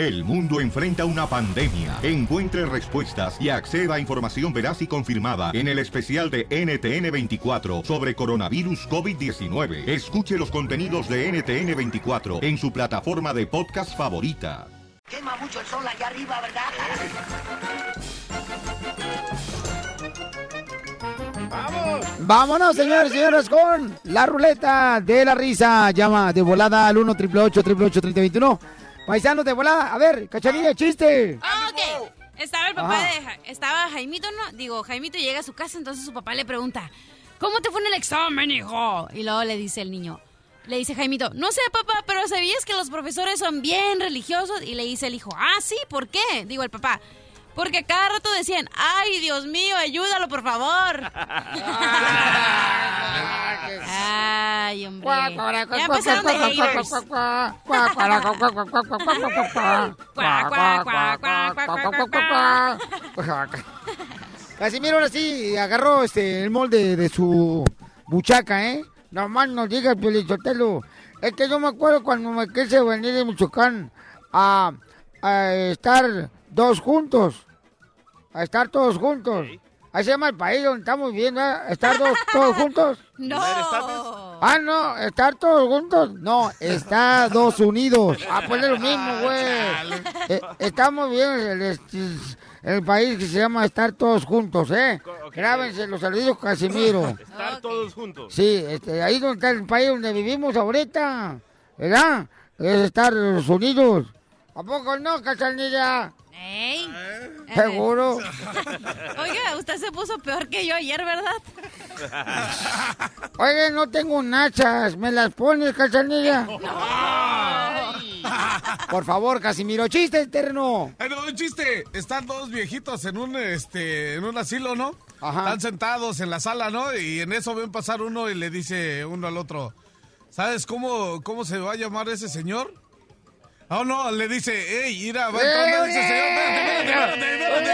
El mundo enfrenta una pandemia. Encuentre respuestas y acceda a información veraz y confirmada en el especial de NTN24 sobre coronavirus COVID-19. Escuche los contenidos de NTN24 en su plataforma de podcast favorita. Quema mucho el sol allá arriba, ¿verdad? Vámonos, señores y señores, con la ruleta de la risa. Llama de volada al 1 888 3021 Paisanos de volada. A ver, cachanilla, chiste. Ok. Estaba el papá Ajá. de... Ja- Estaba Jaimito, ¿no? Digo, Jaimito llega a su casa, entonces su papá le pregunta, ¿cómo te fue en el examen, hijo? Y luego le dice el niño, le dice Jaimito, no sé, papá, pero ¿sabías que los profesores son bien religiosos? Y le dice el hijo, ah, sí, ¿por qué? Digo, el papá, porque cada rato decían, ay, Dios mío, ayúdalo, por favor. Ay, hombre. Ya empezaron de haters. Casimiro ahora sí agarró este el molde de su buchaca, ¿eh? Nomás nos diga el Piolichotelo. Es que yo me acuerdo cuando me quise venir de Michoacán a, a estar dos juntos. A estar todos juntos. Ahí se llama el país donde estamos viviendo, ¿eh? Estar dos, todos juntos. No. Ah, no, estar todos juntos. No, Estados Unidos. Ah, pues es lo mismo, güey. Eh, estamos bien en el, el país que se llama estar todos juntos, ¿eh? Grábense los saludos, Casimiro. Estar todos juntos. Sí, este, ahí donde está el país donde vivimos ahorita, ¿verdad? Es Estados Unidos. ¿A poco no, Cachanilla? Ey. ¿Seguro? Oiga, usted se puso peor que yo ayer, ¿verdad? Oye, no tengo nachas, ¿me las pones, Cachanilla? Por favor, Casimiro, chiste, eterno. Ay, no, un chiste. Están dos viejitos en un este en un asilo, ¿no? Están sentados en la sala, ¿no? Y en eso ven pasar uno y le dice uno al otro, ¿sabes cómo, cómo se va a llamar ese señor? Oh, no, le dice, ey, mira, va entrando ese señor. Espérate, espérate, espérate, espérate.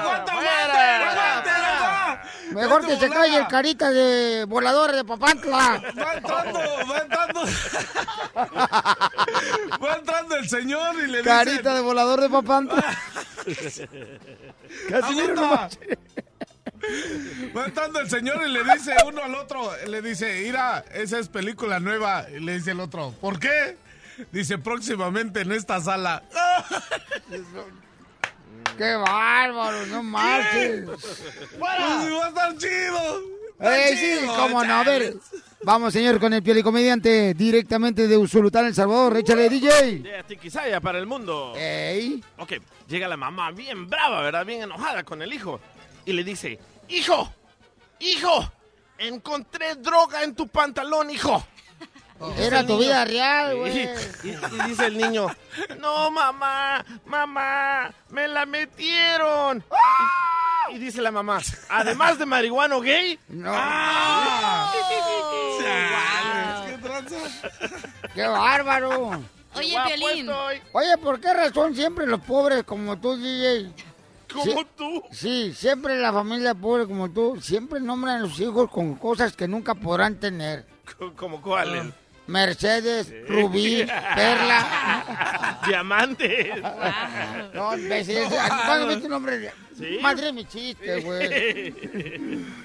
Aguanta, aguanta, aguanta. Mejor que se calle el carita de volador de Papantla. Va entrando, va entrando. Va entrando el señor y le dice... Carita de volador de Papantla. No Va entrando el señor y le dice uno al otro, le dice, mira, esa es película nueva. Y le dice el otro, ¿por qué? Dice, próximamente en esta sala. ¡Qué bárbaro! ¡No marches! Pues va a estar chido. ¡Ey, sí! ¿Cómo no? A ver, vamos, señor, con el comediante directamente de Usulután, El Salvador. Échale, DJ. De Tiquisaya para el mundo. Ey. Ok, llega la mamá bien brava, ¿verdad? Bien enojada con el hijo. Y le dice, hijo, hijo, encontré droga en tu pantalón, hijo. Dice Era tu niño- vida real, güey. Y, y- y dice el niño, no, mamá, mamá, me la metieron. Y, y dice la mamá, además de marihuano gay. No. ¿Qué tranza? ¡Qué bárbaro! Oye, estoy. Oye, ¿por qué razón siempre los pobres como tú, DJ? Como Sí. tú. Sí, siempre la familia pobre como tú, siempre nombran a los hijos con cosas que nunca podrán tener. ¿Como cuáles? Mercedes, Rubí, Perla. Diamantes. No, imbécil, ¿cuándo viste un? Sí. Madre mi chiste, güey.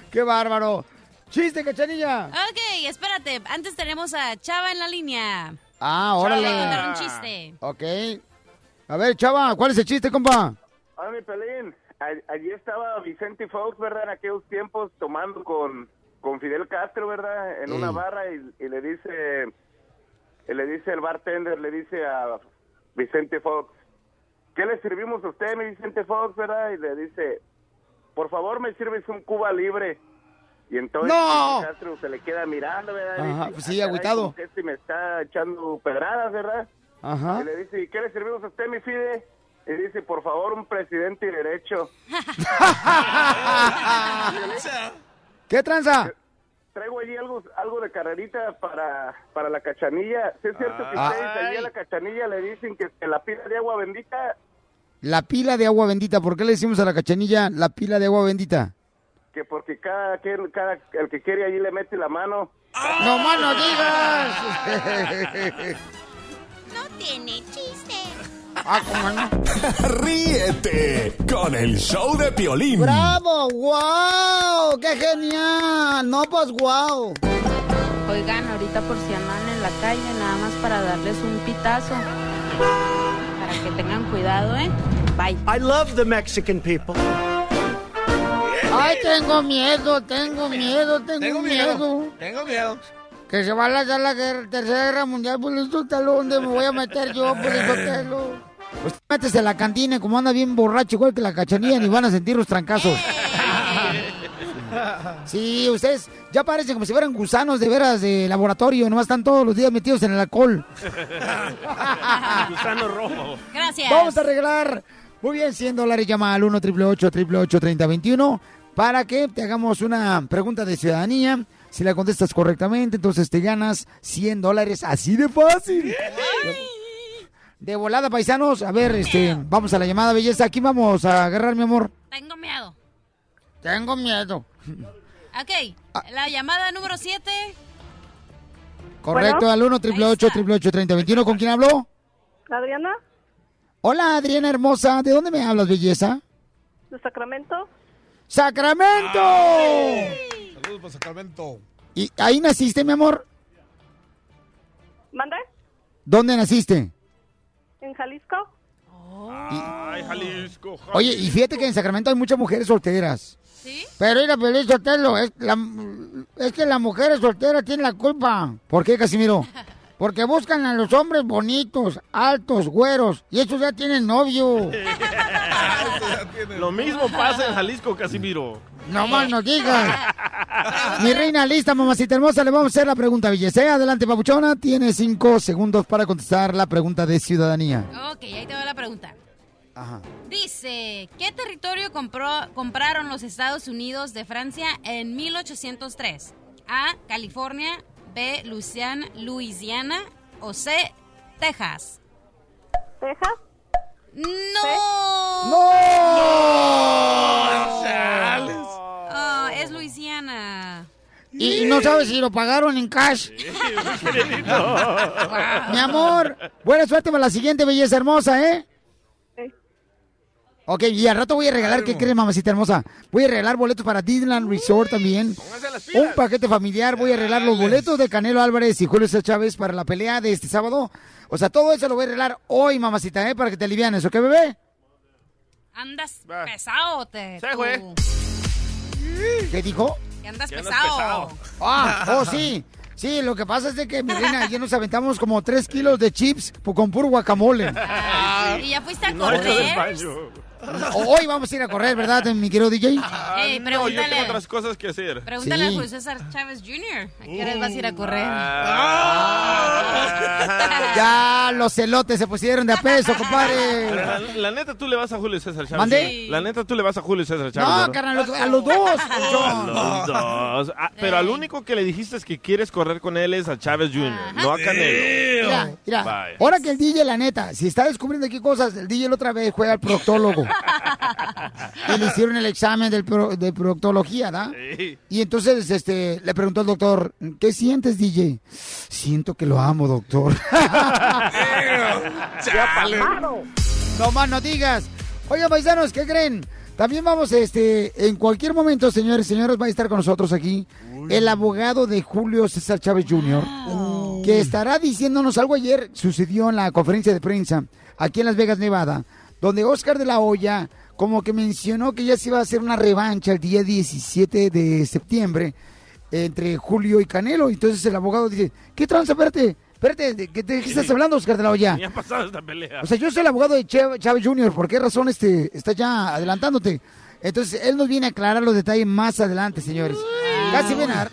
Qué bárbaro. Chiste, cachanilla. Ok, espérate. Antes tenemos a Chava en la línea. Ah, órale. contar un chiste. Ok. A ver, chava, ¿cuál es el chiste, compa? Hola, mi pelín. Allí estaba Vicente Fox, ¿verdad? En aquellos tiempos tomando con, con Fidel Castro, ¿verdad? En una barra y, y le dice, y le dice el bartender, le dice a Vicente Fox, ¿qué le servimos a usted, mi Vicente Fox, verdad? Y le dice, por favor, me sirves un Cuba libre. Y entonces ¡No! Fidel Castro se le queda mirando, ¿verdad? Ajá, pues sí, "Ah, agüitado". Este me está echando pedradas, ¿verdad? Ajá. Y le dice, ¿y qué le servimos a usted, mi Fide? Y dice, por favor, un presidente y derecho. ¿Qué tranza? Traigo allí algo, algo de carrerita para, para la cachanilla. ¿Sí es cierto que ustedes allí a la cachanilla le dicen que, que la pila de agua bendita, La pila de agua bendita. ¿Por qué le decimos a la cachanilla la pila de agua bendita? que porque cada, que- cada el que quiere allí le mete la mano? ¡No más no digas! No tiene chiste. Ah, ¿cómo no? Ríete con el show de Piolín. ¡Bravo! ¡Wow! ¡Qué genial! No, pues wow. Oigan, ahorita por si andan en la calle, nada más para darles un pitazo. Para que tengan cuidado, ¿eh? Bye. I love the Mexican people. Ay, tengo miedo, tengo miedo, tengo, miedo. Tengo miedo. Que se va a lanzar la guerra- tercera guerra mundial, por eso ¿dónde me voy a meter yo, por eso Pues métese a la cantina, como anda bien borracho, igual que la cachanilla, y van a sentir los trancazos. Sí, ustedes ya parecen como si fueran gusanos de veras de laboratorio, nomás están todos los días metidos en el alcohol. Gusano rojo. Gracias. Vamos a arreglar. Muy bien, 100 dólares. Llama al 1 888 3021 para que te hagamos una pregunta de ciudadanía. Si la contestas correctamente, entonces te ganas 100 dólares. Así de fácil. De volada, paisanos. A ver, este, vamos a la llamada, belleza. Aquí vamos a agarrar, mi amor. Tengo miedo. Tengo miedo. Ok, la llamada número 7. Correcto, Bueno. al 1 888 3021 ¿Con quién habló? Adriana, Hola, Adriana hermosa. ¿De dónde me hablas, belleza? de Sacramento. ¡Sacramento! Saludos para Sacramento. ¿Y ahí naciste, mi amor? ¿Mande? ¿Dónde naciste? ¿En Jalisco? Ay, Jalisco. Oye, y fíjate que en Sacramento hay muchas mujeres solteras. ¿Sí? Pero mira, Pelín Sotelo, es, la- es que las mujeres solteras tienen la culpa. ¿Por qué, Casimiro? Porque buscan a los hombres bonitos, altos, güeros, y esos ya tienen novio. Lo mismo pasa en Jalisco, Casimiro. No más nos digas. Mi reina lista, mamacita hermosa, le vamos a hacer la pregunta, belleza. ¿eh? Adelante, papuchona. Tiene cinco segundos para contestar la pregunta de ciudadanía. Ok, ahí te va la pregunta. Ajá. Dice, ¿qué territorio compró, compraron los Estados Unidos de Francia en 1803? A, California, B, Luisiana, Luisiana o C, Texas. ¿Texas? ¡No! Ah, es Luisiana. Y, y no sabes si lo pagaron en cash. Mi amor, buena suerte para la siguiente belleza hermosa, ¿eh? Ok, y al rato voy a regalar, ¿qué crees, mamacita hermosa? Voy a regalar boletos para Disneyland Resort también. Un paquete familiar, voy a arreglar los boletos de Canelo Álvarez y Julio César Chávez para la pelea de este sábado. O sea, todo eso lo voy a arreglar hoy, mamacita, ¿eh? Para que te alivianes, ¿ok, bebé? Andas pesado, te. Sí, güey. tú. ¿Qué dijo? Que andas Que andas pesado. Ah, oh, sí. Sí, lo que pasa es de que, mi reina, ya nos aventamos como tres kilos de chips con puro guacamole. Y ya fuiste a No, correr. baño. Hoy vamos a ir a correr, ¿verdad, mi querido DJ? Ah, no, yo pregúntale. tengo otras cosas que hacer. Pregúntale Sí. a Julio César Chávez Jr. ¿A qué hora vas a ir a correr? Ya los celotes se pusieron de a peso, compadre. La, la neta, tú le vas a Julio César Chávez. ¿Mande? ¿verdad? La neta, tú le vas a Julio César Chávez. No, ¿verdad? carnal, los- a los dos. A los dos. Ah, pero al único que le dijiste es que quieres correr con él es a Chávez Jr., no a Canelo. Mira, mira, ahora que el DJ, la neta, si está descubriendo aquí cosas, el DJ la otra vez fue al proctólogo. Y le hicieron el examen del pro- de proctología, ¿da? Sí. Y entonces este, le preguntó al doctor, ¿qué sientes, DJ? Siento que lo amo, doctor. no más no digas. Oigan, paisanos, ¿qué creen? También vamos, este, en cualquier momento, señores y señores, va a estar con nosotros aquí el abogado de Julio César Chávez Jr., que estará diciéndonos algo ayer, sucedió en la conferencia de prensa aquí en Las Vegas, Nevada, donde Oscar de la Hoya como que mencionó que ya se iba a hacer una revancha el día 17 de septiembre entre Julio y Canelo. Entonces el abogado dice, ¿qué tranza? Espérate, espérate, ¿de qué, de qué estás hablando, Oscar de la Hoya? Ni ha pasado esta pelea. O sea, yo soy el abogado de Chávez Jr., ¿por qué razón este, está ya adelantándote? Entonces, él nos viene a aclarar los detalles más adelante, señores. Casi van a...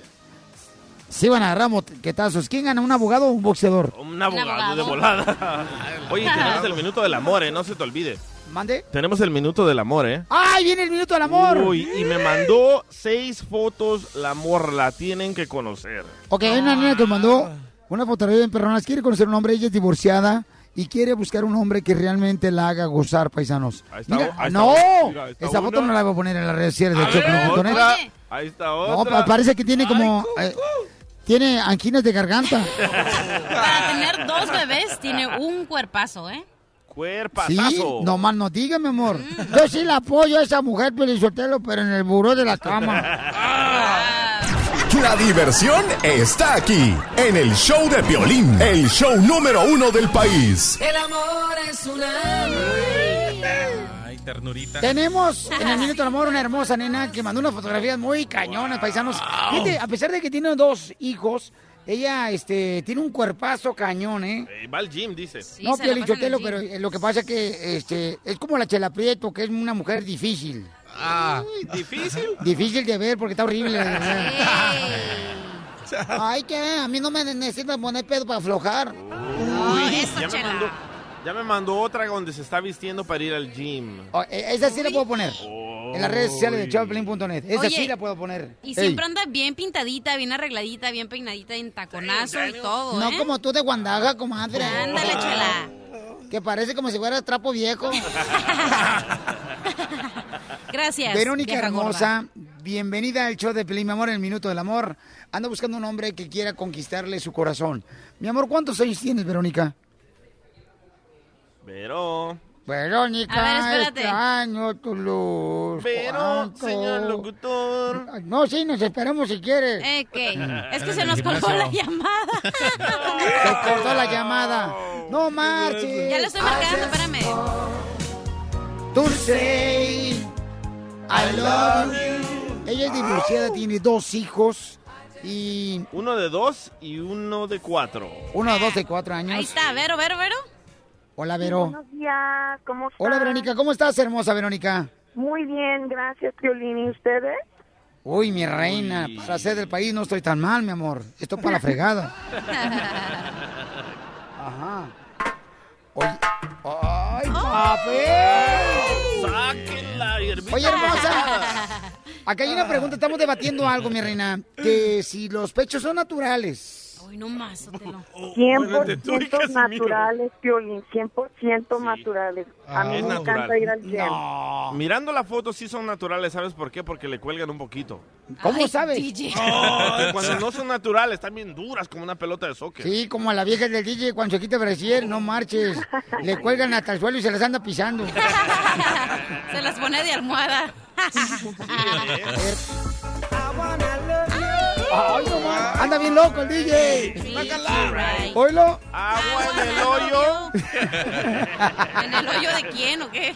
Sí van a agarrar moquetazos. ¿Quién gana, un abogado o un boxeador? Un abogado, abogado. de volada. Oye, tenemos el minuto del amor, ¿eh? No se te olvide. ¿Mande? Tenemos el minuto del amor, ¿eh? ¡Ay, viene el minuto del amor! Uy, y me mandó seis fotos la morla. Tienen que conocer. Ok, hay una niña que mandó una fotografía en perronas. Quiere conocer un hombre, ella es divorciada y quiere buscar un hombre que realmente la haga gozar, paisanos. Ahí está, Mira, ahí está no, una. Mira, ahí está esa foto una. no la voy a poner en las redes sociales de. Oye. Ahí está otra. pa- parece que tiene como... eh, tiene anginas de garganta. Para tener dos bebés tiene un cuerpazo, ¿eh? Cuerpazazo. Sí, nomás no diga, mi amor. Yo sí la apoyo a esa mujer, Pelizotelo, pero en el buró de la cama. La diversión está aquí, en el show de Piolín, el show número uno del país. El amor es una... Ternurita. Tenemos en el Minuto del Amor una hermosa nena que mandó unas fotografías muy cañonas, paisanos. Fíjate, a pesar de que tiene dos hijos, ella este, tiene un cuerpazo cañón, ¿eh? Eh, va al gym, dice. no, Piolín Sotelo, pero eh, lo que pasa es que este, es como la Chela Prieto, que es una mujer difícil. Ah. ¿Difícil? Difícil de ver porque está horrible. Ay, que a mí no me necesitan poner pedo para aflojar. ya, me mandó, ya me mandó otra donde se está vistiendo para ir al gym. Oh, e- esa sí la puedo poner. En las redes sociales de showplane.net. Esa Oye, sí la puedo poner. Y Ey. siempre anda bien pintadita, bien arregladita, bien peinadita, en taconazo y todo, No ¿eh? como tú de Guandaga, comadre. Ándale, chela. Que parece como si fuera trapo viejo. Gracias. Verónica hermosa, bienvenida al show de Pelín, mi amor, en el Minuto del Amor. Anda buscando un hombre que quiera conquistarle su corazón. Mi amor, ¿cuántos años tienes, Verónica? Pero. Verónica, A ver, espérate. extraño tu luz. Pero, ¿cuánto? señor locutor. No, sí, nos esperamos si quieres. Eh, ¿qué? Es que se nos colgó la llamada. Se cortó la llamada. No marches. Ya lo estoy marcando, espérame. To say I love you. Ella es divorciada, tiene dos hijos y Uno de dos y uno de cuatro. uno de dos de cuatro años. Ahí está, Vero, Vero, Vero. Hola, Vero. Buenos días, ¿cómo están? Hola, Verónica. ¿Cómo estás, hermosa Verónica? Muy bien, gracias, Piolín. ¿Y ustedes? Uy, mi reina, para ser del país no estoy tan mal, mi amor. Esto para la fregada. Ajá. Oye. ¡Ay, papel! ¡Sáquenla, hierbita! Oye, hermosa. Acá hay una pregunta, estamos debatiendo algo, mi reina. Que si los pechos son naturales. Uy, no más, Sotelo. 100% naturales, Piolín, 100% naturales. A mí Es me encanta ir al gym. Mirando la foto sí son naturales, ¿sabes por qué? Porque le cuelgan un poquito. ¿Cómo sabes? Porque cuando no son naturales, están bien duras como una pelota de soccer. Sí, como a la vieja del DJ cuando se quita brasier, no marches. Le cuelgan hasta el suelo y se las anda pisando. Se las pone de almohada. Ay, no más. Anda bien loco el DJ. Oilo. Agua en el hoyo. ¿En el hoyo de quién o qué?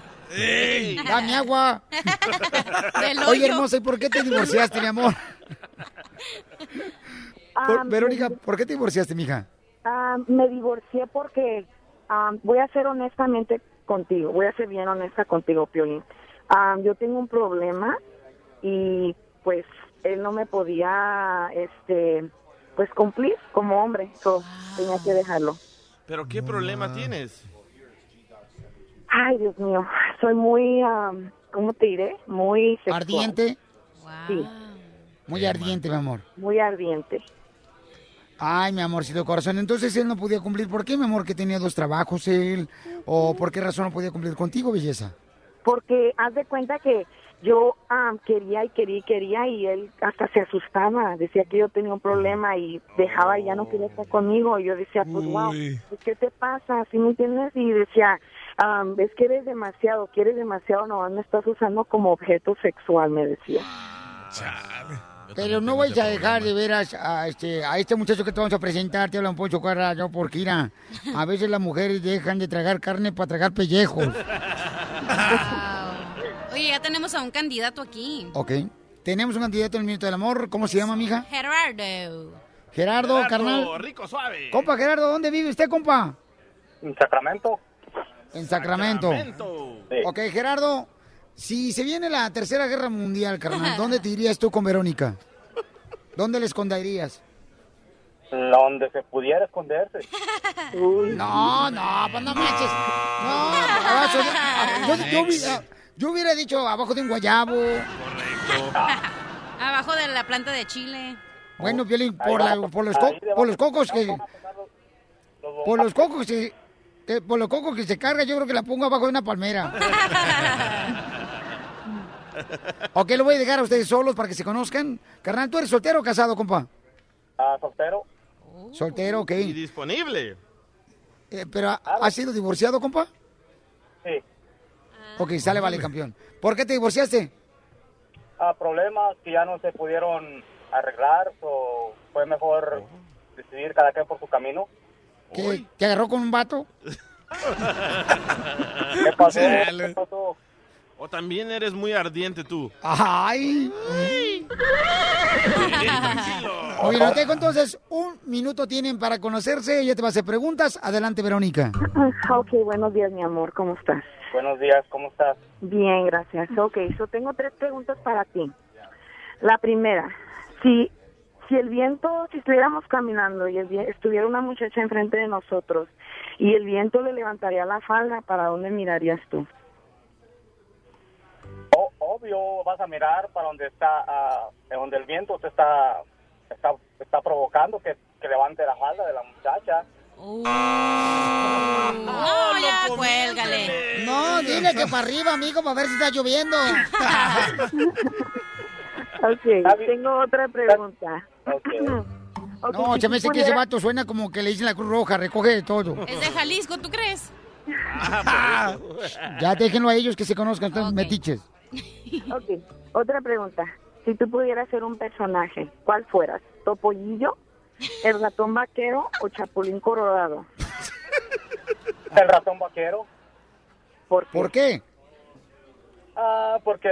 Dame agua. Del Oye, hermosa, ¿y por qué te divorciaste, mi amor? Por- Ah, Verónica, ¿por qué te divorciaste, mija? Ah, me divorcié porque ah, voy a ser honestamente contigo, voy a ser bien honesta contigo, Piolín. Ah, yo tengo un problema y pues él no me podía, este, pues cumplir como hombre, so, tenía que dejarlo. ¿Pero qué problema tienes? Ay, Dios mío, soy muy, ah, ¿cómo te diré? Muy sexual. ¿Ardiente? Sí, Muy ardiente, mi amor. muy ardiente. Ay, mi amorcito corazón. Entonces él no podía cumplir. ¿Por qué, mi amor, que tenía dos trabajos él? ¿O por qué razón no podía cumplir contigo, belleza? porque haz de cuenta que yo ah, quería y quería y quería y él hasta se asustaba, decía que yo tenía un problema y dejaba y ya no quería estar conmigo y yo decía, pues wow, Uy. pues, ¿qué te pasa? ¿Sí me entiendes? Y decía, ah, es que eres demasiado, quieres demasiado, no me estás usando como objeto sexual, me decía. Pero no vais a dejar de ver a, a este, a este muchacho que te vamos a presentar, te habla un Poncho Carra, yo porque mira, a veces las mujeres dejan de tragar carne para tragar pellejos. Oye, ya tenemos a un candidato aquí. Ok. Tenemos un candidato en el Minuto del Amor. ¿Cómo se llama, mija? Gerardo. Gerardo, carnal. rico, suave. Compa Gerardo, ¿dónde vive usted, compa? En Sacramento. En Sacramento. Sí. Ok, Gerardo, si se viene la Tercera Guerra Mundial, carnal, ¿dónde te irías tú con Verónica? ¿Dónde le esconderías? Donde se pudiera esconderse. No, no, pues no manches. No, de- yo, yo hubiera, yo hubiera dicho abajo de un guayabo. Abajo de la planta de Chile. Bueno, Violín, por, la- por, los, co- por los cocos que... Por los cocos que, que- Por los cocos que se carga, yo creo que la pongo abajo de una palmera. ok, lo voy a dejar a ustedes solos para que se conozcan. Carnal, ¿tú eres soltero o casado, compa? Ah, soltero. Soltero, ok. Y disponible. Eh, ¿Pero ha, ha sido divorciado, compa? Sí. Ok, sale, vale, campeón. ¿Por qué te divorciaste? Ah, problemas que ya no se pudieron arreglar o fue mejor decidir cada quien por su camino. ¿Qué, ¿Te agarró con un vato? ¿Qué pasó? ¿Qué pasó? O también eres muy ardiente tú. ¡Ay! Oye, lo tengo entonces. Un minuto tienen para conocerse. Ella te va a hacer preguntas. Adelante, Verónica. Ah, Ok, buenos días, mi amor. ¿Cómo estás? Buenos días, ¿cómo estás? Bien, gracias. Ok, yo tengo tres preguntas para ti. La primera, si, si el viento, si estuviéramos caminando y el vie- estuviera una muchacha enfrente de nosotros y el viento le levantaría la falda, ¿para dónde mirarías tú? Obvio, vas a mirar para donde está, ah, donde el viento te está, está, está provocando que, que levante la falda de la muchacha. No, ya, cuélgale. No, dile que para arriba, amigo, para ver si está lloviendo. Ok, tengo otra pregunta. Ok, No, si se me hace que ese vato suena como que le dicen la Cruz Roja, recoge de todo. Es de Jalisco, ¿tú crees? Ya déjenlo a ellos que se conozcan, están metiches. Ok, otra pregunta. Si tú pudieras ser un personaje, ¿cuál fueras? ¿Topollillo, el ratón vaquero o Chapulín Colorado? El ratón vaquero. ¿Por qué? ¿Por qué? Ah, porque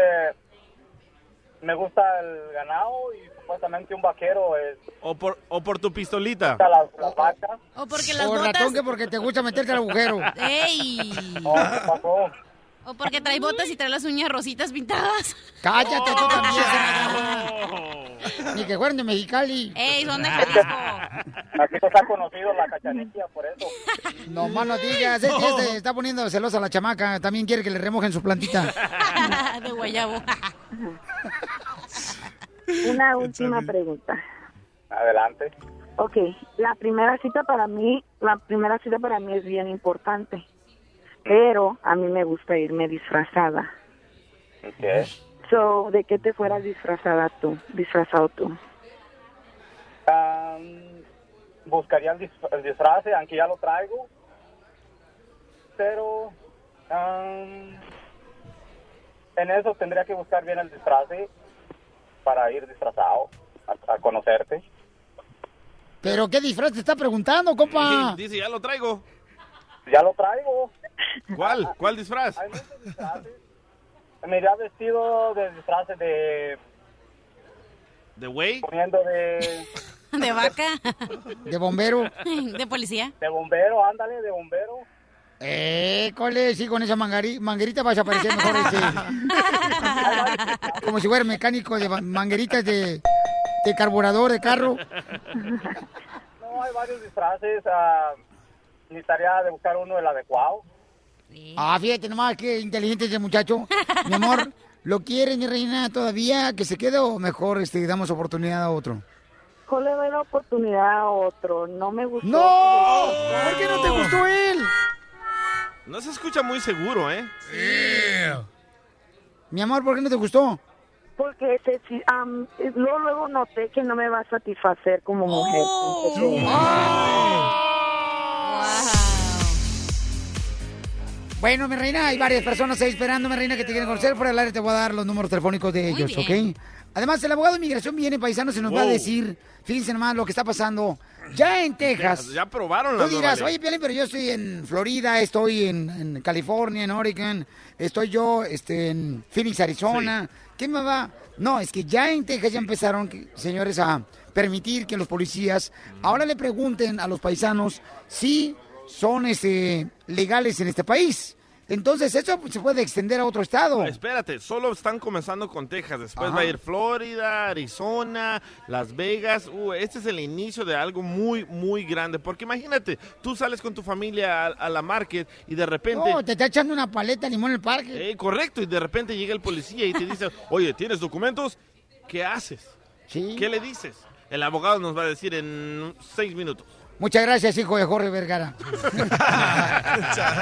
me gusta el ganado y supuestamente un vaquero es O por, o por tu pistolita. la, la vaca. O porque las O botas... ratón que porque te gusta meterte al agujero. ¡Ey! Oh, ¿qué pasó? O porque trae botas y trae las uñas rositas pintadas. Cállate tú también, senador. Ni que fueran de Mexicali. ¡Ey, son de Jalisco! Aquí se ha conocido la cachanilla por eso. No más no digas, es que se está poniendo celosa la chamaca. También quiere que le remojen su plantita. de guayabo. Una última pregunta. Adelante. Ok, la primera cita para mí, la primera cita para mí es bien importante, pero a mí me gusta irme disfrazada. Okay. So, ¿de qué te fueras disfrazada tú, disfrazado tú? Am, buscaría el, dis- el disfraz, aunque ya lo traigo. Pero am, en eso tendría que buscar bien el disfraz para ir disfrazado a, a conocerte. ¿Pero qué disfraz te está preguntando, compa? Dice, ya lo traigo. Ya lo traigo. ¿Cuál? ¿Cuál disfraz? Hay muchos disfraces. Me iría vestido de disfraz de... ¿De güey? Poniendo de... ¿De vaca? ¿De bombero? ¿De policía? De bombero, ándale, de bombero. Eh, cole, sí, con esa mangari- manguerita vas a parecer mejor este. Como si fuera mecánico de mangueritas de, de carburador de carro. No, hay varios disfraces. Ah, necesitaría de buscar uno el adecuado. Ah, fíjate nomás qué inteligente ese muchacho. Mi amor, ¿lo quiere mi reina todavía que se quede o mejor este, damos oportunidad a otro? Yo le doy la oportunidad a otro, no me gustó. ¡No! ¿Por qué no te gustó él? No se escucha muy seguro, ¿eh? Mi amor, ¿por qué no te gustó? Porque sí, am, eh, luego, luego noté que no me va a satisfacer como mujer. Bueno, mi reina, hay varias personas ahí esperando, mi reina, que te quieren conocer. Por el aire te voy a dar los números telefónicos de Muy ellos, bien. ¿ok? Además, el abogado de inmigración viene, paisano, se nos va a decir, fíjense nomás lo que está pasando ya en Texas. Ya, ya probaron Tú la dirás, nueva oye. Piolín, pero yo estoy en Florida, estoy en, en California, en Oregon, estoy yo este, en Phoenix, Arizona. ¿Qué me va? No, es que ya en Texas ya empezaron, señores, a permitir que los policías ahora le pregunten a los paisanos si son este, legales en este país. Entonces, eso se puede extender a otro estado. Espérate, solo están comenzando con Texas. Después Ajá. va a ir Florida, Arizona, Las Vegas. Uh, este es el inicio de algo muy, muy grande. Porque imagínate, tú sales con tu familia a, a la market y de repente... No, te está echando una paleta de limón en el parque. Eh, correcto, y de repente llega el policía y te dice, oye, ¿tienes documentos? ¿Qué haces? ¿Qué le dices? El abogado nos va a decir en seis minutos. Muchas gracias, hijo de Jorge Vergara.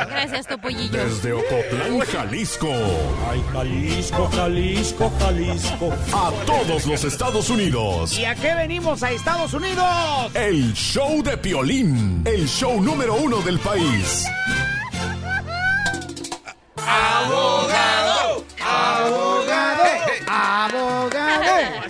Gracias, Topollillo. Desde Ocotlán, Jalisco. Ay, Jalisco, Jalisco, Jalisco. A todos los Estados Unidos. ¿Y a qué venimos a Estados Unidos? El show de Piolín. El show número uno del país. ¡Abogado! ¡Abogado! ¡Abogado!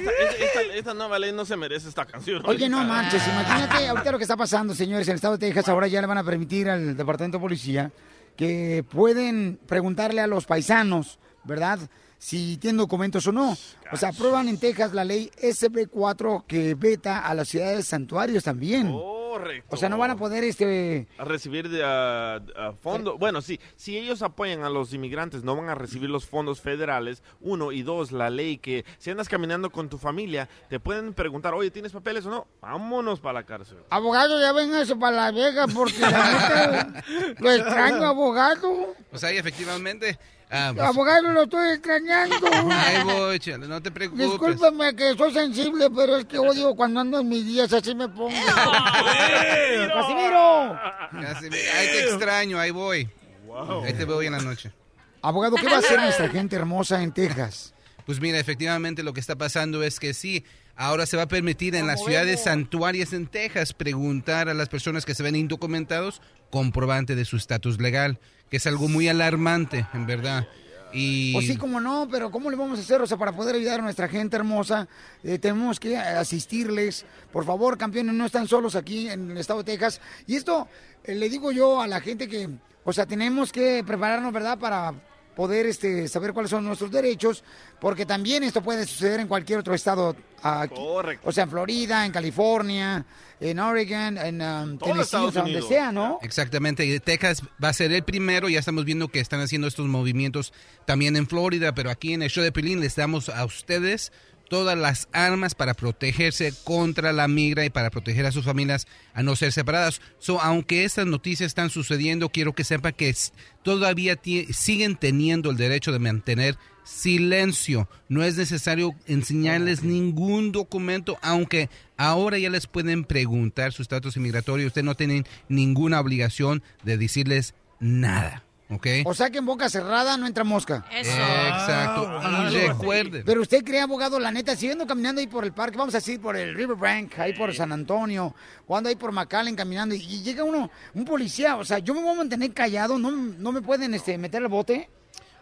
Esta, nueva ley no se merece esta canción. Oye, no manches, imagínate ahorita lo que está pasando, señores. En el estado de Texas ahora ya le van a permitir al departamento de policía que pueden preguntarle a los paisanos, ¿verdad? Si tienen documentos o no. O sea, aprueban en Texas la ley SB4 que veta a las ciudades santuarios también. Oh. Correcto. O sea, no van a poder, este... a recibir de, fondos. Bueno, sí, si ellos apoyan a los inmigrantes, no van a recibir los fondos federales. Uno y dos, la ley que si andas caminando con tu familia, te pueden preguntar, oye, ¿tienes papeles o no? Vámonos para la cárcel. Abogado, ya véngase para la vega porque la neta, lo extraño, abogado. O sea, y efectivamente... ah, pues, Abogado, lo estoy extrañando. ahí voy, chale, no te preocupes. Discúlpeme que soy sensible, pero es que odio cuando ando en mis días, así me pongo. ¡Casimiro! Casimiro, Ahí te extraño, ahí voy. Ahí te veo hoy en la noche. Abogado, ¿qué va a hacer nuestra gente hermosa en Texas? Pues mira, efectivamente lo que está pasando es que sí, ahora se va a permitir en las ciudades santuarias en Texas preguntar a las personas que se ven indocumentados comprobante de su estatus legal, que es algo muy alarmante, en verdad. Y Pues sí, como no, pero ¿cómo le vamos a hacer? O sea, para poder ayudar a nuestra gente hermosa, eh, tenemos que asistirles. Por favor, campeones, no están solos aquí en el estado de Texas. Y esto eh, le digo yo a la gente que, o sea, tenemos que prepararnos, ¿verdad? Para poder este, saber cuáles son nuestros derechos, porque también esto puede suceder en cualquier otro estado. aquí. Correcto. O sea, en Florida, en California, en Oregon, en um, Tennessee, Estados o sea, donde sea, ¿no? Exactamente, y Texas va a ser el primero, ya estamos viendo que están haciendo estos movimientos también en Florida, pero aquí en el show de Pilín les damos a ustedes todas las armas para protegerse contra la migra y para proteger a sus familias a no ser separadas. So, aunque estas noticias están sucediendo, quiero que sepa que todavía siguen teniendo el derecho de mantener silencio. No es necesario enseñarles ningún documento, aunque ahora ya les pueden preguntar su estatus inmigratorio. Ustedes no tienen ninguna obligación de decirles nada. O sea que en boca cerrada no entra mosca. Exacto. Y recuerden. Pero usted cree, abogado, la neta, si yo ando caminando ahí por el parque, vamos a decir por el Riverbank, ahí por San Antonio, o ando ahí por McAllen caminando, y, y llega uno, un policía, o sea, yo me voy a mantener callado, no, no me pueden este, meter al bote.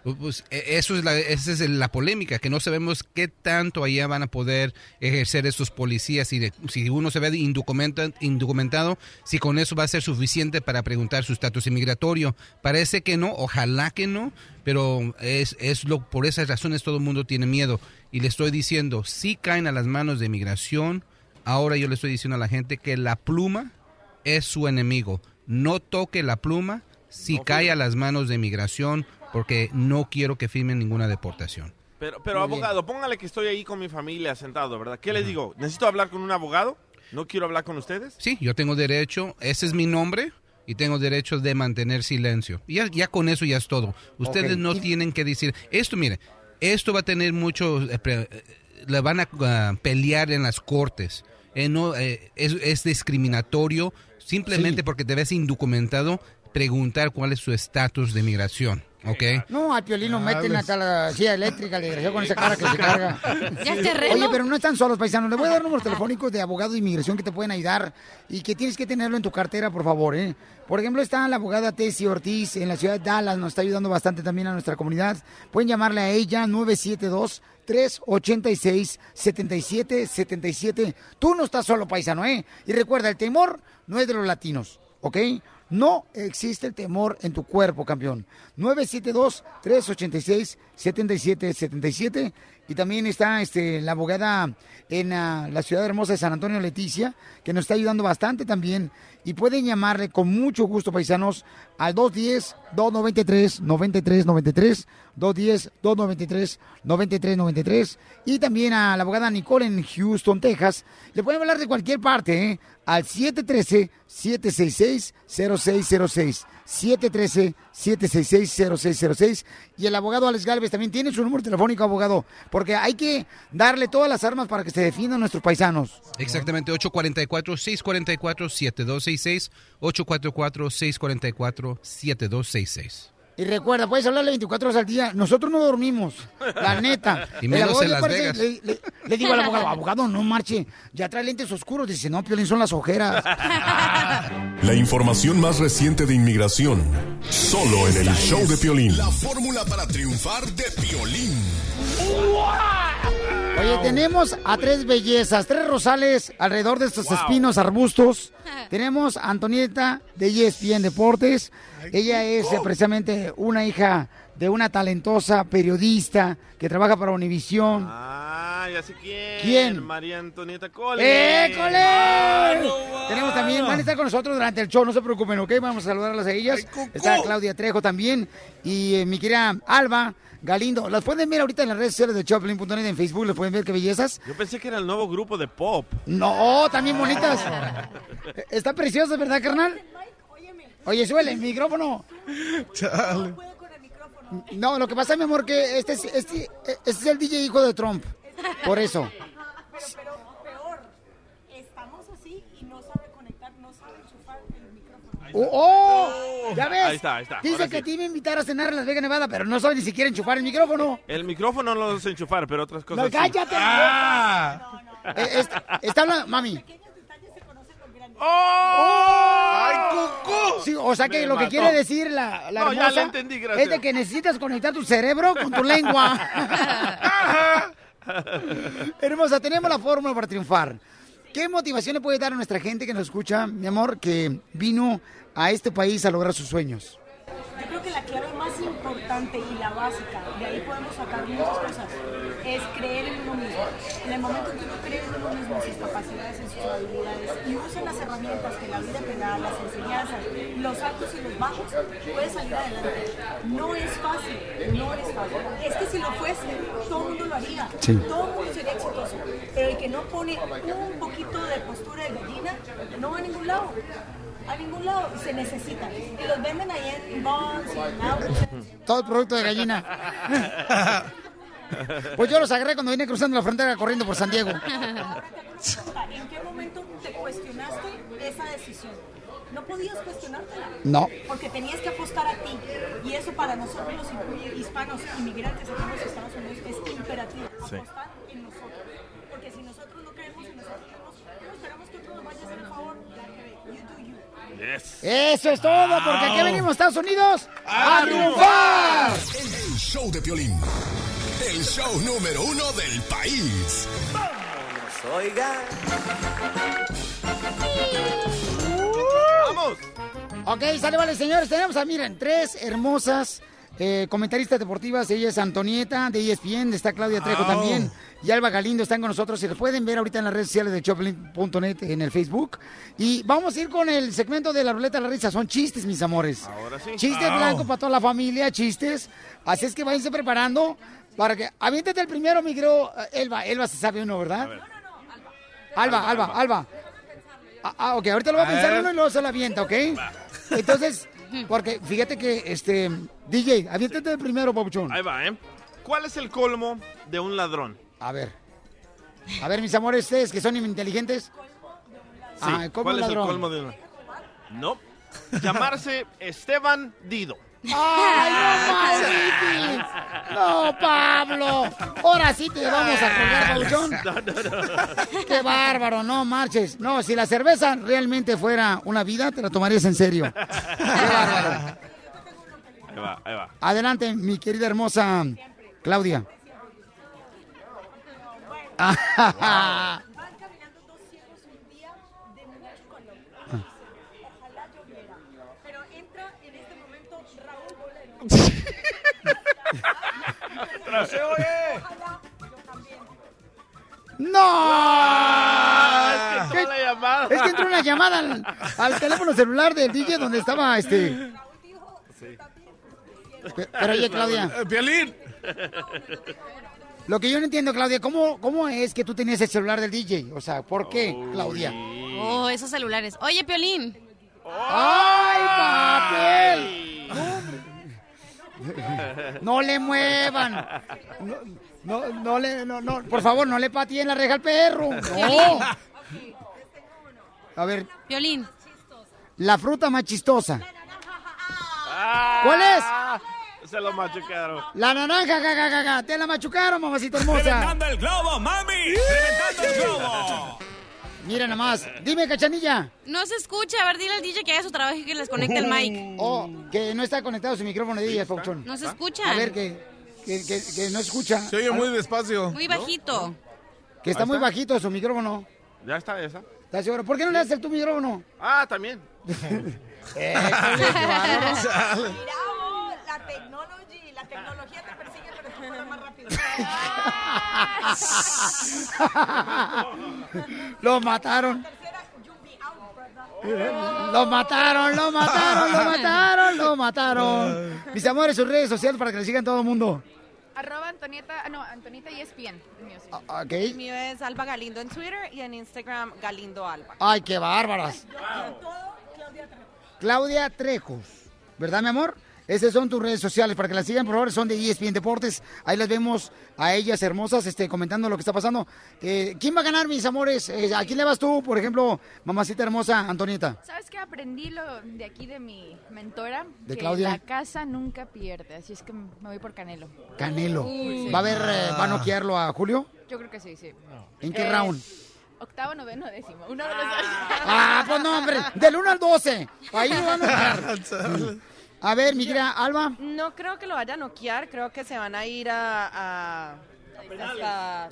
Pues e- eso es la, esa es la polémica, que no sabemos qué tanto allá van a poder ejercer estos policías. Si, de- si uno se ve indocumenta- indocumentado, si con eso va a ser suficiente para preguntar su estatus inmigratorio. Parece que no, ojalá que no, pero es, es lo, por esas razones todo el mundo tiene miedo. Y le estoy diciendo, si caen a las manos de inmigración, ahora yo le estoy diciendo a la gente que la pluma es su enemigo. No toque la pluma si cae a las manos de inmigración porque no quiero que firmen ninguna deportación. Pero, pero Muy bien. abogado, póngale que estoy ahí con mi familia sentado, ¿verdad? ¿Qué le digo? ¿Necesito hablar con un abogado? ¿No quiero hablar con ustedes? Sí, yo tengo derecho, ese es mi nombre y tengo derecho de mantener silencio. Y ya, ya con eso ya es todo. Ustedes no Y- tienen que decir, esto mire, esto va a tener mucho, eh, pre- eh, le van a pelear en las cortes. Eh, no, eh, es, es discriminatorio simplemente Sí. porque te ves indocumentado preguntar cuál es su estatus de migración, ¿ok? No, a Piolín lo meten hasta la silla eléctrica, le desgraciado con esa cara que se carga. ¿Ya es terreno? Oye, pero no están solos, paisanos. Le voy a dar números telefónicos de abogado de inmigración que te pueden ayudar y que tienes que tenerlo en tu cartera, por favor, ¿eh? Por ejemplo, está la abogada Tessie Ortiz en la ciudad de Dallas, nos está ayudando bastante también a nuestra comunidad. Pueden llamarle a ella 972 386 7777. Tú no estás solo, paisano, ¿eh? Y recuerda, el temor no es de los latinos, ¿ok? No existe el temor en tu cuerpo, campeón. 972-386-7777. Y también está este, la abogada en ah, la ciudad hermosa de San Antonio, Leticia, que nos está ayudando bastante también. Y pueden llamarle con mucho gusto, paisanos, al 210-293-9393. 210-293-9393. Y también a la abogada Nicole en Houston, Texas. Le pueden hablar de cualquier parte, ¿eh? Al 713-766-0606. 713-766-0606. Y el abogado Alex Galvez también tiene su número telefónico, abogado, porque hay que darle todas las armas para que se defiendan nuestros paisanos. Exactamente, 844-644-7266, 844-644-7266. Y recuerda, puedes hablarle 24 horas al día. Nosotros no dormimos, la neta. Y menos abogado en Las parece- Vegas. Le, le- le digo al abogado, abogado, no marche. Ya trae lentes oscuros. Dice, no, Piolín, son las ojeras. La información más reciente de inmigración. Solo en el show de Piolín. La fórmula para triunfar de Piolín. Oye, tenemos a tres bellezas, tres rosales alrededor de estos espinos arbustos. Tenemos a Antonieta de ESPN Deportes. Ella es eh, precisamente una hija de una talentosa periodista que trabaja para Univisión. Ah, ya sé quién. ¿Quién? María Antonieta Cole. ¡École! Tenemos también, van a estar con nosotros durante el show, no se preocupen, ¿ok? Vamos a saludarlas a ellas. Está Claudia Trejo también y eh, mi querida Alba Galindo. Las pueden ver ahorita en las redes sociales de Choplin.net en Facebook, las pueden ver qué bellezas. Yo pensé que era el nuevo grupo de pop. No, también bonitas. Está preciosa, ¿verdad, carnal? Oye, suele el micrófono. Chale. No, lo que pasa, mi amor, que este es, este, este es el DJ hijo de Trump. Por eso. Pero peor, estamos así y no sabe conectar, no sabe enchufar el micrófono. ¡Oh! oh, ¿Ya ves? Ahí está, ahí está, Dice ahora que sí. te iba a invitar a cenar en Las Vegas, Nevada, pero no sabe ni siquiera enchufar el micrófono. El micrófono no lo sé enchufar, pero otras cosas. No, sí. cállate. Ah. Eh, está, está hablando, mami. ¡Oh! ¡Ay, cucú! Sí, o sea que Me lo que mató. quiere decir la, la No, ya hermosa le entendí, gracias. es de que necesitas conectar tu cerebro con tu lengua. Hermosa, tenemos la fórmula para triunfar. ¿Qué motivación le puede dar a nuestra gente que nos escucha, mi amor, que vino a este país a lograr sus sueños? Yo creo que la clave más importante y la básica, de ahí podemos sacar muchas cosas, es creer en uno mismo. En el momento en que uno cree en uno mismo, en sus capacidades, en sus habilidades, y usa las herramientas que la vida te da, las enseñanzas, los altos y los bajos, puedes salir adelante. No es fácil, no es fácil. Es que si lo fuese, todo el mundo lo haría. Sí. Todo el mundo sería exitoso. Pero el que no pone un poquito de postura de gallina, no va a ningún lado. A ningún lado se necesita. Y los venden ahí en Bonds y en Outlets. Todo el producto de gallina. Pues yo los agarré cuando vine cruzando la frontera corriendo por San Diego. ¿En qué momento te cuestionaste esa decisión? No podías cuestionártela. No. Porque tenías que apostar a ti. Y eso para nosotros los hispanos inmigrantes aquí en los Estados Unidos es imperativo. Sí. Apostar en nosotros. Porque si nosotros no creemos en nosotros no esperamos que otro nos vaya a hacer el favor. You do you. Yes. Eso es todo, porque aquí venimos, Estados Unidos, a triunfar. El show de Piolín. El show número uno del país. ¡Vamos! Ok, sale, vale, señores. Tenemos a, miren, tres hermosas eh, comentaristas deportivas. Ella es Antonieta de ESPN, está Claudia Trejo también. Y Alba Galindo están con nosotros. Y lo pueden ver ahorita en las redes sociales de Choplin.net en el Facebook. Y vamos a ir con el segmento de la ruleta de la risa. Son chistes, mis amores. Ahora sí. Chistes Au. blancos para toda la familia, chistes. Así es que váyanse preparando para que... Aviéntate el primero, mi querido eh, Elba. Elba se sabe uno, ¿verdad? Alba, Alba, Alba. Ah, ah, ok, ahorita lo va a A pensar ver. uno y luego se la avienta, ¿ok? Entonces, porque fíjate que, este, DJ, aviéntate el primero, Pabuchón. Ahí va, ¿eh? ¿Cuál es el colmo de un ladrón? A ver. A ver, mis amores, ustedes que son inteligentes. Sí. Ah, ¿cómo ¿Cuál es ladrón? el colmo de un No. Llamarse Esteban Dido. ¡Ay, no más, Ricky! ¡No, Pablo! Ahora sí te vamos a colgar, Pabuchón. No. ¡Qué bárbaro! No marches. No, si la cerveza realmente fuera una vida, te la tomarías en serio. ¡Qué bárbaro! Ahí va, ahí va. Adelante, mi querida hermosa Claudia. Van caminando dos ciegos un día de mucho calor. Ojalá lloviera. Pero entra en este momento Raúl Bolero. ¡No. Es que entró la llamada. Es que entró una llamada al, al teléfono celular del DJ donde estaba este. Pe- Pero oye, Claudia, Eh, Piolín. lo que yo no entiendo, Claudia, ¿cómo, ¿cómo es que tú tenías el celular del DJ? O sea, ¿por qué, Claudia? Oh, esos celulares. Oye, Piolín. ¡Ay, papel! No le muevan. No, no, no le, no, no, por favor, no le pateen la reja al perro. No. A ver, Piolín. la fruta más chistosa. Ah. ¿Cuál es? Se lo machucaron. La naranja, ja, ja, ja, ja, te la machucaron, mamacita hermosa. ¡Reventando el globo, mami! ¡Reventando el globo! Mira nomás. Dime, cachanilla. No se escucha. A ver, dile al DJ que haga su trabajo y que les conecte el mic. Oh, que no está conectado su micrófono de ella, Pauchón. No se escucha. A ver, que, que, que, que no escucha. Se oye muy despacio. Muy bajito. Que está muy bajito su micrófono. Ya está, ya está. ¿Estás seguro? ¿Por qué no le haces tu micrófono? Ah, también. Eh, la technology, la tecnología te más rápido. Lo mataron. Lo mataron, lo mataron, lo mataron, lo mataron. Mis amores, sus redes sociales para que le sigan todo el mundo. Arroba Antonieta, ah, no, Antonieta y ESPN. el mío, sí. ok. El mío es Alba Galindo en Twitter y en Instagram Galindo Alba. Ay, qué bárbaras. Claudia Trejos, ¿verdad, mi amor? Esas son tus redes sociales para que las sigan, por favor, son de ESPN Deportes. Ahí las vemos a ellas hermosas este, comentando lo que está pasando. Eh, ¿Quién va a ganar, mis amores? Eh, ¿A quién le vas tú, por ejemplo, mamacita hermosa, Antonieta? ¿Sabes qué aprendí lo de aquí de mi mentora? ¿De que Claudia? la casa nunca pierde, así es que me voy por Canelo. Canelo. Sí. ¿Va a ver, eh, va a noquearlo a Julio? Yo creo que sí, sí. ¿En qué Eh, round? Octavo, noveno, décimo. Uno de los dos. Ah, pues no, hombre, del 1 al 12. Ahí lo van a noquear. A ver, mi querida Alba. No creo que lo vaya a noquear, creo que se van a ir a... a, hasta-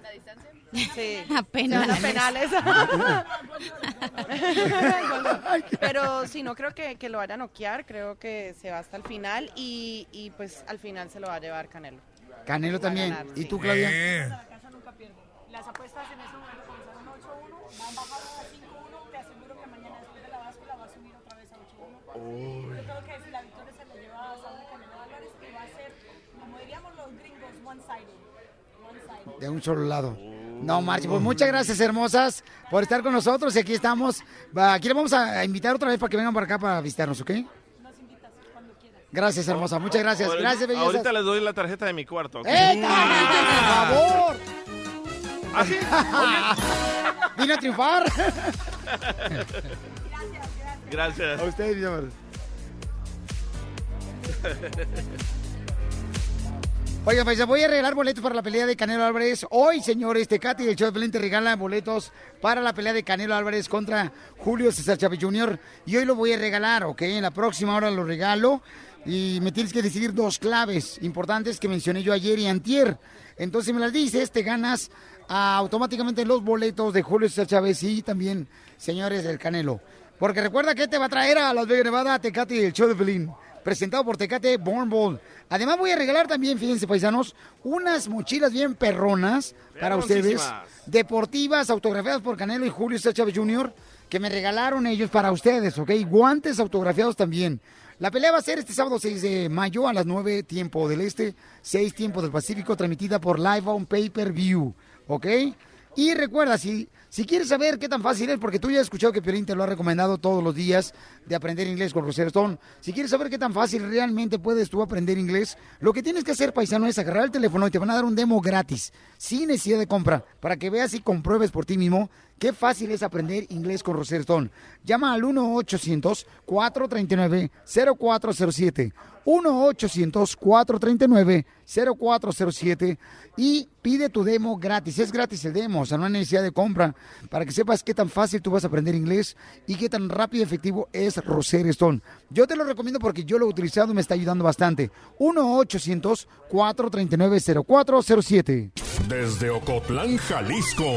Sí, A penales. a penales. Pero si no creo que, que lo vaya a noquear, creo que se va hasta el final y, y pues al final se lo va a llevar Canelo. Canelo también. ganar, ¿Y sí. tú, Claudia? La nunca pierde. Las apuestas en ese momento comenzaron 8-1, van bajando a 5-1. Te aseguro que mañana después de la báscula va a subir otra vez a 8-1. Yo creo que si la victoria se la lleva a Saúl Canelo Álvarez, que va a ser, como diríamos los gringos, one-sided. One-sided. De un solo lado. No, Marci, pues muchas gracias, hermosas, por estar con nosotros. Y aquí estamos. Aquí le vamos a invitar otra vez para que vengan por acá para visitarnos, ¿ok? Gracias, hermosa. Muchas gracias. Ahorita- Gracias, bellezas. Ahorita les doy la tarjeta de mi cuarto. ¡Eh, por favor! ¿Ah, sí? ¡Vino a triunfar! Gracias. A ustedes, mi amor. Oiga, pues voy a regalar boletos para la pelea de Canelo Álvarez. Hoy, señores, Tecate y el show de te regalan boletos para la pelea de Canelo Álvarez contra Julio César Chávez Jr. Y hoy lo voy a regalar, ¿ok? En la próxima hora lo regalo. Y me tienes que decir dos claves importantes que mencioné yo ayer y antier. Entonces me las dices, te ganas ah, automáticamente los boletos de Julio César Chávez y también, señores, del Canelo. Porque recuerda que te va a traer a Las Vegas, Nevada, Tecate y el show de Pelín presentado por Tecate Born Bold. Además voy a regalar también, fíjense paisanos, unas mochilas bien perronas para ustedes, deportivas, autografiadas por Canelo y Julio César Chávez Jr., que me regalaron ellos para ustedes, ¿ok? Guantes autografiados también. La pelea va a ser este sábado 6 de mayo a las 9 tiempo del este, 6 tiempo del Pacífico, transmitida por Live on Pay Per View, ¿ok? Y recuerda, si, si quieres saber qué tan fácil es, porque tú ya has escuchado que Piolín te lo ha recomendado todos los días de aprender inglés con Rosero Stone, si quieres saber qué tan fácil realmente puedes tú aprender inglés, lo que tienes que hacer, paisano, es agarrar el teléfono y te van a dar un demo gratis, sin necesidad de compra, para que veas y compruebes por ti mismo qué fácil es aprender inglés con Rosero Stone. Llama al 1-800-439-0407. 1-800-439-0407 y pide tu demo gratis. Es gratis el demo, o sea, no hay necesidad de compra para que sepas qué tan fácil tú vas a aprender inglés y qué tan rápido y efectivo es Rosero Stone. Yo te lo recomiendo porque yo lo he utilizado y me está ayudando bastante. 1-800-439-0407. Desde Ocotlán, Jalisco,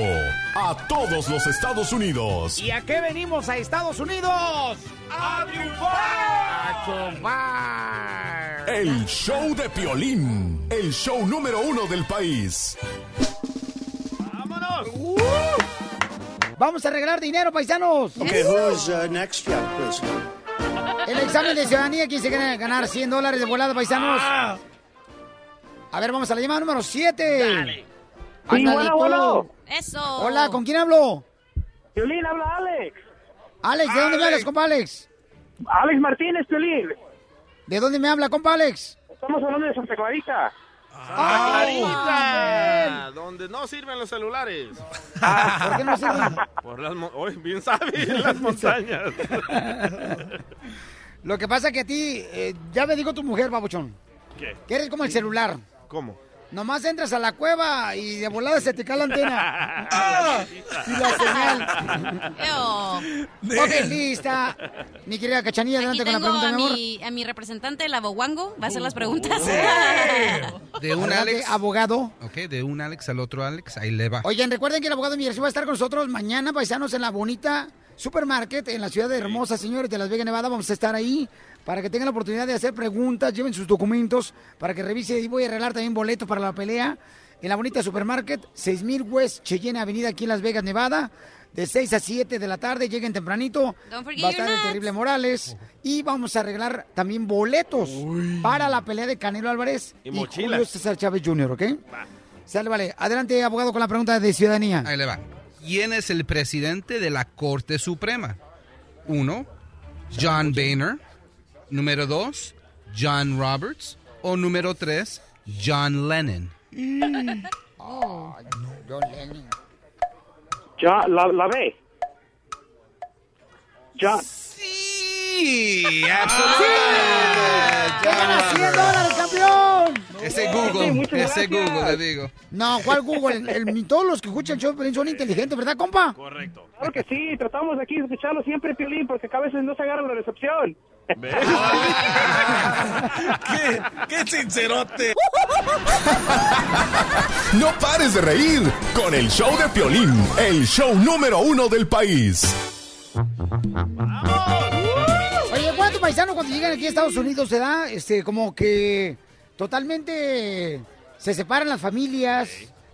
a todos los Estados Unidos. ¿Y a qué venimos a Estados Unidos? ¡A triunfar! ¡A El show de Piolín, el show número uno del país. ¡Vámonos! Vamos a regalar dinero, paisanos. Okay, who's uh, next? Yeah, please. El examen de ciudadanía, ¿quién se quiere ganar 100 dólares de volada, paisanos? A ver, vamos a la llamada número 7. Sí, bueno, bueno. Eso. Hola, ¿con quién hablo? Piolín, habla Alex. Alex, ¿de dónde me hablas, compa Alex? Alex Martínez, Piolín. ¿De dónde me habla, compa Alex? Estamos hablando de Santa Clarita. ¡Ah, Clarita! Donde no sirven los celulares. ¿Por qué no sirven? Por las... mo- Oye, bien sabe, las montañas. Lo que pasa que a ti, eh, ya me dijo tu mujer, babuchón, ¿Qué? Que eres como el celular. ¿Cómo? Nomás entras a la cueva y de volada se te cae la antena. ¡Ah! Y la señal. ok, lista. Mi querida Cachanilla, Aquí adelante con la pregunta, a mi amor. mi, a mi representante, el aboguango. Va a hacer las preguntas. De un Alex. abogado. Ok, de un Alex al otro Alex, ahí le va. Oigan, recuerden que el abogado migración va a estar con nosotros mañana, paisanos, en la bonita Supermarket en la ciudad de Hermosa, señores, de Las Vegas, Nevada. Vamos a estar ahí para que tengan la oportunidad de hacer preguntas, lleven sus documentos para que revise y voy a arreglar también boletos para la pelea en la bonita Supermarket, 6000 West Cheyenne Avenida aquí en Las Vegas, Nevada. De 6 a 7 de la tarde, lleguen tempranito. Don't forget Va a estar el terrible Morales. Y vamos a arreglar también boletos para la pelea de Canelo Álvarez Y y, mochilas. Julio César Chávez Jr., ¿ok? Sale, vale. Adelante, abogado, con la pregunta de ciudadanía. Ahí le va. ¿Quién es el presidente de la Corte Suprema? Uno, John Boehner. Número dos, John Roberts. O número tres, John Lennon. Oh, John Lennon. Ya, la, la ve. Ya. Sí, ¡Te ganas 100 dólares, campeón! Ese Google, ese gracias. Google, le digo. No, ¿cuál Google? El- el- todos los que escuchan el show de Pelín son inteligentes, ¿verdad, compa? Correcto. Claro que sí, tratamos aquí de escucharlo siempre, Piolín, porque a veces no se agarra la recepción. ¿Qué, qué sincerote. No pares de reír con el show de Piolín, el show número uno del país. Oye, ¿cuántos paisanos cuando llegan aquí a Estados Unidos se da, este, como que totalmente se separan las familias?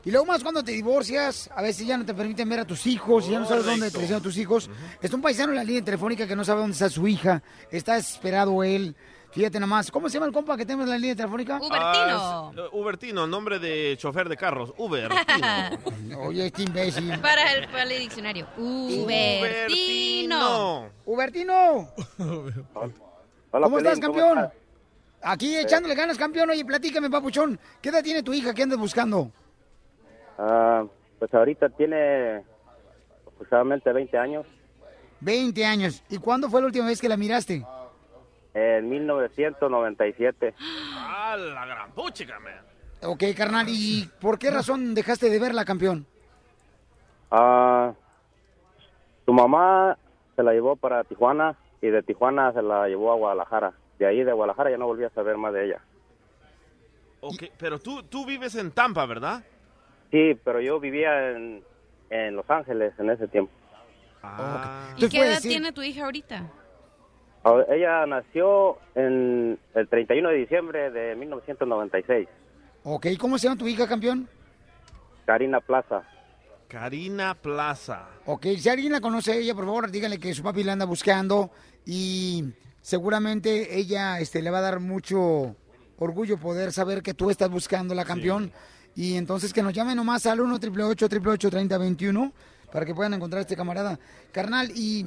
Y luego más cuando te divorcias, a veces ya no te permiten ver a tus hijos, y ya no sabes dónde a tus hijos. Está un paisano en la línea telefónica que no sabe dónde está su hija, está desesperado él. Fíjate nomás, ¿cómo se llama el compa que tenemos en la línea telefónica? Ah, es- eh, Ubertino, nombre de chofer de carros. Ubertino. Oye, este imbécil. Para el, para el diccionario. Ubertino. Ubertino. Hola, ¿Cómo estás, Piolín, ¿cómo campeón? estás? Aquí echándole ganas, campeón. Oye, platícame, papuchón. ¿Qué edad tiene tu hija? ¿Qué andas buscando? Ah, pues ahorita tiene aproximadamente 20 años. 20 años. ¿Y cuándo fue la última vez que la miraste? En 1997. Ah, la gran puchica, man. Ok, carnal. ¿Y por qué razón dejaste de verla, campeón? Ah, su mamá se la llevó para Tijuana y de Tijuana se la llevó a Guadalajara. De ahí de Guadalajara ya no volví a saber más de ella. Ok, pero tú, tú vives en Tampa, ¿verdad? Sí, pero yo vivía en, en Los Ángeles en ese tiempo. Ah. ¿Y qué edad tiene tu hija ahorita? Ah, Ella nació en el 31 de diciembre de 1996. Ok, ¿cómo se llama tu hija, campeón? Karina Plaza. Karina Plaza. Ok, si alguien la conoce a ella, por favor, díganle que su papi la anda buscando y seguramente ella este, le va a dar mucho orgullo poder saber que tú estás buscando la campeón. Y entonces que nos llame nomás al 1 888 3021 para que puedan encontrar a este camarada. Carnal, y,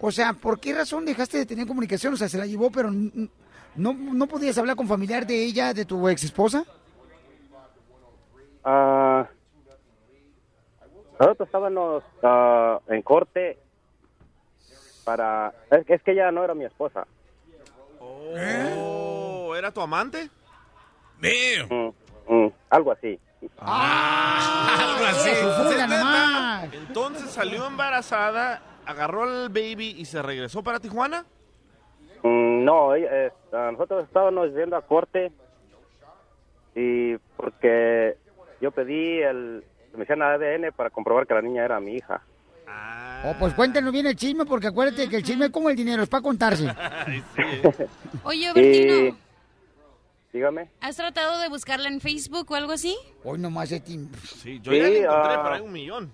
o sea, ¿por qué razón dejaste de tener comunicación? O sea, se la llevó, pero n- no, no podías hablar con familiar de ella, de tu ex esposa. Ah, nosotros estábamos ah, en corte para... Es, que- es que ella no era mi esposa. Oh, ¿era tu amante? Mm, mm, algo así. algo así. Fuga nomás. Entonces salió embarazada, agarró al baby y se regresó para Tijuana. Mm, no, ella, eh, ah, nosotros estábamos yendo a corte y porque yo pedí el... Me hicieron ADN para comprobar que la niña era mi hija. Oh, pues cuéntenos bien el chisme, porque acuérdate que el chisme es como el dinero, es para contarse. Oye, Bertino, Dígame. ¿has tratado de buscarla en Facebook o algo así? Hoy nomás este... Sí, yo ya la Sí, encontré, ah. pero hay un millón.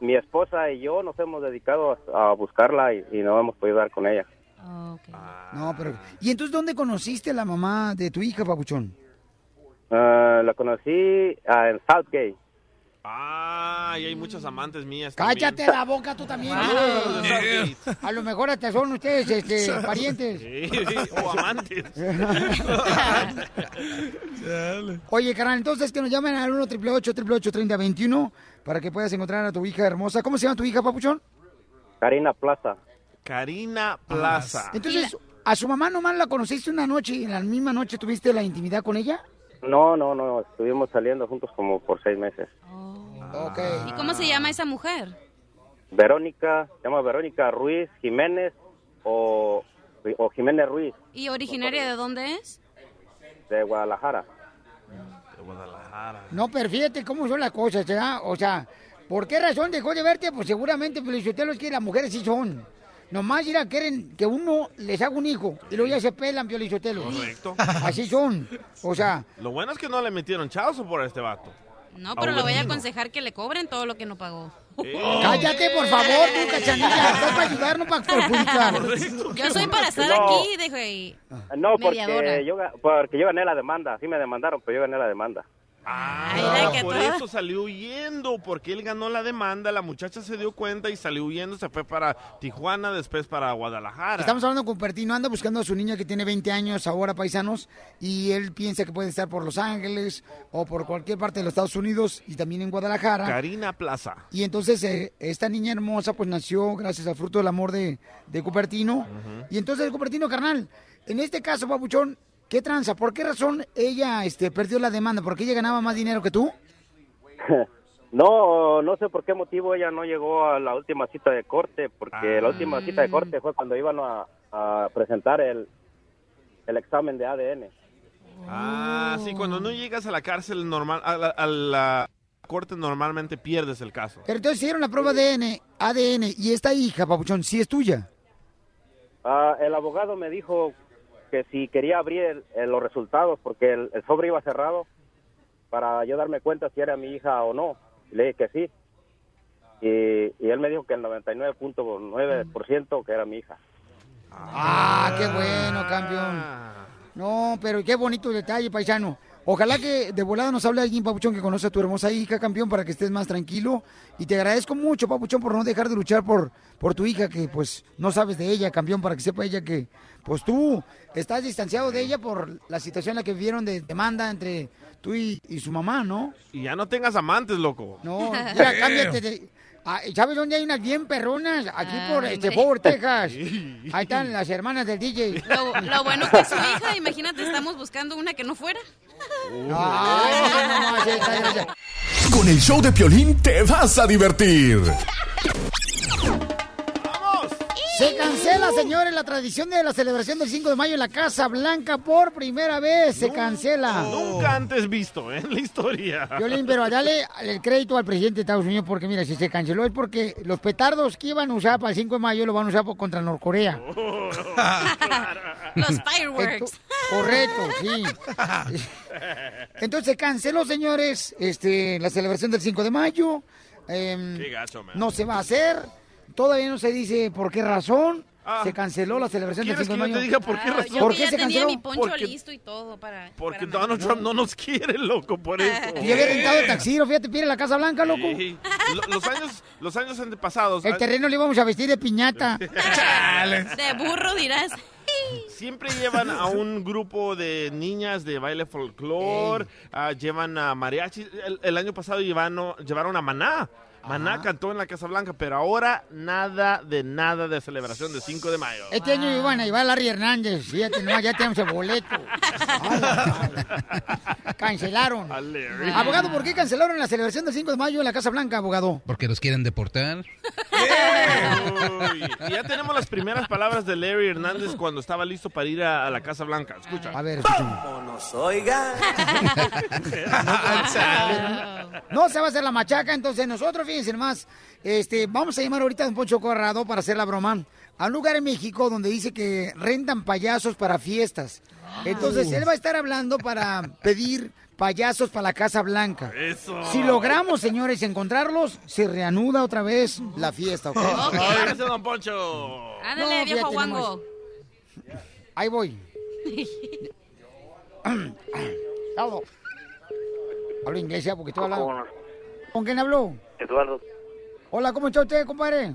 Mi esposa y yo nos hemos dedicado a, a buscarla y, y no hemos podido dar con ella. No, pero... ¿Y entonces dónde conociste a la mamá de tu hija, papuchón? Ah, la conocí ah, en Southgate. Ah, y hay muchas amantes mías. Cállate la boca tú también. Southgate. A lo mejor hasta son ustedes este, parientes. Sí, sí, o amantes. Oye, carnal, entonces que nos llamen al 1 888 3021 para que puedas encontrar a tu hija hermosa. ¿Cómo se llama tu hija, papuchón? Karina Plaza. Karina Plaza. Entonces, ¿A su mamá nomás la conociste una noche y en la misma noche tuviste la intimidad con ella? No, no, no, estuvimos saliendo juntos como por seis meses. ¿Y cómo se llama esa mujer? Verónica, se llama Verónica Ruiz Jiménez o, o Jiménez Ruiz, ¿Y originaria de dónde es? de Guadalajara. No, pero fíjate cómo son las cosas, ¿verdad? O sea, ¿por qué razón dejó de verte? Pues seguramente, Felicitelo, es que las mujeres sí son. Nomás irá, quieren que uno les haga un hijo y luego ya se pelan, Piolichotelo. Correcto. Así son. O sea, Lo bueno es que no le metieron chauzo por este vato. No, pero le voy a aconsejar que le cobren todo lo que no pagó. cállate, por favor, tú, cachanilla. Estás para ayudar, no para perjudicar. Yo soy para estar No. aquí, dijo ahí. No, Mediadora. porque yo, porque yo gané la demanda, sí me demandaron, pero yo gané la demanda. Ah, que por eso salió huyendo, porque él ganó la demanda, la muchacha se dio cuenta y salió huyendo, se fue para Tijuana, después para Guadalajara. Estamos hablando con Pertino, anda buscando a su niña que tiene 20 años ahora, paisanos, y él piensa que puede estar por Los Ángeles o por cualquier parte de los Estados Unidos y también en Guadalajara. Karina Plaza. Y entonces eh, esta niña hermosa pues nació gracias al fruto del amor de, de Cupertino. Y entonces Cupertino, carnal, en este caso, Papuchón, ¿qué tranza? ¿Por qué razón ella este, perdió la demanda? ¿Porque ella ganaba más dinero que tú? No, no sé por qué motivo ella no llegó a la última cita de corte, porque la última cita de corte fue cuando iban a, a presentar el, el examen de ADN. Ah, sí, cuando no llegas a la cárcel normal, a la, a la corte normalmente pierdes el caso. Pero entonces hicieron la prueba de ADN, ADN y esta hija, Papuchón, sí es tuya. Ah, el abogado me dijo que si quería abrir el- el- los resultados, porque el, el sobre iba cerrado, para yo darme cuenta si era mi hija o no. Le dije que sí. Y, y él me dijo que el 99.9% que era mi hija. Ah, qué bueno, campeón. No, pero qué bonito detalle, paisano. Ojalá que de volada nos hable alguien, Papuchón, que conoce a tu hermosa hija, campeón, para que estés más tranquilo. Y te agradezco mucho, Papuchón, por no dejar de luchar por, por tu hija, que pues no sabes de ella, campeón, para que sepa ella que pues tú estás distanciado de ella por la situación en la que vivieron de demanda entre tú y, y su mamá, ¿no? Y ya no tengas amantes, loco. No, mira, cámbiate de... Ah, ¿Sabes dónde hay unas bien perronas? Aquí por este, Fort Texas. Ahí están las hermanas del DJ. Lo, lo bueno que es su hija, imagínate, estamos buscando una que no fuera. Ay, no, no, sí, está desgraciado. Con el show de Piolín te vas a divertir. Se cancela, señores, la tradición de la celebración del 5 de mayo en la Casa Blanca por primera vez. Se cancela. Nunca antes visto ¿eh? en la historia. Violín, pero dale el crédito al presidente de Estados Unidos porque, mira, si se canceló es porque los petardos que iban a usar para el 5 de mayo lo van a usar por- contra Norcorea. Los fireworks. Correcto, sí. Entonces se canceló, señores, este, la celebración del 5 de mayo. Em, Qué gacho, man. no se va a hacer. Todavía no se dice por qué razón. se canceló la celebración del ¿Quieres 5 de yo te diga por qué Ah, razón? Yo ¿Por que qué ya se tenía canceló? mi poncho Porque- listo y todo para... Porque para Donald Trump no nos quiere, loco, por eso. Y yo había rentado el taxiro, fíjate, pide la Casa Blanca, loco. Sí. Los años, los años antepasados. El terreno le íbamos a vestir de piñata. De burro dirás. Siempre llevan a un grupo de niñas de baile folclore, ah, llevan a mariachi. El, el año pasado llevaron, llevaron a Maná. Maná cantó en la Casa Blanca, pero ahora nada de nada de celebración de 5 de mayo. Este año iban a llevar a Larry Hernández. Fíjate, no, ya tenemos el boleto. Cancelaron. Abogado, ¿por qué cancelaron la celebración del 5 de mayo en la Casa Blanca, abogado? Porque los quieren deportar. Uy, y ya tenemos las primeras palabras de Larry Hernández cuando estaba listo para ir a, a la Casa Blanca. Escucha. A ver, escucha. nos oigan. No se va a hacer la machaca, entonces nosotros, fíjense más, este, vamos a llamar ahorita a Don Poncho Corrado para hacer la broma a un lugar en México donde dice que rentan payasos para fiestas. Entonces, él va a estar hablando para pedir payasos para la Casa Blanca. Eso. Si logramos, señores, encontrarlos, se reanuda otra vez la fiesta, ¿ok? Gracias, don Poncho. Ándale, No, viejo guango. Ahí voy. Hablo. Hablo inglés ya porque estoy hablando. ¿Con quién habló? Eduardo. Hola, ¿cómo está usted, compadre?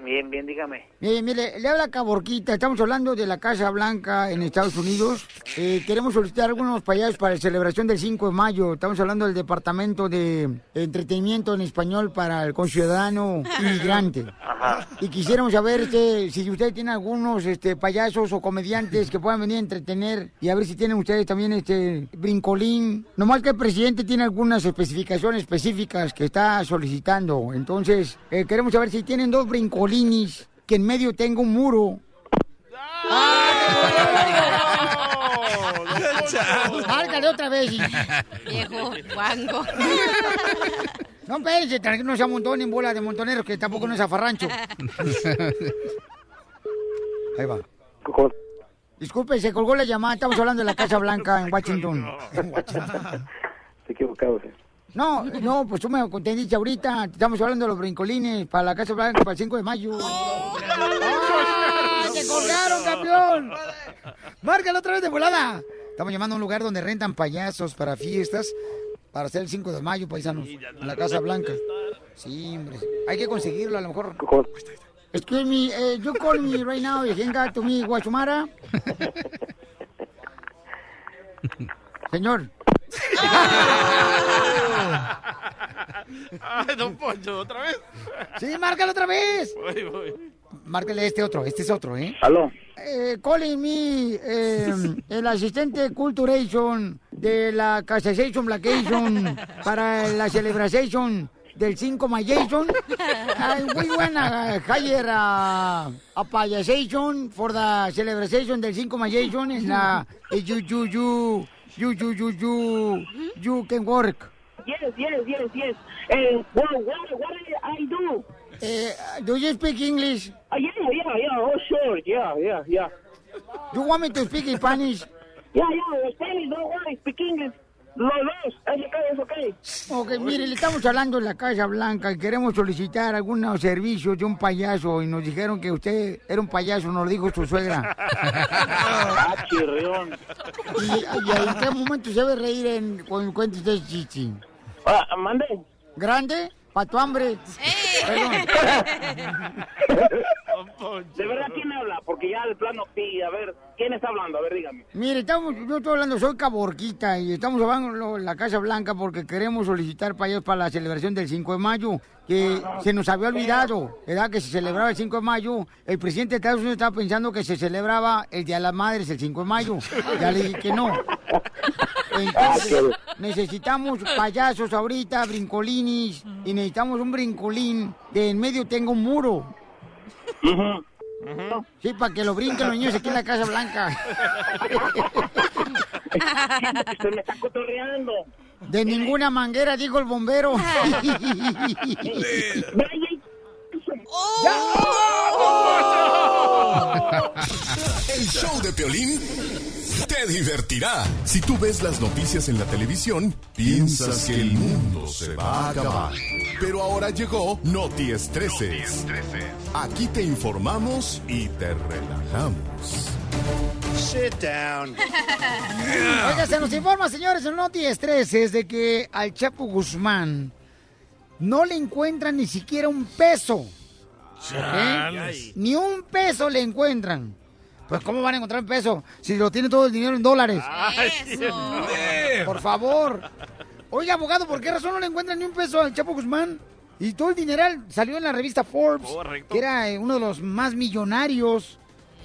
Bien, bien, dígame. Mire, mire, le habla Caborquita, estamos hablando de la Casa Blanca en Estados Unidos. Eh, queremos solicitar algunos payasos para la celebración del 5 de mayo. Estamos hablando del Departamento de Entretenimiento en Español para el conciudadano inmigrante. Ajá. Y quisiéramos saber este, si usted tiene algunos este, payasos o comediantes que puedan venir a entretener y a ver si tienen ustedes también este brincolín. Nomás que el presidente tiene algunas especificaciones específicas que está solicitando. Entonces, eh, queremos saber si tienen dos brincolinis que en medio tenga un muro. Márcale otra vez. Viejo guango. No, espérense, que no se amontone en bola de montoneros, que tampoco no es afarrancho. Ahí va. Disculpe, se colgó la llamada. Estamos hablando de la Casa Blanca en Washington. En Washington. Estoy equivocado, sí. No, no, pues tú me entendiste ahorita. Estamos hablando de los brincolines para la Casa Blanca para el 5 de mayo. ¡Ah! ¡Te colgaron, campeón! Márcalo otra vez de volada. Estamos llamando a un lugar donde rentan payasos para fiestas para hacer el 5 de mayo, paisanos. En la Casa Blanca. Sí, hombre. Hay que conseguirlo, a lo mejor. Excuse me, eh, you call me right now. You can get to me, Guachumara. Señor. Ay, don Poncho, ¿otra vez? Sí, márcalo otra vez. Voy, voy. Márcale este otro, este es otro, ¿eh? ¿Aló? Eh, calling me, eh, el asistente Culturation de la Casation Blackation para la celebración del 5 Mayation. We wanna hire a, a payasation for the celebration del 5 Mayation en la eh, you, you, you, you, you, you, you, you can work. Yes, yes, yes, yes. Uh, what, what, what I do? Eh, do you speak English? Uh, yeah, yeah, yeah. Oh, sure. Yeah, yeah, yeah. Do you want me to speak Spanish? Yeah, yeah. Spanish, don't worry. Speak English. Los dos. Es okay. Ok, mire, le estamos hablando de la Casa Blanca y queremos solicitar algunos servicios de un payaso y nos dijeron que usted era un payaso, nos lo dijo su suegra. Ah, chirrión. ¿Y, y en qué momento se debe reír en, cuando cuente usted chichi? Ah, mande. ¿Grande? ¿Pa tu hambre? ¿De verdad quién habla? Porque ya de plano sí. A ver, ¿quién está hablando? A ver, dígame. Mire, estamos, yo estoy hablando, soy Caborquita y estamos hablando de la Casa Blanca porque queremos solicitar payasos para la celebración del 5 de mayo, que se nos había olvidado, ¿verdad? Que se celebraba el 5 de mayo. El presidente de Estados Unidos estaba pensando que se celebraba el Día de las Madres el 5 de mayo. Ya le dije que no. Entonces, necesitamos payasos ahorita, brincolinis, y necesitamos un brincolín que en medio tenga un muro. Sí, para que lo brinquen los niños aquí en la Casa Blanca. Se me está cotorreando. De ninguna manguera, dijo el bombero. El show de Piolín te divertirá. Si tú ves las noticias en la televisión, piensas que el mundo se va a acabar. Pero ahora llegó Noti Estreses. Aquí te informamos y te relajamos. Sit down. Oiga, se nos informa, señores, en Noti Estreses de que al Chapo Guzmán no le encuentran ni siquiera un peso. Chales. Ni un peso le encuentran. Pues, ¿cómo van a encontrar un peso si lo tiene todo el dinero en dólares? Por favor. Oiga, abogado, ¿por qué razón no le encuentran ni un peso al Chapo Guzmán? Y todo el dineral salió en la revista Forbes, Correcto. que era eh, uno de los más millonarios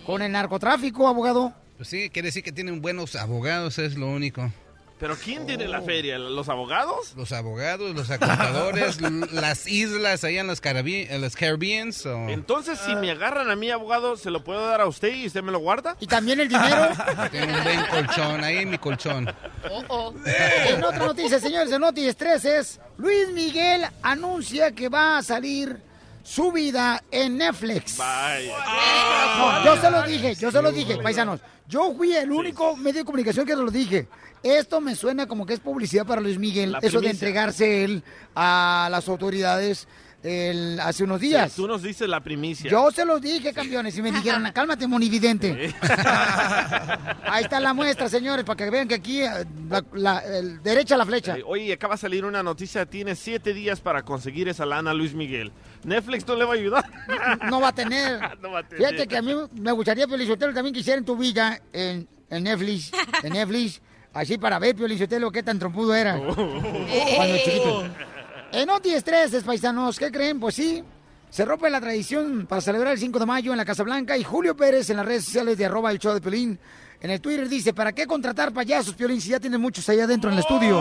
con el narcotráfico, abogado. Pues sí, quiere decir que tienen buenos abogados, es lo único. ¿Pero quién tiene la feria? ¿Los abogados? Los abogados, los acontadores, las islas allá en las, Carabi- en las Caribbeans. o- Entonces, si me agarran a mí, abogado, ¿se lo puedo dar a usted y usted me lo guarda? ¿Y también el dinero? Tengo un buen colchón, ahí mi colchón. En otra noticia, señores, de Noti Estreses, Luis Miguel anuncia que va a salir su vida en Netflix. No, yo se lo dije, yo se lo dije, paisanos. Yo fui el único medio de comunicación que se lo dije. Esto me suena como que es publicidad para Luis Miguel, eso de entregarse él a las autoridades el- hace unos días. Tú nos dices la primicia. Yo se los dije, campeones, y me dijeron, cálmate, monividente. Ahí está la muestra, señores, para que vean que aquí, eh, la, la- el- derecha la flecha. Eh, Oye, acaba de salir una noticia. Tiene siete días para conseguir esa lana Luis Miguel. Netflix no le va a ayudar. No va a tener. No va a tener. Fíjate que a mí me gustaría, Piolizotelo, también quisiera en tu vida, en, en Netflix, en Netflix, así para ver, Piolizotelo, qué tan trompudo era. Cuando chiquito. En Oti Estreses, paisanos, ¿qué creen? Pues sí, se rompe la tradición para celebrar el 5 de mayo en la Casa Blanca y Julio Pérez en las redes sociales de arroba el show de Piolín. En el Twitter dice, ¿para qué contratar payasos, Piolín, si ya tienen muchos allá adentro en el estudio?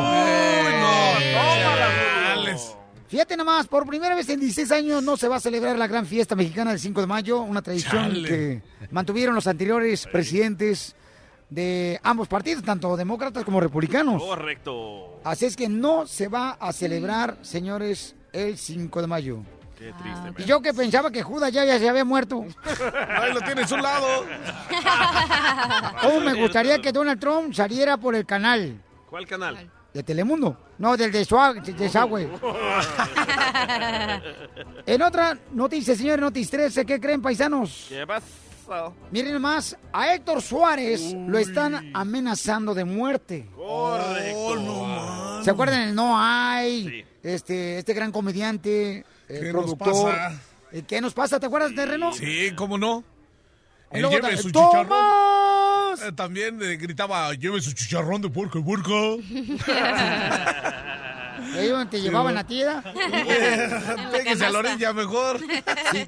Fíjate nomás, por primera vez en 16 años no se va a celebrar la gran fiesta mexicana del 5 de mayo, una tradición Chale. que mantuvieron los anteriores presidentes de ambos partidos, tanto demócratas como republicanos. Correcto. Así es que no se va a celebrar, señores, el 5 de mayo. Qué triste. Y yo que pensaba que Judas ya, ya se había muerto. Ahí lo tienes a un lado. ¿Cómo me gustaría que Donald Trump saliera por el canal ¿Cuál canal? de Telemundo? No, del de Desagüe. En otra noticia, señores, Notis 13, ¿qué creen, paisanos? ¿Qué Miren más, a Héctor Suárez lo están amenazando de muerte. Correcto. ¿Se acuerdan el No Hay? Este, este gran comediante, eh, ¿Qué nos productor. pasa? Eh, ¿Qué nos pasa? ¿Te acuerdas, Terreno? Sí, ¿cómo no? Y Él luego lleve su ¡Tomás! chicharrón. Eh, también eh, gritaba, lleve su chicharrón de puerco y puerco. Ellos te llevaban a ti, ¿verdad? Péguese a la orilla mejor. Sí.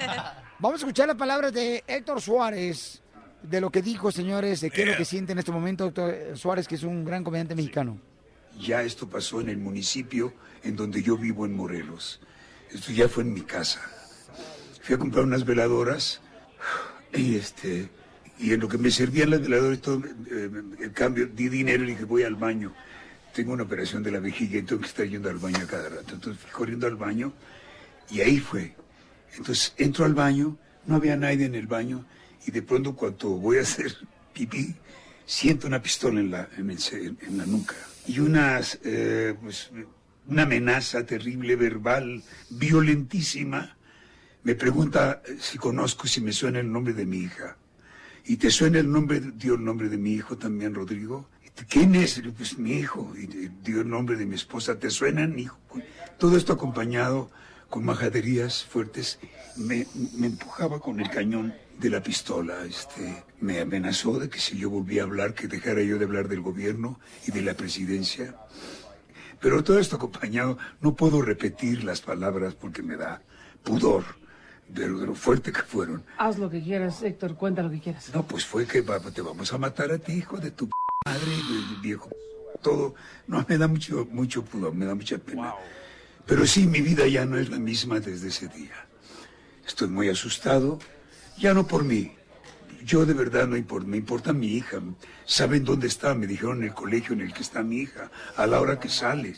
Vamos a escuchar las palabras de Héctor Suárez, de lo que dijo, señores, de qué es lo que siente en este momento Héctor Suárez, que es un gran comediante mexicano. Ya esto pasó en el municipio en donde yo vivo en Morelos. Esto ya fue en mi casa. Fui a comprar unas veladoras y este y en lo que me servían las veladoras todo eh, el cambio di dinero y dije voy al baño. Tengo una operación de la vejiga y tengo que estar yendo al baño a cada rato. Entonces fui corriendo al baño y ahí fue. Entonces entro al baño, no había nadie en el baño y de pronto cuando voy a hacer pipí siento una pistola en la, en el en la nuca y unas, eh, pues, una amenaza terrible, verbal, violentísima. Me pregunta eh, si conozco, si me suena el nombre de mi hija. ¿Y te suena el nombre, dio el nombre de mi hijo también, Rodrigo? ¿Quién es? Pues mi hijo. Y eh, dio el nombre de mi esposa. ¿Te suenan, hijo? Todo esto acompañado con majaderías fuertes. Me, me empujaba con el cañón de la pistola. Este, me amenazó de que si yo volvía a hablar, que dejara yo de hablar del gobierno y de la presidencia. Pero todo esto acompañado, no puedo repetir las palabras porque me da pudor de lo, de lo fuerte que fueron. Haz lo que quieras, Héctor, cuenta lo que quieras. No, pues fue que va- te vamos a matar a ti, hijo de tu p- madre, viejo. Todo. No, me da mucho, mucho pudor, me da mucha pena. Pero sí, mi vida ya no es la misma desde ese día. Estoy muy asustado, ya no por mí. Yo de verdad no importa, me importa mi hija. Saben dónde está, me dijeron en el colegio en el que está mi hija, a la hora que sale.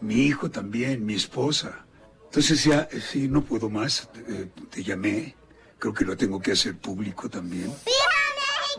Mi hijo también, mi esposa. Entonces ya, eh, sí, no puedo más. eh, te llamé, creo que lo tengo que hacer público también.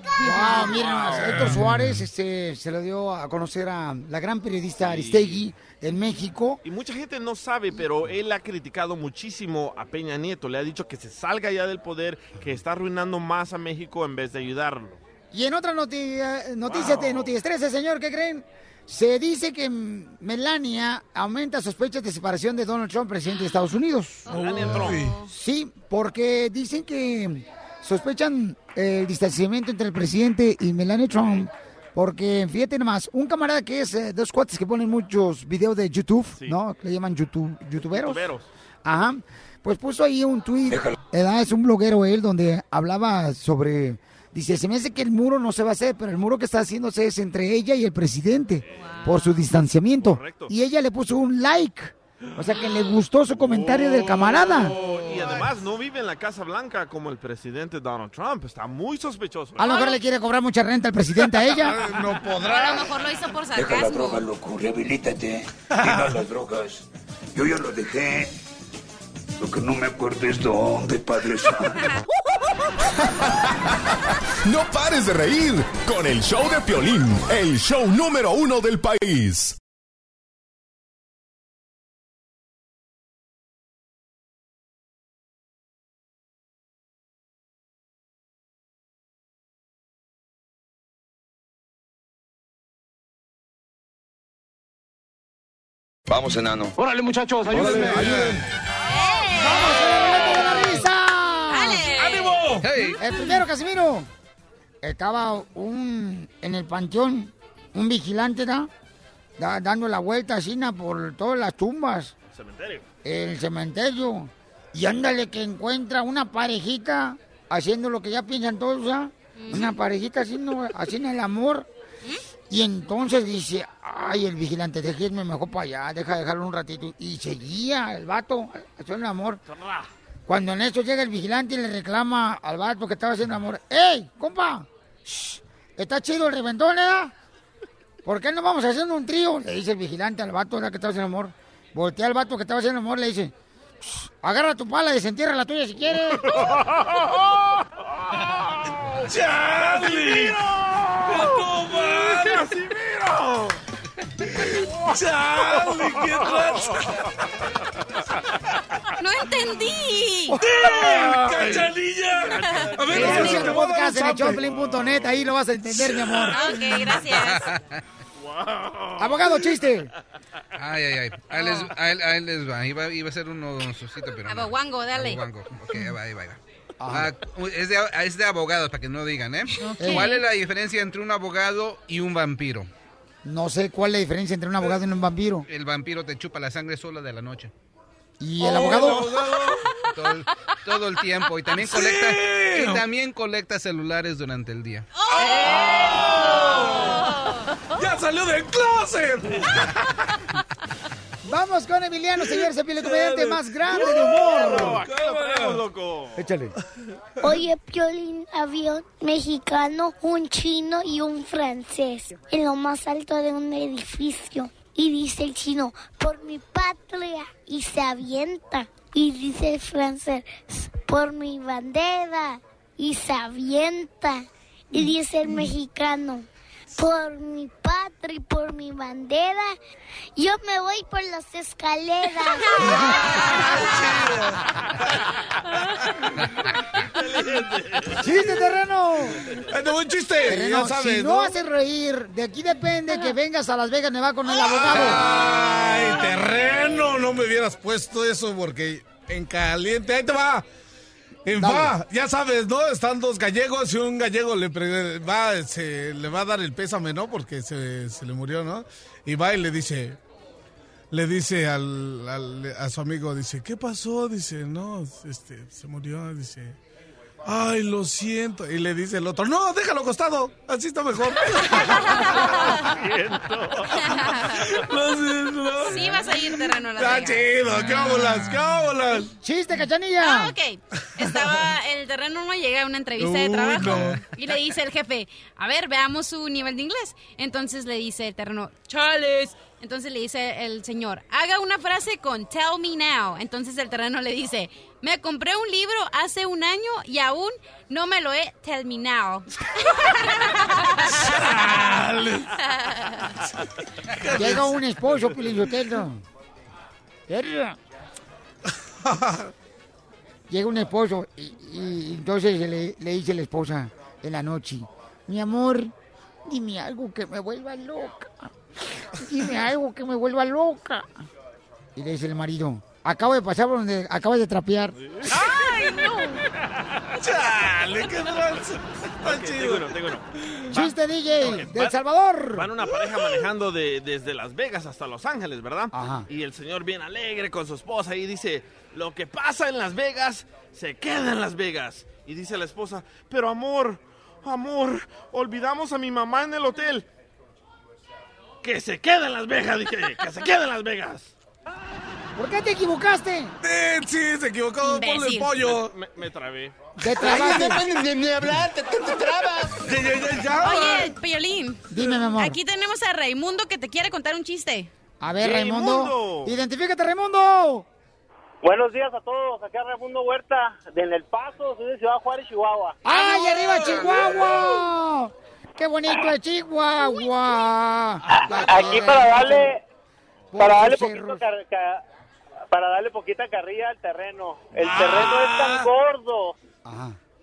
Wow, nomás, Héctor Suárez este, se lo dio a conocer a la gran periodista Aristegui en México. Y mucha gente no sabe, pero él ha criticado muchísimo a Peña Nieto. Le ha dicho que se salga ya del poder, que está arruinando más a México en vez de ayudarlo. Y en otra noticia, noticia de Noticias 13, señor, ¿qué creen? Se dice que Melania aumenta sospechas de separación de Donald Trump, presidente de Estados Unidos. Melania Trump. Sí, porque dicen que sospechan el distanciamiento entre el presidente y Melania Trump. Porque, fíjate nomás, un camarada que es eh, dos cuates que ponen muchos videos de YouTube, ¿no? Le llaman YouTube, youtuberos. Youtuberos. Ajá. Pues puso ahí un tweet. Es un bloguero él donde hablaba sobre. Dice, se me hace que el muro no se va a hacer, pero el muro que está haciéndose es entre ella y el presidente por su distanciamiento. Y ella le puso un like. O sea que le gustó su comentario del camarada. Y además no vive en la Casa Blanca como el presidente Donald Trump. Está muy sospechoso. A lo mejor le quiere cobrar mucha renta al presidente a ella. no A lo mejor lo hizo por Deja la sarcasmo. droga, loco, rehabilítate. Deja las drogas. Yo ya lo dejé. Lo que no me acuerdo es dónde, Padre Santo. No pares de reír con el show de Piolín, el show número uno del país. Vamos, enano. Órale, muchachos, ayúdenme. ¡Vamos con la ruleta de la risa! ¡Ánimo! El primero, Casimiro. Estaba un en el panteón, un vigilante, ¿da? Da- dando la vuelta así por todas las tumbas, Cementerio. el cementerio. Y ándale que encuentra una parejita haciendo lo que ya piensan todos, ¿ah? Una parejita haciendo, haciendo el amor. Y entonces dice, ay, el vigilante, déjeme mejor para allá, deja de dejarlo un ratito. Y seguía el vato haciendo el amor. Cuando en eso llega el vigilante y le reclama al vato que estaba haciendo amor, ¡Ey, compa! Shh, ¿Está chido el reventón, eh? ¿Por qué no vamos haciendo un trío? Le dice el vigilante al vato ¿verdad? que estaba haciendo amor. Voltea al vato que estaba haciendo amor, le dice, "Shh, agarra tu pala y desentierra la tuya si quieres. ¡Charlie! ¡No! ¡Casimiro! ¡Charlie, qué tranza! ¡No entendí! ¡Cachanilla! A ver, te el podcast en showplin.net, ahí lo vas a entender, mi amor. Ok, gracias. Abogado, chiste. Ay, ay, ay. Ahí les, ahí- ahí les va. Iba, iba a ser uno suscito, pero no. Aboguango, dale. Aboguango. Ok, ahí va, ahí va, ahí va. Ah, es, de, es de abogados, para que no digan, ¿eh? ¿Cuál es la diferencia entre un abogado y un vampiro? No sé cuál es la diferencia entre un abogado y un vampiro. El vampiro te chupa la sangre sola de la noche. ¿Y el abogado? Todo el, todo el tiempo. Y también colecta, y también colecta celulares durante el día. ¡Ya salió del closet! Vamos con Emiliano, señor, el comediante más grande de humor. Aquí lo tenemos, loco. Échale. Oye, Piolín, había un mexicano, un chino y un francés en lo más alto de un edificio. Y dice el chino, por mi patria, y se avienta. Y dice el francés, por mi bandera, y se avienta. Y dice el mexicano, por mi patria y por mi bandera, yo me voy por las escaleras. ¡Chiste, terreno! ¡Ay, un chiste! Terreno, ya sabes, si no, ¿no? haces reír, de aquí depende que vengas a Las Vegas, Nevada con el abogado. ¡Ay, terreno! No me hubieras puesto eso porque en caliente. ¡Ahí te va! En Dale. va, ya sabes, ¿no? Están dos gallegos y un gallego le, pre- va, se, le va a dar el pésame, ¿no? Porque se, se le murió, ¿no? Y va y le dice, le dice al, al- a su amigo, dice, ¿qué pasó? Dice, no, este, se murió, dice, ay, lo siento. Y le dice el otro, no, déjalo acostado, así está mejor. Sí vas a ir terreno a Las Está chido, qué óbolas. ¡Chiste, cachanilla! Ah, ok. Estaba el terreno no llega a una entrevista de Uy, trabajo no. y le dice el jefe, a ver, veamos su nivel de inglés. Entonces le dice el terreno, chales. Entonces le dice el señor, haga una frase con tell me now. Entonces el terreno le dice, me compré un libro hace un año y aún no me lo he tell me now. Llega un esposo. Verga. Llega un esposo y, y entonces le, le dice la esposa en la noche, mi amor, dime algo que me vuelva loca. Dime algo que me vuelva loca. Y le dice el marido, acabo de pasar por donde acabas de trapear. ¡Ay, no! ¡Chale, qué tranza! Ok, tengo uno, tengo uno. Chiste, DJ, de Va- El Salvador. Van una pareja manejando de- desde Las Vegas hasta Los Ángeles, ¿verdad? Y el señor bien alegre con su esposa y dice, lo que pasa en Las Vegas se queda en Las Vegas. Y dice la esposa, pero amor, amor, olvidamos a mi mamá en el hotel. Que se queda en Las Vegas, dije, que se queda en Las Vegas. ¿Por qué te equivocaste? Eh, sí, se equivocó, ponle el pollo. Me, me trabé. Te trabaste. ni hablar, te, trabas. Oye, Piolín. Dime, mi amor. Aquí tenemos a Raimundo que te quiere contar un chiste. A ver, Raimundo. Identifícate, Raimundo. Buenos días a todos, acá Raimundo Huerta, de En El Paso, soy de Ciudad Juárez, Chihuahua. ¡Ay, arriba Chihuahua! ¡Qué bonito es Chihuahua! Aquí para darle, para darle poquito car- ca- para darle poquita carrilla al terreno. El terreno es tan gordo.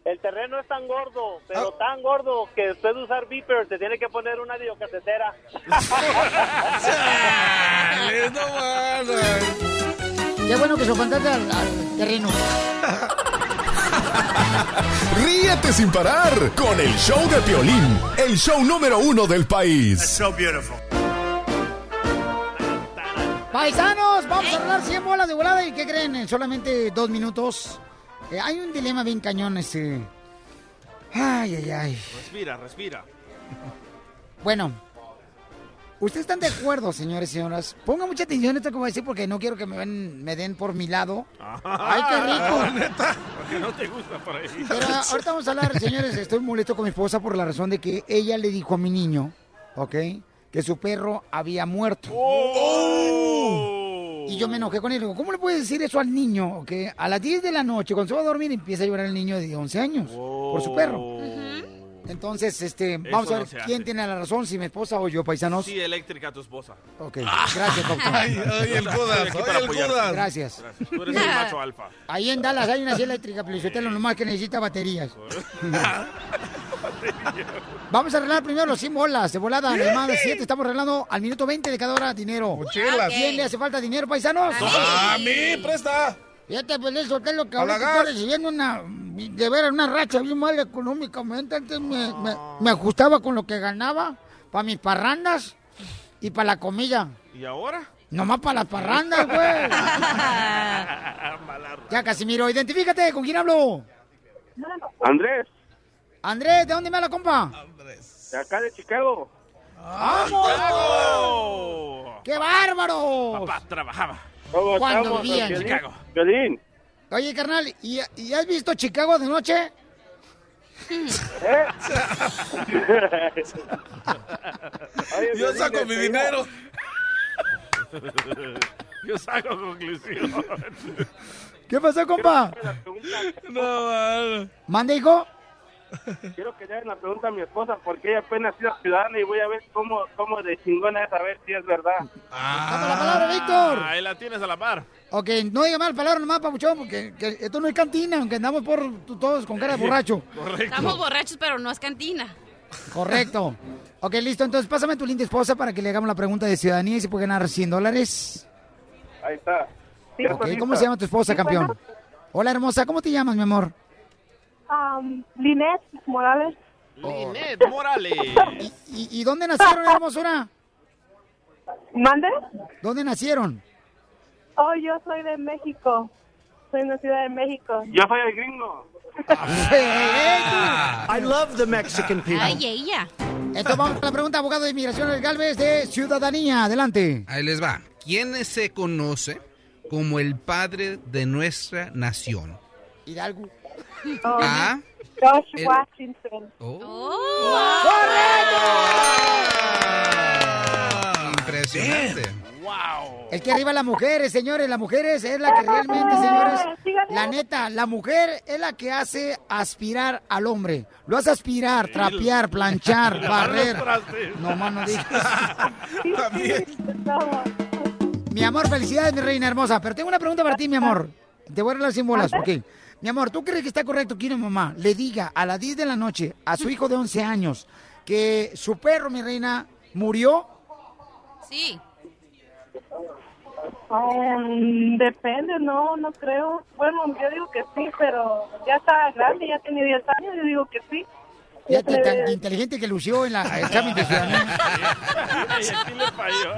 El terreno es tan gordo, pero tan gordo que después de usar beeper te tiene que poner una videocasetera. Qué bueno que se al, al terreno. Ríete sin parar con el show de Piolín, el show número uno del país. So beautiful. Paisanos, vamos a hablar 100 bolas de volada. ¿Y qué creen? En solamente dos minutos. eh, hay un dilema bien cañón, ese. Ay, ay, ay. Respira, respira. Bueno, ¿ustedes están de acuerdo, señores y señoras? Pongan mucha atención a esto que voy a decir porque no quiero que me, ven- me den por mi lado. ¡Ay, qué rico! Porque no te gusta por ahí. Pero ahorita vamos a hablar, señores. Estoy molesto con mi esposa por la razón de que ella le dijo a mi niño, ¿ok? Que su perro había muerto. Y yo me enojé con él. Digo, ¿cómo le puedes decir eso al niño? Ok, a las 10 de la noche, cuando se va a dormir, empieza a llorar el niño de 11 años por su perro. Entonces, este, vamos a ver quién hace. tiene la razón, si mi esposa o yo, paisanos. Sí, eléctrica tu esposa. Ok, gracias, doctor. Ay, ay, el Judas, ay, el. Judas. Gracias. Gracias. Tú eres el macho alfa. Ahí en Dallas hay una silla eléctrica, Felicitelo, nomás que necesita baterías. Vamos a arreglar primero los 100 bolas de volada. La llamada de 7, estamos arreglando al minuto 20 de cada hora dinero. Mochilas. ¿Quién le hace falta dinero, paisanos? A mí, presta. Fíjate, pues Sotelo, que A la ahorita gas. estoy recibiendo una, de ver una racha bien mal económicamente. Antes me, me, me ajustaba con lo que ganaba para mis parrandas y para la comida. ¿Y ahora? Nomás para las parrandas, güey. Ya, Casimiro, identifícate, ¿con quién hablo? Andrés, Andrés, ¿de dónde me habla, compa? de acá de Chicago. ¡Vamos! ¡Qué bárbaro! Papá trabajaba. ¿Cómo ¿Cuándo estamos, vivían? Piolín? Chicago. Piolín. Oye, carnal, ¿y, y has visto Chicago de noche? Oye, Yo saco mi dinero. Yo saco conclusión. ¿Qué pasó, compa? No, mano. ¿Mande, hijo? Quiero que le hagan la pregunta a mi esposa porque ella apenas es ciudadana y voy a ver cómo, cómo de chingona es a ver si es verdad. Dame la palabra, Víctor. Ah, Ahí la tienes a la par. Ok, no diga mal palabra nomás, papuchón, porque que esto no es cantina, aunque andamos por todos con cara de borracho. Estamos borrachos, pero no es cantina. Correcto. Ok, listo. Entonces, pásame a tu linda esposa para que le hagamos la pregunta de ciudadanía y se puede ganar 100 dólares. Ahí está. Ok, ¿cómo se llama tu esposa, campeón? Hola, hermosa. ¿Cómo te llamas, mi amor? Um, Linet Morales. Linet Morales. ¿Y, y dónde nacieron, hermosura? ¿Mande? ¿Dónde nacieron? Oh, yo soy de México. Soy de la Ciudad de México. Yo soy el gringo. I love the Mexican people. Ay, ella. Entonces vamos a la pregunta, abogado de inmigración El Galvez de Ciudadanía. Adelante. Ahí les va. ¿Quién se conoce como el padre de nuestra nación? Hidalgo. Oh, A. George el- Washington. Impresionante. Es que arriba las mujeres, señores, las mujeres es la que realmente, señores, la neta, la mujer es la que hace aspirar al hombre. Lo hace aspirar, trapear, planchar, barrer. No más no digas. Mi amor, felicidades, mi reina hermosa. Pero tengo una pregunta para ti, mi amor. Te voy a dar sin bolas, ok. Mi amor, ¿tú crees que está correcto que una mamá le diga a las 10 de la noche a su hijo de 11 años que su perro, mi reina, murió? Sí. Um, depende, no, no creo. Bueno, yo digo que sí, pero ya está grande, ya tiene 10 años, yo digo que sí. Fíjate, tan inteligente que lució en la examen de ciudadanía. Sí le falló.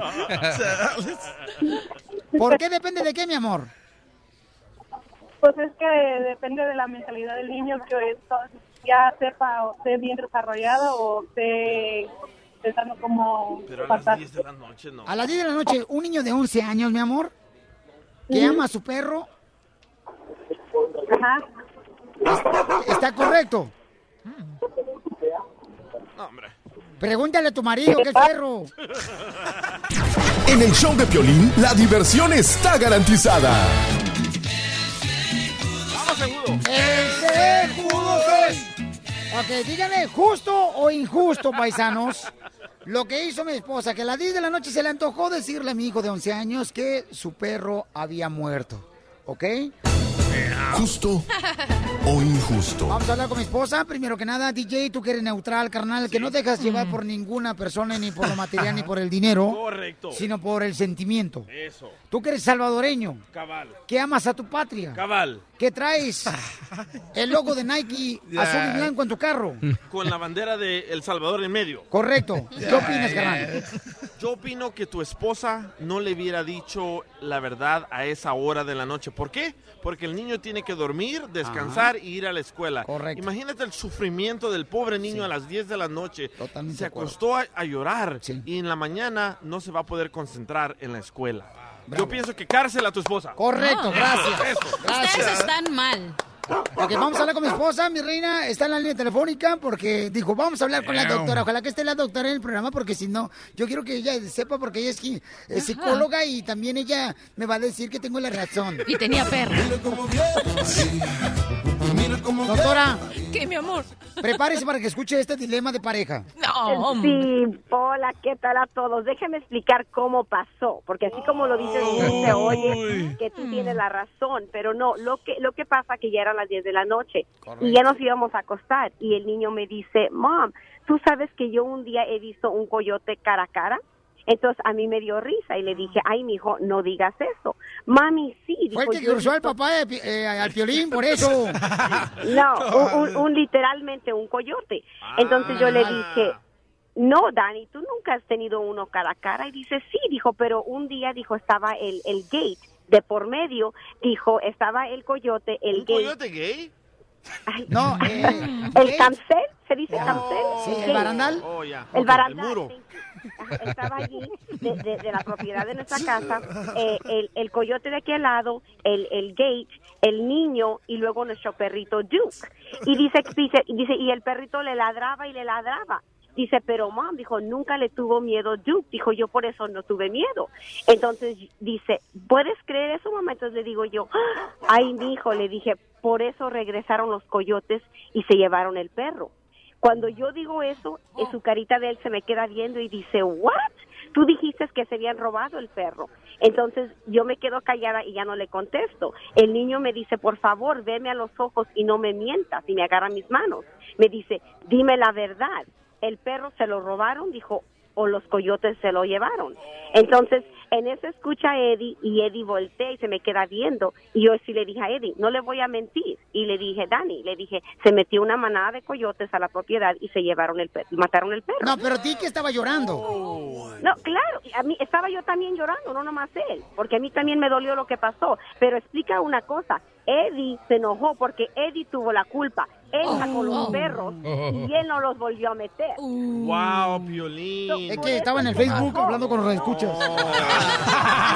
¿Por qué depende de qué, mi amor? Pues es que depende de la mentalidad del niño, que esto ya sepa o esté bien desarrollado o esté pensando como Pero a pasar. las 10 de la noche no. A las 10 de la noche, un niño de 11 años, mi amor, que ama a su perro, Ajá. está correcto. No, hombre. Pregúntale a tu marido que es perro. En el show de Piolín, la diversión está garantizada. ¡El sejudo soy! Ok, díganle, ¿justo o injusto, paisanos? Lo que hizo mi esposa, que a las 10 de la noche se le antojó decirle a mi hijo de 11 años que su perro había muerto. ¿Ok? ¿Justo o injusto? Vamos a hablar con mi esposa. Primero que nada, DJ, tú que eres neutral, carnal, que no dejas llevar por ninguna persona, ni por lo material, ni por el dinero. Correcto. Sino por el sentimiento. Eso. Tú que eres salvadoreño, Cabal. que amas a tu patria, Cabal. Que traes el logo de Nike azul y blanco en tu carro. Con la bandera de El Salvador en medio. Correcto. ¿Qué opinas, carnal? Yo opino que tu esposa no le hubiera dicho la verdad a esa hora de la noche. ¿Por qué? Porque el niño tiene que dormir, descansar y ir a la escuela. Correcto. Imagínate el sufrimiento del pobre niño a las 10 de la noche. Totalmente se acostó a, a llorar y en la mañana no se va a poder concentrar en la escuela. Yo pienso que cárcel a tu esposa. Correcto, gracias. Eso. Ustedes están mal. Ok, vamos a hablar con mi esposa, mi reina, está en la línea telefónica porque dijo, vamos a hablar con la doctora. Ojalá que esté la doctora en el programa porque si no, yo quiero que ella sepa porque ella es, es psicóloga y también ella me va a decir que tengo la razón. Y tenía perro. Doctora, ¿Qué, mi amor? prepárese para que escuche este dilema de pareja. No, Sí, hola, ¿qué tal a todos? Déjeme explicar cómo pasó, porque así como lo dices, se oye que tú tienes la razón, pero no, lo que lo que pasa que ya eran las 10 de la noche y ya nos íbamos a acostar y el niño me dice, "Mom, ¿tú sabes que yo un día he visto un coyote cara a cara?" Entonces a mí me dio risa y le dije, ay, mijo, no digas eso. Mami, sí. Fue el dijo, que "yo he cruzó al visto- papá de pi- eh, al piolín, por eso. no, un, un- un literalmente un coyote. Entonces yo le dije, no, Dani, tú nunca has tenido uno cara a cara. Y dice, sí, dijo, pero un día, dijo, estaba el, el gate de por medio, dijo, estaba el coyote, el ¿Un gate. coyote gay? No, eh, el cancel, ¿se dice cancel? Sí, El el gate. barandal. Oh. El barandal. muro. Estaba allí de, de- de la propiedad de nuestra casa eh, el, el coyote de aquel lado el, el gate el niño y luego nuestro perrito Duke y dice dice dice y el perrito le ladraba y le ladraba Dice, pero mom, dijo, nunca le tuvo miedo Duke. Dijo, yo por eso no tuve miedo. Entonces dice, ¿puedes creer eso, mamá? Entonces le digo yo, "Ah, ay, mi hijo, le dije, por eso regresaron los coyotes y se llevaron el perro. Cuando yo digo eso, en su carita de él se me queda viendo y dice, ¿what? Tú dijiste que se habían robado el perro. Entonces yo me quedo callada y ya no le contesto. El niño me dice, por favor, veme a los ojos y no me mientas. Y me agarra mis manos. Me dice, dime la verdad. El perro se lo robaron, dijo, o los coyotes se lo llevaron. Entonces, en eso escucha a Eddie y Eddie voltea y se me queda viendo. Y yo sí le dije a Eddie, no le voy a mentir. Y le dije, Dani, le dije, se metió una manada de coyotes a la propiedad y se llevaron el perro, mataron el perro. No, pero ti que estaba llorando. No, claro, a mí estaba yo también llorando, no nomás él, porque a mí también me dolió lo que pasó. Pero explica una cosa, Eddie se enojó porque Eddie tuvo la culpa. Él sacó los perros y él no los volvió a meter. Wow, Piolín. Es que estaba en el Facebook hablando con los escuchas.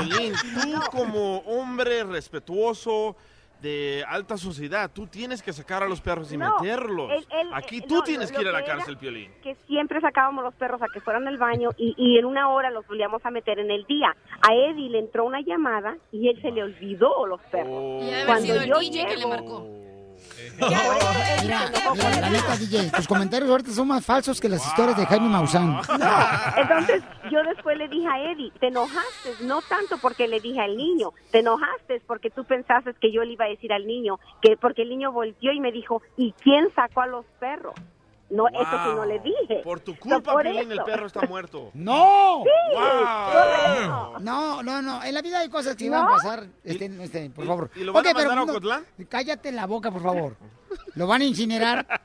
Piolín, tú como hombre respetuoso de alta sociedad, tú tienes que sacar a los perros y No, meterlos. él- él- Aquí eh, tú no, tienes lo- que ir a la cárcel, Piolín. que siempre sacábamos los perros a que fueran al baño y, y en una hora los volvíamos a meter en el día. A Eddie le entró una llamada y él se le olvidó los perros. Oh. Y debe haber Cuando sido el yo DJ que le llego- marcó. Mira, mira, la neta, DJ, tus comentarios ahorita son más falsos que las historias de Jaime Maussan. Entonces yo después le dije a Eddie, te enojaste, no tanto porque le dije al niño, te enojaste porque tú pensaste que yo le iba a decir al niño, que porque el niño volteó y me dijo, ¿y quién sacó a los perros? No, eso sí no le dije. Por tu culpa, por Piolín, el perro está muerto. ¡No! Sí, Wow. No, no, no. En la vida hay cosas que ¿No? van a pasar. Este, este, por favor. y lo van a pero mandar a no- Ocotlán? cállate la boca, por favor. Lo van a incinerar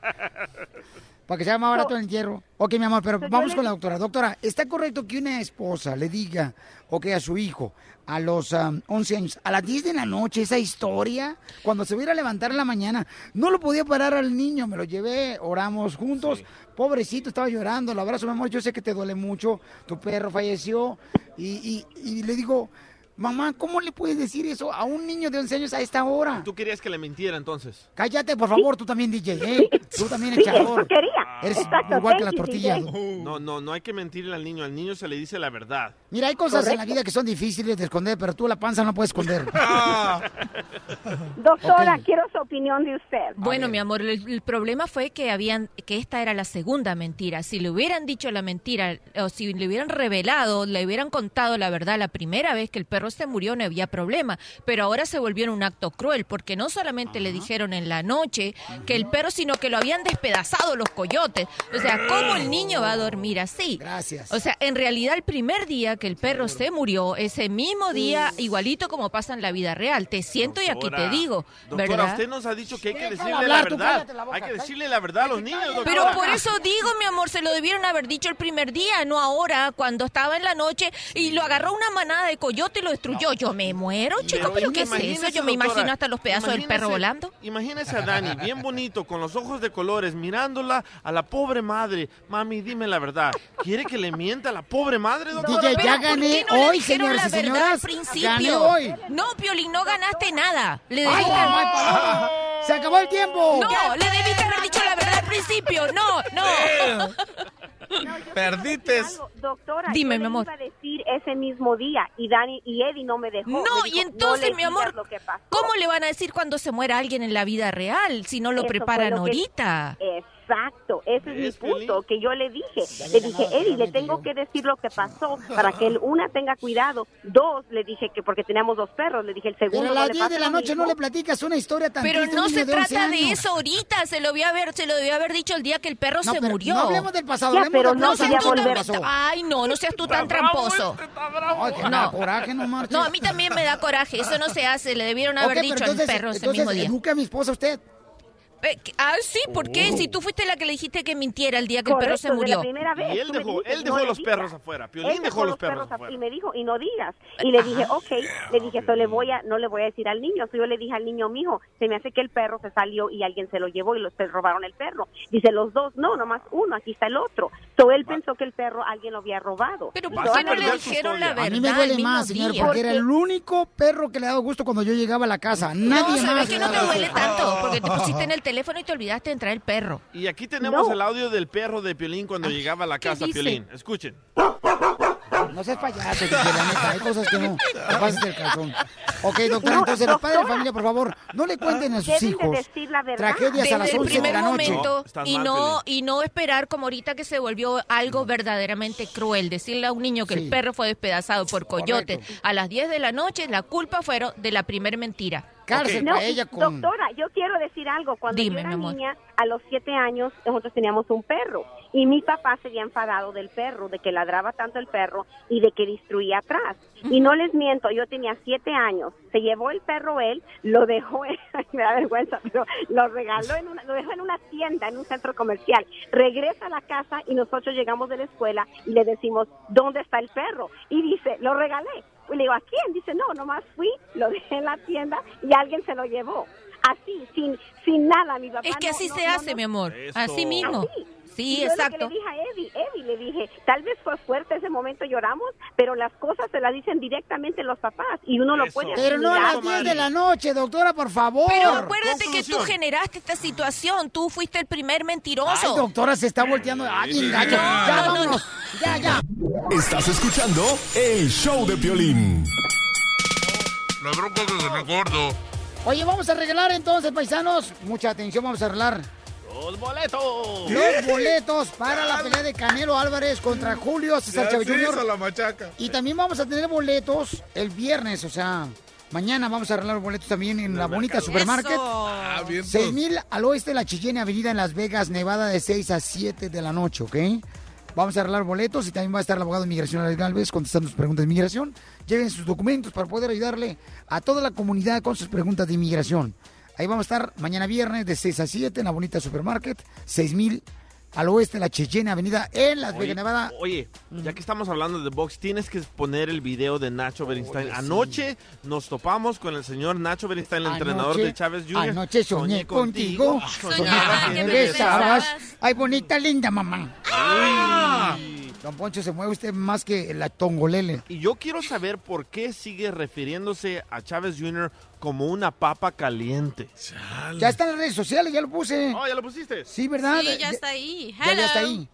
para que sea más barato el entierro. Ok, mi amor, pero vamos le- con la doctora. Doctora, ¿está correcto que una esposa le diga, ok, a su hijo, a los um, 11 años, a las 10 de la noche, esa historia, cuando se hubiera a levantar en la mañana, no lo podía parar al niño, me lo llevé, oramos juntos, pobrecito, estaba llorando, lo abrazo, mi amor, yo sé que te duele mucho, tu perro falleció, y, y- y le digo, mamá, ¿cómo le puedes decir eso a un niño de 11 años a esta hora? Tú querías que le mintiera entonces. Cállate, por favor, tú también, DJ, ¿eh? Tú también, Sí, echador. quería. Eres Exacto, igual que las tortillas. No, no, no hay que mentirle al niño. Al niño se le dice la verdad. Mira, hay cosas en la Correcto. vida que son difíciles de esconder, pero tú la panza no puedes esconder. Doctora, Ok. quiero su opinión de usted. Bueno, mi amor, el, el problema fue que habían que esta era la segunda mentira. Si le hubieran dicho la mentira o si le hubieran revelado, le hubieran contado la verdad la primera vez que el perro perro se murió no había problema, pero ahora se volvió en un acto cruel porque no solamente le dijeron en la noche que el perro, sino que lo habían despedazado los coyotes. O sea, ¿cómo el niño va a dormir así? Gracias. O sea, en realidad el primer día que el perro se murió, ese mismo día, igualito como pasa en la vida real, te siento y aquí te digo, Doctora, ¿verdad? usted nos ha dicho que hay que decirle hablar, la verdad. cállate la boca, hay que decirle la verdad a los niños, doctora. Pero por eso digo, mi amor, se lo debieron haber dicho el primer día, no ahora, cuando estaba en la noche y lo agarró una manada de coyote y lo destruyó. Yo me muero, chico, pero ¿qué es eso? Yo me imagino hasta los pedazos del perro volando. Imagínese a Dani, bien bonito, con los ojos de colores, mirándola a la pobre madre. Mami, dime la verdad. ¿Quiere que le mienta a la pobre madre, doctora? DJ, ya gané ¿Por qué no le hoy, señoras la y verdad al señoras. principio? Gané hoy. No, Piolín, no ganaste nada. Le Ay, debiste- paloma. Se acabó el tiempo. No, le debiste haber dicho la verdad al principio. No, no. Perdites. Doctora, Dime, yo mi amor. iba a decir ese mismo día y Dani y Eddie no me dejó. No, Me y entonces, mi amor, lo que pasó. ¿cómo le van a decir cuando se muera alguien en la vida real si no lo Eso preparan lo que- ahorita? Exacto, ese es mi punto, que yo le dije. Le dije, Eddie, le tengo que decir lo que pasó para que él, una, tenga cuidado. Dos, le dije que porque teníamos dos perros, le dije el segundo. Pero a no las le 10 de la noche no le platicas una historia tan Pero triste a no se niño de 11 trata de eso ahorita, se lo debió haber, se lo debió haber dicho el día que el perro No, se pero murió. no hablemos del pasado, Ya, hablemos pero del no ¿Qué volver. pasó? Ay, no, no seas tú tan tramposo. Me da coraje, no marches. No, a mí también me da coraje, eso no se hace, le debieron haber dicho al perro ese mismo día. eduque a mi esposa usted. Eh, Ah, sí, ¿por qué? Si tú fuiste la que le dijiste que mintiera el día que el perro se Correcto, de la murió. primera vez. Y él me dejó, dijiste, él no dejó le los digas. perros afuera. Piolín dejó los perros afuera. afuera. Y me dijo, y no digas. Y le dije, ok, le dije, esto le voy a, no le voy a decir al niño. So yo le dije al niño, mijo, se me hace que el perro se salió y alguien se lo llevó y los perros robaron el perro. Dice, los dos, no, nomás uno, aquí está el otro. So él pensó que el perro alguien lo había robado. Pero ¿por qué no le dijeron la verdad? A mí me el duele más, señor, día? porque era el único perro que le ha dado gusto cuando yo llegaba a la casa. No, Nadie se ve más. que le no te daba duele tanto, porque te pusiste en el teléfono y te olvidaste de entrar el perro. Y aquí tenemos No. el audio del perro de Piolín cuando llegaba a la ¿qué casa, dice? Piolín. Escuchen. No seas payaso, DJ, la neta, hay cosas que no. Te pasas del calzón. Ok, doctora, No, entonces los padres de familia, por favor, no le cuenten a sus Deben de hijos decir la verdad. tragedias a las Desde el 11 de la noche. momento No, y mal, no y no esperar como ahorita que se volvió algo verdaderamente cruel decirle a un niño que Sí. el perro fue despedazado por coyotes Correcto. a las 10 de la noche la culpa fueron de la primer mentira Cárcel No, para ella con... doctora, yo quiero decir algo. Cuando Dime, yo era niña, a los siete años, nosotros teníamos un perro. Y mi papá se había enfadado del perro, de que ladraba tanto el perro y de que destruía atrás. Y no les miento, yo tenía siete años. Se llevó el perro él, lo dejó, en- me da vergüenza, pero lo regaló en una, lo dejó en una tienda, en un centro comercial. Regresa a la casa y nosotros llegamos de la escuela y le decimos, ¿dónde está el perro? Y dice, lo regalé. Y le digo, ¿a quién? Dice, no, nomás fui, lo dejé en la tienda y alguien se lo llevó. Así, sin, sin nada, mi papá. es que no- así no- se no- hace no- mi amor Eso. así mismo Así. Sí Y yo lo exacto que le dije a Eddie, Eddie, le dije, tal vez fue fuerte ese momento, lloramos, pero las cosas se las dicen directamente los papás y uno lo Eso. puede Pero no a las 10 de la noche, doctora, por favor. pero acuérdate que tú Conclusión. generaste esta situación tú fuiste el primer Ay, mentiroso doctora, se está volteando. Ay, bien gacho. No, ya, no, no, vámonos. Ya, ya. Estás escuchando el show de Piolín. La bronca que se me gordo. Oye, vamos a regalar entonces, paisanos. Mucha atención, vamos a arreglar ¡Los boletos! los boletos para la pelea de Canelo Álvarez contra Julio César Chávez Jr. la machaca. Y también vamos a tener boletos el viernes, o sea, mañana vamos a arreglar boletos también en la bonita supermarket. Ah, bien. 6000 al oeste de la Chillena Avenida en Las Vegas, Nevada, de 6 a 7 de la noche, ¿ok? Vamos a arreglar boletos y también va a estar el abogado de inmigración, Alex Galvez, contestando sus preguntas de inmigración. Lleven sus documentos para poder ayudarle a toda la comunidad con sus preguntas de inmigración. Ahí vamos a estar mañana viernes de 6 a 7 en la bonita supermarket, 6000 al oeste de la Chillena Avenida en Las Vegas, Oye, Nevada. Oye, ya que estamos hablando de box, tienes que poner el video de Nacho Beristain. Anoche nos topamos con el señor Nacho Beristain, el entrenador de Chávez Jr. Anoche soñé contigo, soñaba que me besabas. Ay, bonita, linda mamá. Don Poncho, se mueve usted más que la tongolele. Y yo quiero saber por qué sigue refiriéndose a Chávez Jr. como una papa caliente. Ya está en las redes sociales, ya lo puse. Oh, ¿ya lo pusiste? Sí, ¿verdad? Sí, ya está ahí. Ya, ya está ahí.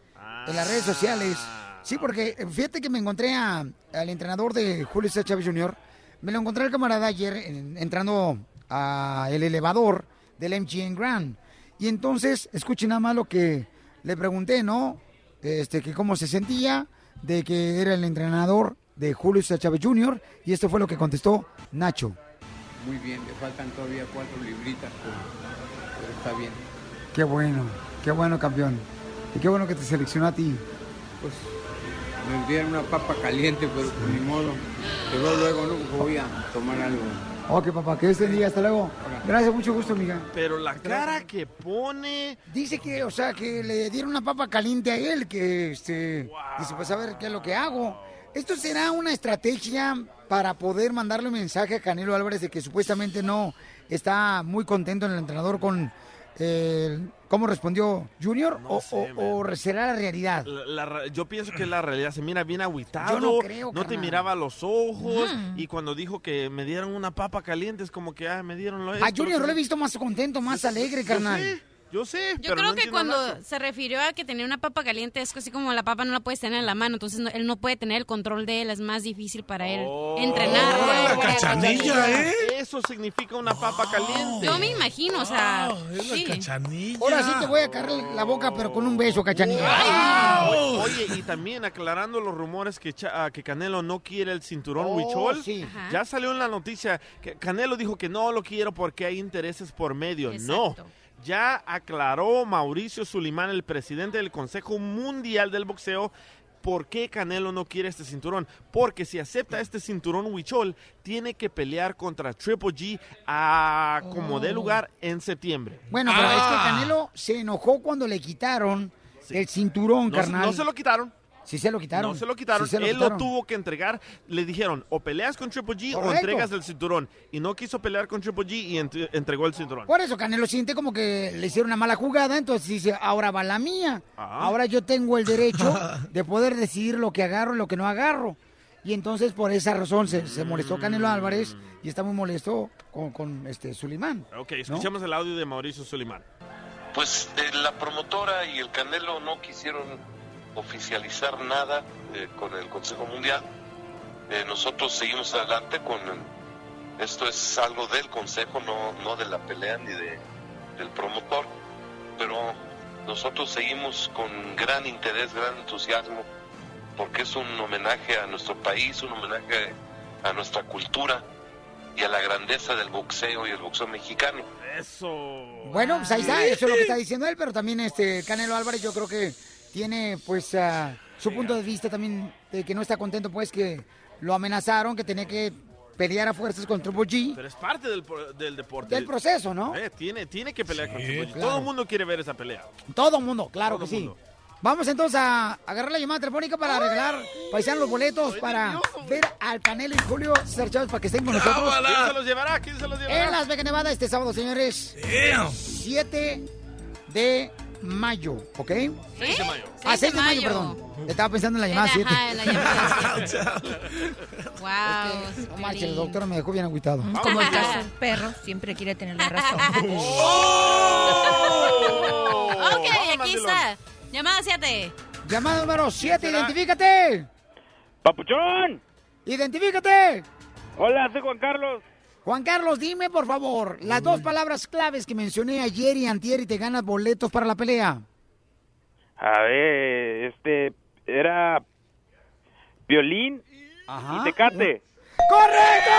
En las redes sociales. Sí, porque eh, fíjate que me encontré a- al entrenador de Julio César Chávez Jr. Me lo encontré el camarada ayer en- entrando al elevador del MGM Grand. Y entonces, escuchen nada más lo que le pregunté, ¿no? Este, que cómo se sentía, de que era el entrenador de Julio César Chávez Jr. Y esto fue lo que contestó Nacho. Muy bien, le faltan todavía cuatro libritas, pero, pero está bien. Qué bueno, qué bueno, campeón. Y qué bueno que te seleccionó a ti. Pues me dieron una papa caliente, pero pues, ni modo. Pero luego no voy a tomar algo. Ok, papá, que este día, hasta luego. Gracias, mucho gusto, amiga. Pero la cara que pone. Dice que, o sea, que le dieron una papa caliente a él, que este. Dice, pues a ver qué es lo que hago. Esto será una estrategia para poder mandarle un mensaje a Canelo Álvarez de que supuestamente no está muy contento en el entrenador con eh, cómo respondió Junior o, o- o será la realidad. La- yo pienso que la realidad se mira bien agüitado. Yo no creo, te carnal. miraba a los ojos. Y cuando dijo que me dieron una papa caliente, es como que, ah, me dieron lo A esto, Junior lo he visto más contento, más alegre, carnal. sé, yo sé. Yo pero creo no que cuando se refirió a que tenía una papa caliente es así como la papa no la puedes tener en la mano, entonces no- él no puede tener el control de él, es más difícil para él Oh. entrenar. la cachanilla, ¿eh? Eso significa una papa caliente. Yo me imagino, o sea, sí. Ahora sí te voy a cargar la boca, pero con un beso, cachanilla. Oye, y también aclarando los rumores que, Cha- ah, que Canelo no quiere el cinturón Oh, Huichol, sí. Ya salió en la noticia que Canelo dijo que no lo quiero porque hay intereses por medio. No. Ya aclaró Mauricio Sulimán, el presidente del Consejo Mundial del Boxeo, por qué Canelo no quiere este cinturón. Porque si acepta este cinturón Huichol, tiene que pelear contra Triple G a como dé Oh. lugar en septiembre. Bueno, pero es que Ah. Canelo se enojó cuando le quitaron el cinturón, No carnal. no se lo quitaron. Sí se lo quitaron. No se lo quitaron. Sí se lo Él quitaron. lo tuvo que entregar. Le dijeron, o peleas con Triple G o entregas el cinturón. Y no quiso pelear con Triple G y ent- entregó el cinturón. Por eso Canelo siente como que le hicieron una mala jugada, entonces dice, ahora va la mía. Ah. Ahora yo tengo el derecho de poder decidir lo que agarro y lo que no agarro. Y entonces por esa razón se, se molestó Canelo Álvarez y está muy molesto con, con, este Sulimán. Ok, escuchemos el audio de Mauricio Sulimán. Pues eh, la promotora y el Canelo no quisieron oficializar nada eh, con el Consejo Mundial. Eh, nosotros seguimos adelante con esto es algo del Consejo, no, no de la pelea ni de, del promotor, pero nosotros seguimos con gran interés, gran entusiasmo, porque es un homenaje a nuestro país, un homenaje a nuestra cultura y a la grandeza del boxeo y el boxeo mexicano. Eso. Bueno, pues ahí está, eso es lo que está diciendo él, pero también este Canelo Álvarez yo creo que tiene pues ah, su punto de vista también de que no está contento pues que lo amenazaron, que tenía que pelear a fuerzas con Triple G. Pero es parte del, del deporte. Del proceso, ¿no? Eh, tiene, tiene que pelear con Triple G. claro. Todo el mundo quiere ver esa pelea. Todo el mundo, claro Todo que sí. Vamos entonces a agarrar la llamada telefónica para regalar paisanos los boletos para ver al Canelo y Julio César Chávez para que estén con nosotros. ¿Quién se los llevará? ¿Quién se los llevará? En Las Vegas, Nevada, este sábado, señores. 7 de mayo, ¿ok? 6 de mayo. Ah, 6 de mayo, perdón. Estaba pensando en la llamada 7. Ajá, en la llamada Wow. No marches, el doctor me dejó bien agüitado. Como el caso del perro, siempre quiere tener la razón. ok, aquí está. Llamada 7. Llamada número 7, identifícate. ¡Papuchón! ¡Identifícate! Hola, soy Juan Carlos. Juan Carlos, dime por favor las dos palabras claves que mencioné ayer y antier y te ganas boletos para la pelea. A ver, este, era violín y tecate. ¡Correcto!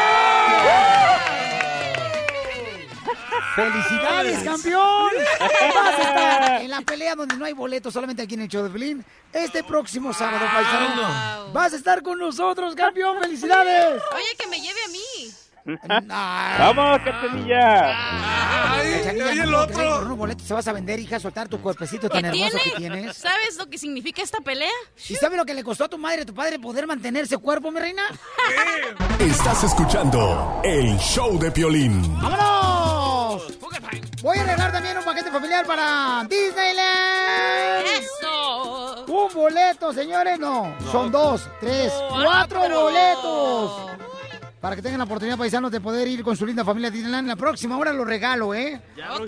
¡Felicidades, campeón! Vas a estar en la pelea donde no hay boletos, solamente aquí en el show de Pelín. Este próximo sábado, paisano. Vas a estar con nosotros, campeón. ¡Felicidades! Oye, que me lleve a mí. ¡Vamos, Cachanilla! Cachanilla, y no el puedo otro. unos boletos te vas a vender, hija, soltar tu cuerpecito tan ¿Qué hermoso tiene? que tienes. ¿Sabes lo que significa esta pelea? ¿Y sabes lo que le costó a tu madre y a tu padre poder mantener ese cuerpo, mi reina? Estás escuchando el show de Piolín. ¡Vámonos! Voy a regalar también un paquete familiar para Disneyland. ¡Eso! Un boleto, señores, no. Son dos, tres, cuatro Cuatro. boletos. Para que tengan la oportunidad, paisanos, de poder ir con su linda familia a Disneyland. En la próxima hora los regalo, ¿eh? Ya lo.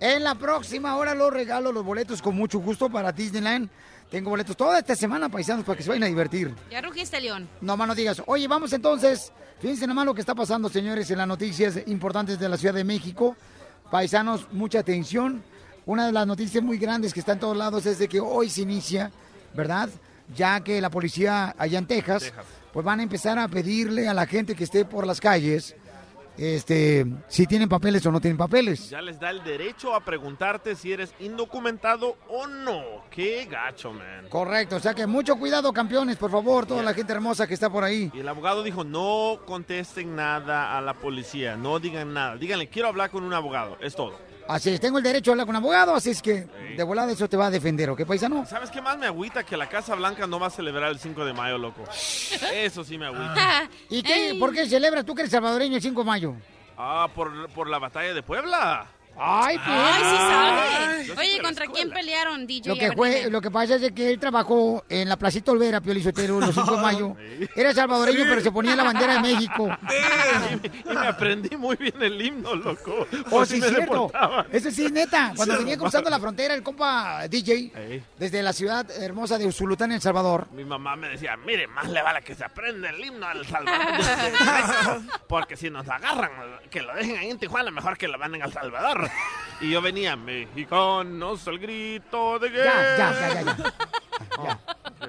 En la próxima hora los regalo los boletos con mucho gusto para Disneyland. Tengo boletos toda esta semana, paisanos, para que se vayan a divertir. Ya rugiste, León. No más no digas. Oye, vamos entonces. Fíjense nomás lo que está pasando, señores, en las noticias importantes de la Ciudad de México. Paisanos, mucha atención. Una de las noticias muy grandes que está en todos lados es de que hoy se inicia, ¿verdad? Ya que la policía allá en Texas, Texas. pues van a empezar a pedirle a la gente que esté por las calles, este, si tienen papeles o no tienen papeles. Ya les da el derecho a preguntarte si eres indocumentado o no. Qué gacho, man. Correcto, o sea que mucho cuidado, campeones, por favor, toda la gente hermosa que está por ahí. Y el abogado dijo, no contesten nada a la policía, no digan nada. Díganle, quiero hablar con un abogado, es todo. Así es, tengo el derecho a hablar con un abogado, así es que de volada eso te va a defender, ¿ok, paisano? ¿Sabes qué más me agüita? Que la Casa Blanca no va a celebrar el 5 de mayo, loco. Eso sí me agüita. ¿Y qué? ¿Por qué celebras tú que eres salvadoreño el 5 de mayo? Ah, por, por la batalla de Puebla. Ay, pues. Ay, sí sabe. Oye, ¿contra quién pelearon, DJ? Lo que, fue, lo que pasa es que él trabajó en la Placita Olvera, Pio Lizotero, los 5 de mayo. Era salvadoreño, pero se ponía la bandera de México. Y me aprendí muy bien el himno, loco. Oh, sí, si me cierto. Eso sí, neta. Cuando Sí. venía cruzando la frontera, el compa DJ, Ey. desde la ciudad hermosa de Usulután, El Salvador. Mi mamá me decía, mire, más le vale que se aprenda el himno al Salvador. Porque si nos agarran, que lo dejen ahí en Tijuana, mejor que lo manden al Salvador. Y yo venía, mexicanos, el grito de guerra. ya, ya, ya. ya. Ya.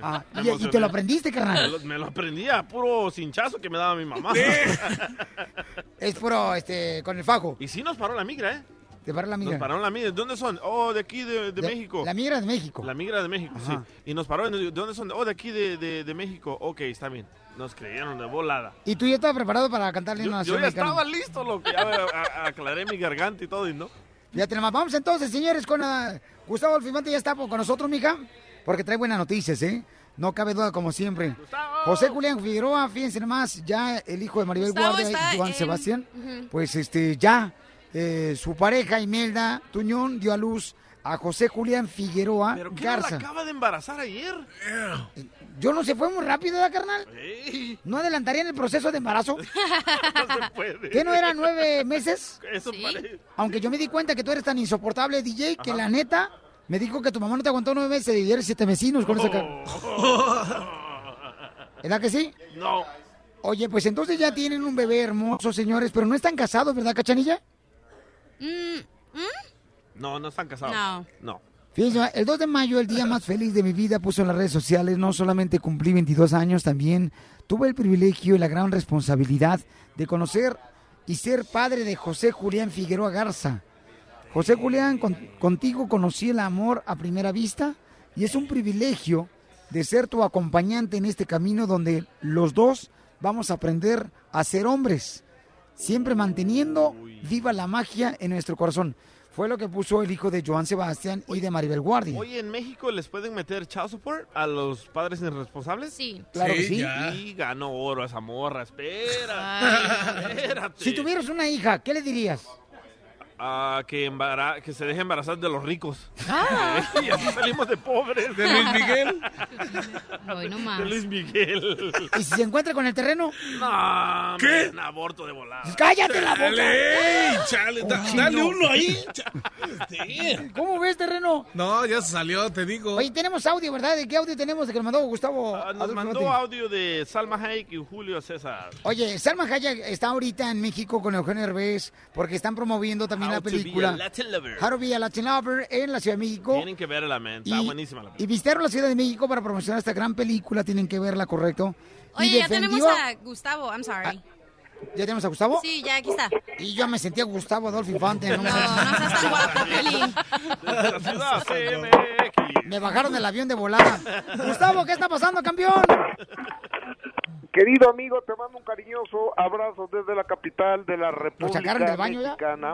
Ah, Me y, y te lo aprendiste, Me carnal. lo, me lo aprendía, puro cinchazo que me daba mi mamá. Es puro, este, con el fajo. Y sí nos paró la migra, ¿eh? Te paró la Nos migra. paró la migra. ¿De dónde son? Oh, de aquí, de, de México. La migra de México. La migra de México, Ajá. sí. Y nos paró. nos dijo, ¿De dónde son? Oh, de aquí, de, de, de México. Ok, está bien. Nos creyeron de volada. ¿Y tú ya estabas preparado para cantarle Yo, una yo nación ya estaba listo, loco. Ya a- a- aclaré mi garganta y todo, y no. Ya tenemos. Vamos entonces, señores, con ah, Gustavo Alfimante ya está con nosotros, mija, porque trae buenas noticias, ¿eh? No cabe duda, como siempre. José Julián Figueroa, fíjense nomás, ya el hijo de Maribel Gustavo Guardia y Juan en- Sebastián, pues este, ya eh, su pareja Imelda Tuñón dio a luz a José Julián Figueroa ¿Pero qué la acaba de embarazar ayer? Yo no sé, fue muy rápido, ¿verdad, carnal? Ey, ¿No adelantarían el proceso de embarazo? no se puede. ¿Qué no era nueve meses? Eso parece. Aunque yo me di cuenta que tú eres tan insoportable, DJ, que la neta me dijo que tu mamá no te aguantó nueve meses y eres siete vecinos con esa cara. ¿Verdad que sí? No. Oye, pues entonces ya tienen un bebé hermoso, señores, pero no están casados, ¿verdad, Cachanilla? Mm, No, no están casados. No. No. Fíjense, el 2 de mayo, el día más feliz de mi vida, puso en las redes sociales, no solamente cumplí 22 años, también tuve el privilegio y la gran responsabilidad de conocer y ser padre de José Julián Figueroa Garza. José Julián, con- contigo conocí el amor a primera vista y es un privilegio de ser tu acompañante en este camino donde los dos vamos a aprender a ser hombres, siempre manteniendo viva la magia en nuestro corazón. Fue lo que puso el hijo de Joan Sebastián y de Maribel Guardia. Oye, ¿en México les pueden meter child support a los padres irresponsables? Sí. Claro que Sí, sí. ya. Y ganó oro a esa morra, espera. Espérate. Si tuvieras una hija, ¿qué le dirías? Ah, que, embara- que se deje embarazar de los ricos. Ah. y así salimos de pobres. ¿De Luis Miguel? Hoy no más. De Luis Miguel. ¿Y si se encuentra con el terreno? No, ¿Qué? Un aborto de volada. ¡Cállate la boca! Dale, ey, chale, da- dale uno ahí. ¿Cómo ves, terreno? No, ya se salió, te digo. Oye, tenemos audio, ¿verdad? ¿De qué audio tenemos? De que nos mandó Gustavo. Ah, nos Adolfo mandó Mate. audio de Salma Hayek y Julio César. Oye, Salma Hayek está ahorita en México con Eugenio Herbés porque están promoviendo también la película. How to be a Latin Lover en la Ciudad de México. Tienen que verla, man. Está Y- buenísima la Y película. visitaron la Ciudad de México para promocionar esta gran película, tienen que verla, ¿correcto? Y Oye, ya tenemos a Gustavo, I'm sorry. ¿Ya tenemos a Gustavo? Sí, ya aquí está. Y yo me sentía Gustavo Adolfo Infante. No, No, no seas tan guapo, Piolín. Me bajaron del avión de volada. Gustavo, ¿qué está pasando, campeón? Querido amigo, te mando un cariñoso abrazo desde la capital de la República sacaron del baño ya? Mexicana.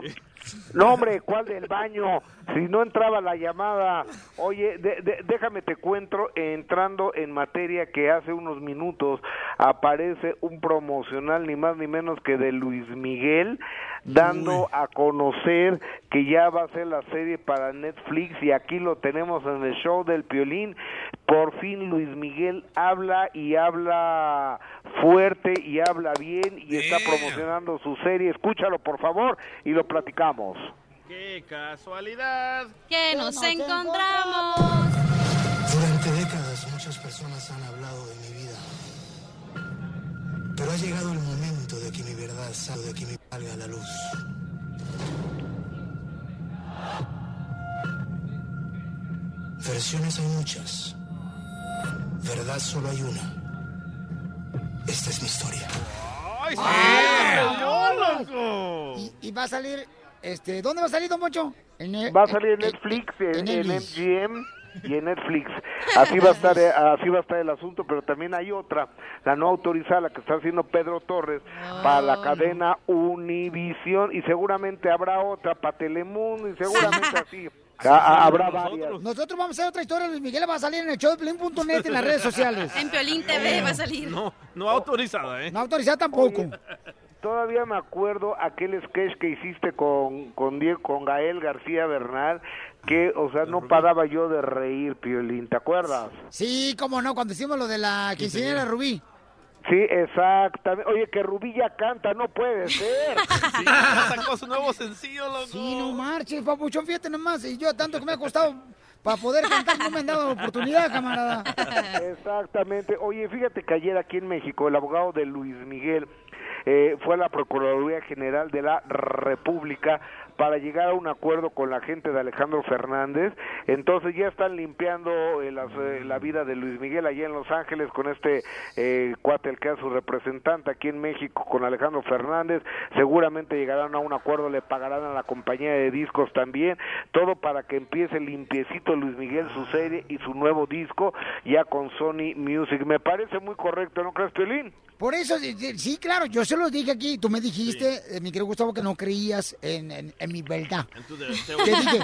No, hombre, ¿cuál del baño? Si no entraba la llamada. Oye, de- de- déjame te cuento, entrando en materia que hace unos minutos aparece un promocional ni más ni menos que de Luis Miguel dando a conocer que ya va a ser la serie para Netflix y aquí lo tenemos en el show del Piolín. Por fin Luis Miguel habla y habla fuerte y habla bien y está promocionando su serie. Escúchalo por favor y lo platicamos. ¡Qué casualidad! Que nos nos encontramos. Durante décadas muchas personas han hablado de mi vida. Pero ha llegado el momento de que mi verdad salga, de que mi salga a la luz. Versiones hay muchas. Verdad solo hay una. Esta es mi historia. ¡Ay, sí! ¡Yo, loco! Y, y va a salir, este, ¿dónde va a salir, Don Mocho? En el- Va a salir en Netflix, en, en. MGM y en Netflix. Así va a estar, eh, así va a estar el asunto, pero también hay otra, la no autorizada, la que está haciendo Pedro Torres para la cadena Univisión y seguramente habrá otra para Telemundo y seguramente así. A- a- habrá varias. Nosotros vamos a hacer otra historia, Luis Miguel va a salir en el show de Pelín.net en las redes sociales. En Piolín TV va a salir. No, no autorizada, ¿eh? No autorizada tampoco. Todavía me acuerdo aquel sketch que hiciste con con Diego, con Gael García Bernal, que, o sea, no paraba yo de reír, Piolín, ¿te acuerdas? Sí, cómo no, cuando hicimos lo de la quinceañera Rubí. Sí, exactamente. Oye, que Rubí ya canta, no puede ser. Sí, ya sacó su nuevo sencillo, loco. Sí, no marches, papuchón, fíjate nomás. Y yo tanto que me ha costado para poder cantar, no me han dado la oportunidad, camarada. Exactamente. Oye, fíjate que ayer aquí en México el abogado de Luis Miguel eh, fue a la Procuraduría General de la República para llegar a un acuerdo con la gente de Alejandro Fernández. Entonces ya están limpiando eh, las, eh, la vida de Luis Miguel allá en Los Ángeles con este eh, cuate, el que es su representante aquí en México con Alejandro Fernández. Seguramente llegarán a un acuerdo, le pagarán a la compañía de discos también. Todo para que empiece limpiecito Luis Miguel su serie y su nuevo disco ya con Sony Music. Me parece muy correcto, ¿no crees, Piolín? Por eso, sí, sí, sí, claro, yo se los dije aquí. Tú me dijiste, eh, mi querido Gustavo, que no creías en, en- en mi verdad. Entonces, te- Te dije,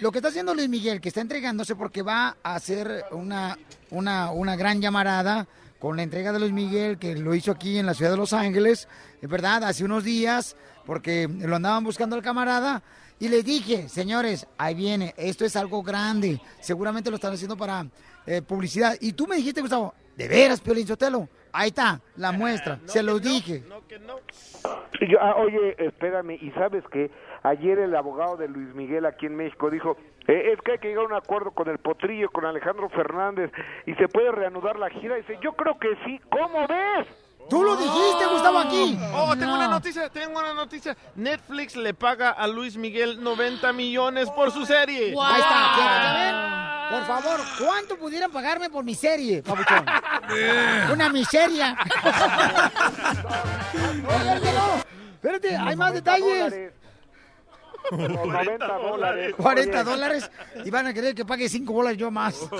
lo que está haciendo Luis Miguel, que está entregándose porque va a hacer una, una, una gran llamarada con la entrega de Luis Miguel, que lo hizo aquí en la ciudad de Los Ángeles, es verdad, hace unos días, porque lo andaban buscando al camarada. Y le dije, señores, ahí viene, esto es algo grande, seguramente lo están haciendo para eh, publicidad. Y tú me dijiste, Gustavo, ¿de veras, Piolín Sotelo? Ahí está, la muestra, se lo dije. Y yo, ah, oye, espérame, ¿y sabes que Ayer el abogado de Luis Miguel aquí en México dijo, eh, es que hay que llegar a un acuerdo con el Potrillo, con Alejandro Fernández, y se puede reanudar la gira. dice, yo creo que sí, ¿cómo ves? Tú lo dijiste, Gustavo, aquí. Oh, tengo una noticia, tengo una noticia. Netflix le paga a Luis Miguel 90 millones por su serie. Ahí está, ¿ya- ya ven? Por favor, ¿cuánto pudieran pagarme por mi serie, papuchón? Una miseria. Espérate, no. Espérate, hay más detalles. 90 dólares. 40 Oye. dólares y van a querer que pague 5 bolas yo más.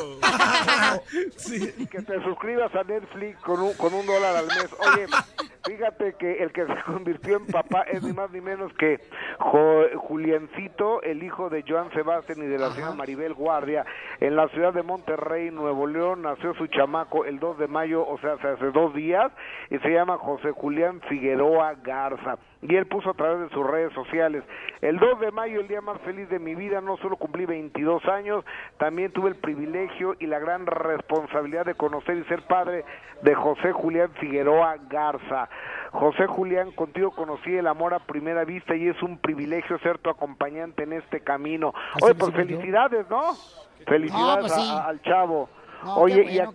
Y que te suscribas a Netflix con un, con un dólar al mes. Oye, fíjate que el que se convirtió en papá es ni más ni menos que Jo- Juliancito, el hijo de Joan Sebastián y de la señora Maribel Guardia. En la ciudad de Monterrey, Nuevo León, nació su chamaco el 2 de mayo, o sea, hace dos días, y se llama José Julián Figueroa Garza. Y él puso a través de sus redes sociales, el 2 de mayo, el día más feliz de mi vida, no solo cumplí 22 años, también tuve el privilegio y la gran responsabilidad de conocer y ser padre de José Julián Figueroa Garza. José Julián, contigo conocí el amor a primera vista y es un privilegio ser tu acompañante en este camino. Así Oye, pues yo. felicidades, ¿no? Felicidades pues sí. a- a- al chavo. No, Oye, a-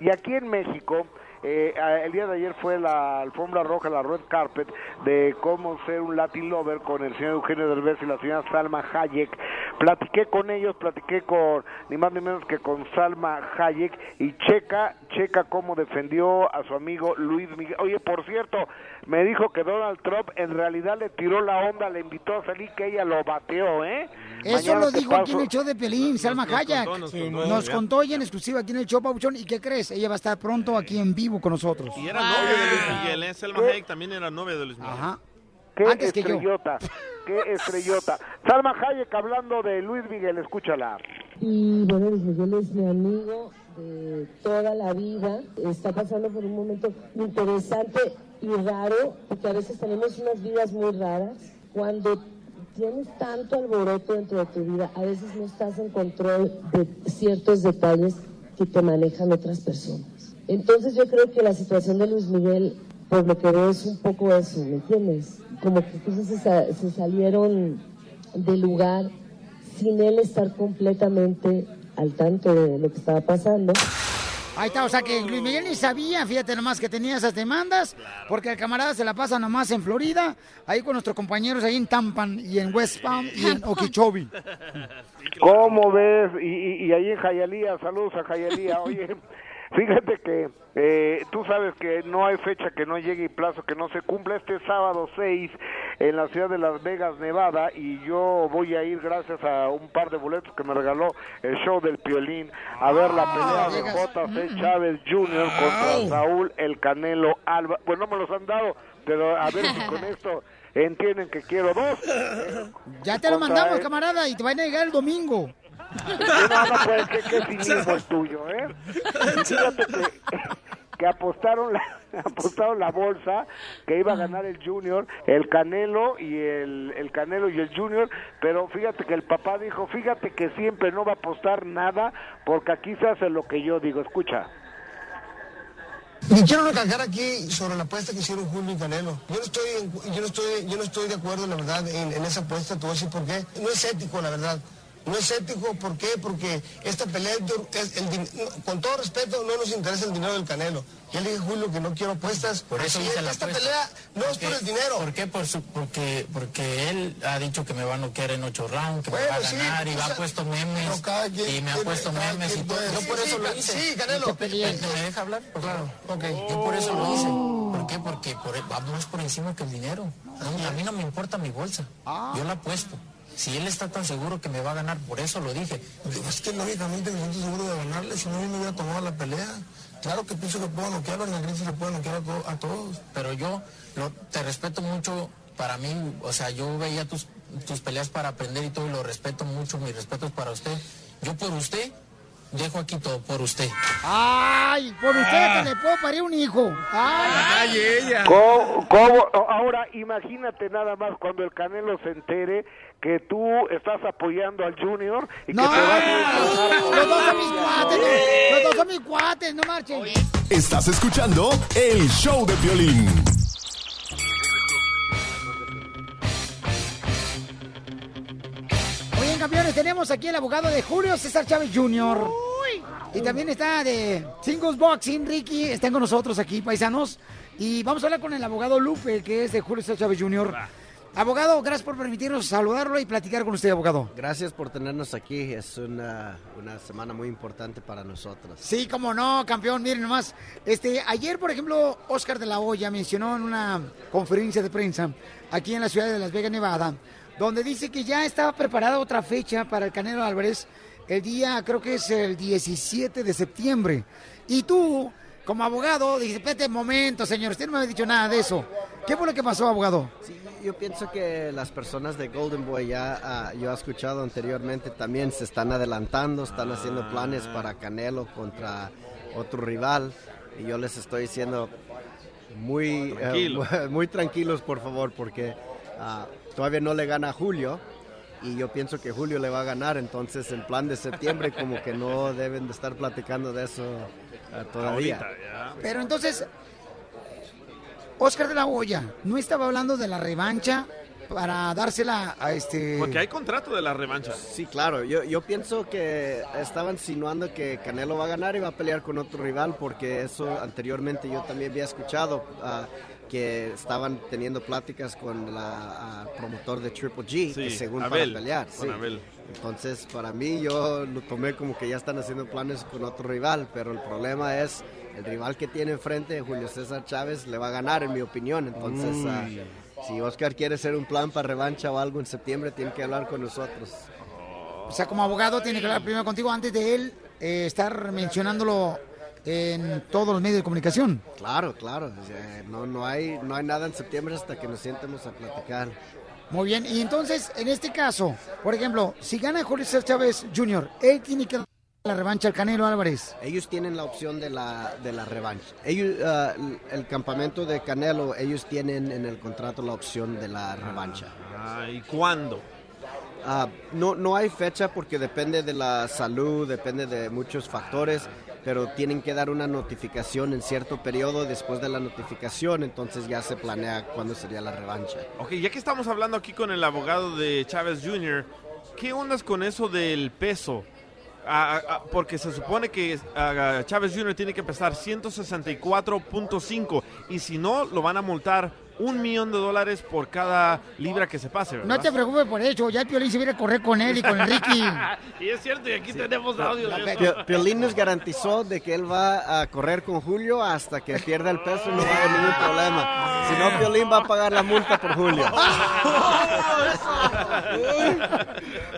y aquí en México, eh, el día de ayer fue la alfombra roja, la red carpet, de cómo ser un Latin lover con el señor Eugenio Derbez y la señora Salma Hayek. Platiqué con ellos, platiqué con ni más ni menos que con Salma Hayek y checa, checa cómo defendió a su amigo Luis Miguel. Oye, por cierto, me dijo que Donald Trump en realidad le tiró la onda, le invitó a salir, que ella lo bateó, ¿eh? Eso Mañana lo dijo aquí en paso- el show de Pelín, Salma nos Hayek. contó, nos contó, Nos contó ella en exclusiva aquí en el show, Pabuchón. ¿Y qué crees? Ella va a estar pronto aquí en vivo con nosotros. Y era novia de Luis Miguel, ¿eh? Selma Hayek también era novia de Luis Miguel. Ajá. Qué Antes que yo. estrellota, qué estrellota. Salma Hayek hablando de Luis Miguel, escúchala. Y bueno, Luis Miguel es mi amigo de toda la vida. Está pasando por un momento interesante y raro, porque a veces tenemos unas vidas muy raras. Cuando tienes tanto alboroto dentro de tu vida, a veces no estás en control de ciertos detalles que te manejan otras personas. Entonces yo creo que la situación de Luis Miguel, por lo que veo, es un poco eso, ¿me entiendes? Como que cosas se, se salieron del lugar sin él estar completamente al tanto de lo que estaba pasando. Ahí está, o sea que Luis Miguel ni sabía, fíjate nomás que tenía esas demandas, porque el camarada se la pasa nomás en Florida, ahí con nuestros compañeros ahí en Tampan y en West Palm y en Okeechobee. ¿Cómo ves? Y, y, y ahí en Jayalía, saludos a Jayalía. Oye, fíjate que eh, tú sabes que no hay fecha que no llegue y plazo que no se cumpla. Este sábado 6 en la ciudad de Las Vegas, Nevada, y yo voy a ir gracias a un par de boletos que me regaló el show del Piolín a ver la pelea de JC Chávez Jr. contra Saúl El Canelo Alba. Pues no me los han dado, pero a ver si con esto entienden que quiero dos. Ya te lo mandamos, el- camarada, y te van a llegar el domingo. No, no, qué, qué cinismo el tuyo, ¿eh? Fíjate que, que apostaron la, apostaron la bolsa que iba a ganar el Junior, el Canelo y el, el Canelo y el Junior, pero fíjate que el papá dijo, fíjate que siempre no va a apostar nada porque aquí se hace lo que yo digo, escucha. Y quiero recalcar aquí sobre la apuesta que hicieron Julio y Canelo. Yo no estoy, en- yo no estoy, yo no estoy de acuerdo, la verdad, en, en esa apuesta. Te voy a decir por qué. No es ético, la verdad. No es ético, ¿por qué? Porque esta pelea, es el no, con todo respeto, no nos interesa el dinero del Canelo. Ya le dije Julio que no quiero apuestas. Por eso hice es, la Esta apuesta. pelea no es por el dinero. ¿Por qué? Por su- porque, porque él ha dicho que me va a noquear en ocho rounds, que me va a sí, ganar y me ha puesto memes quien y me ha puesto memes y todo. Yo sí, por sí, eso lo ca- hice. sí, Canelo. ¿Me, me deja hablar? Claro, ok. Yo por eso lo hice. ¿Por qué? Porque por, va más por encima que el dinero. A mí no me importa mi bolsa. Yo la apuesto. Si él está tan seguro que me va a ganar, por eso lo dije. Digo, es que lógicamente me siento seguro de ganarle, si no yo no hubiera tomado la pelea. Claro que pienso que puedo noquearlo, en la crisis se puede noquear a, to- a todos. Pero yo lo- te respeto mucho. Para mí, o sea, yo veía tus, tus peleas para aprender y todo y lo respeto mucho. Mi respeto es para usted. Yo por usted dejo aquí todo, por usted. Ay, por usted que le puedo parir un hijo. Ay, ella. ¿Cómo, cómo? Ahora, imagínate nada más cuando el Canelo se entere que tú estás apoyando al Junior y No, que te vas a los dos son mis cuates, los dos son mis cuates, no marchen. Estás escuchando el show de violín. Oigan, campeones, tenemos aquí el abogado de Julio César Chávez Jr. Y también está de Singles Boxing, Ricky, están con nosotros aquí, paisanos. Y vamos a hablar con el abogado Lupe, que es de Julio César Chávez Jr. Abogado, gracias por permitirnos saludarlo y platicar con usted, abogado. Gracias por tenernos aquí. Es una, una semana muy importante para nosotros. Sí, como no, campeón, miren nomás. Este, ayer, por ejemplo, Oscar de la Hoya mencionó en una conferencia de prensa aquí en la ciudad de Las Vegas, Nevada, donde dice que ya estaba preparada otra fecha para el Canelo Álvarez, el día, creo que es el 17 de septiembre. Y tú, como abogado, dices, espérate un momento, señor, usted no me ha dicho nada de eso. ¿Qué fue lo que pasó, abogado? Yo pienso que las personas de Golden Boy ya, ah, yo he escuchado anteriormente, también se están adelantando, están haciendo planes para Canelo contra otro rival. Y yo les estoy diciendo muy, eh, Tranquilo. muy tranquilos, por favor, porque ah, todavía no le gana a Julio. Y yo pienso que Julio le va a ganar, entonces en plan de septiembre como que no deben de estar platicando de eso ah, todavía. Ahorita, ya. Pero entonces, Oscar de la Hoya no estaba hablando de la revancha para dársela a este... Porque hay contrato de la revancha. Sí, claro. Yo, yo pienso que estaban insinuando que Canelo va a ganar y va a pelear con otro rival, porque eso anteriormente yo también había escuchado ah, que estaban teniendo pláticas con la ah, promotor de Triple G, Sí, que según Abel, para pelear. con sí. Abel. Entonces, para mí, yo lo tomé como que ya están haciendo planes con otro rival, pero el problema es el rival que tiene enfrente, Julio César Chávez, le va a ganar, en mi opinión. Entonces, Uy. ah, si Oscar quiere hacer un plan para revancha o algo en septiembre, tiene que hablar con nosotros. O sea, como abogado tiene que hablar primero contigo antes de él eh, estar mencionándolo en todos los medios de comunicación. Claro, claro. o sea, no, no, hay, no hay nada en septiembre hasta que nos sientemos a platicar. Muy bien, y entonces, en este caso, por ejemplo, si gana Julio César Chávez Jr., él tiene que dar la revancha al Canelo Álvarez. Ellos tienen la opción de la, de la revancha. Ellos, ah, el campamento de Canelo, ellos tienen en el contrato la opción de la revancha. Ah, ¿Y cuándo? Ah, no, no hay fecha porque depende de la salud, depende de muchos factores, pero tienen que dar una notificación en cierto periodo después de la notificación, entonces ya se planea cuándo sería la revancha. Ok, ya que estamos hablando aquí con el abogado de Chávez Jr., ¿qué ondas con eso del peso? Ah, porque se supone que Chávez Jr. tiene que pesar 164.5 y si no, lo van a multar un millón de dólares por cada libra que se pase, ¿verdad? No te preocupes por eso, ya el Piolín se viene a correr con él y con Enrique. y es cierto, y aquí tenemos audio de eso. Pio- Piolín nos garantizó de que él va a correr con Julio hasta que pierda el peso y no va a haber ningún problema. Si no, Piolín va a pagar la multa por Julio.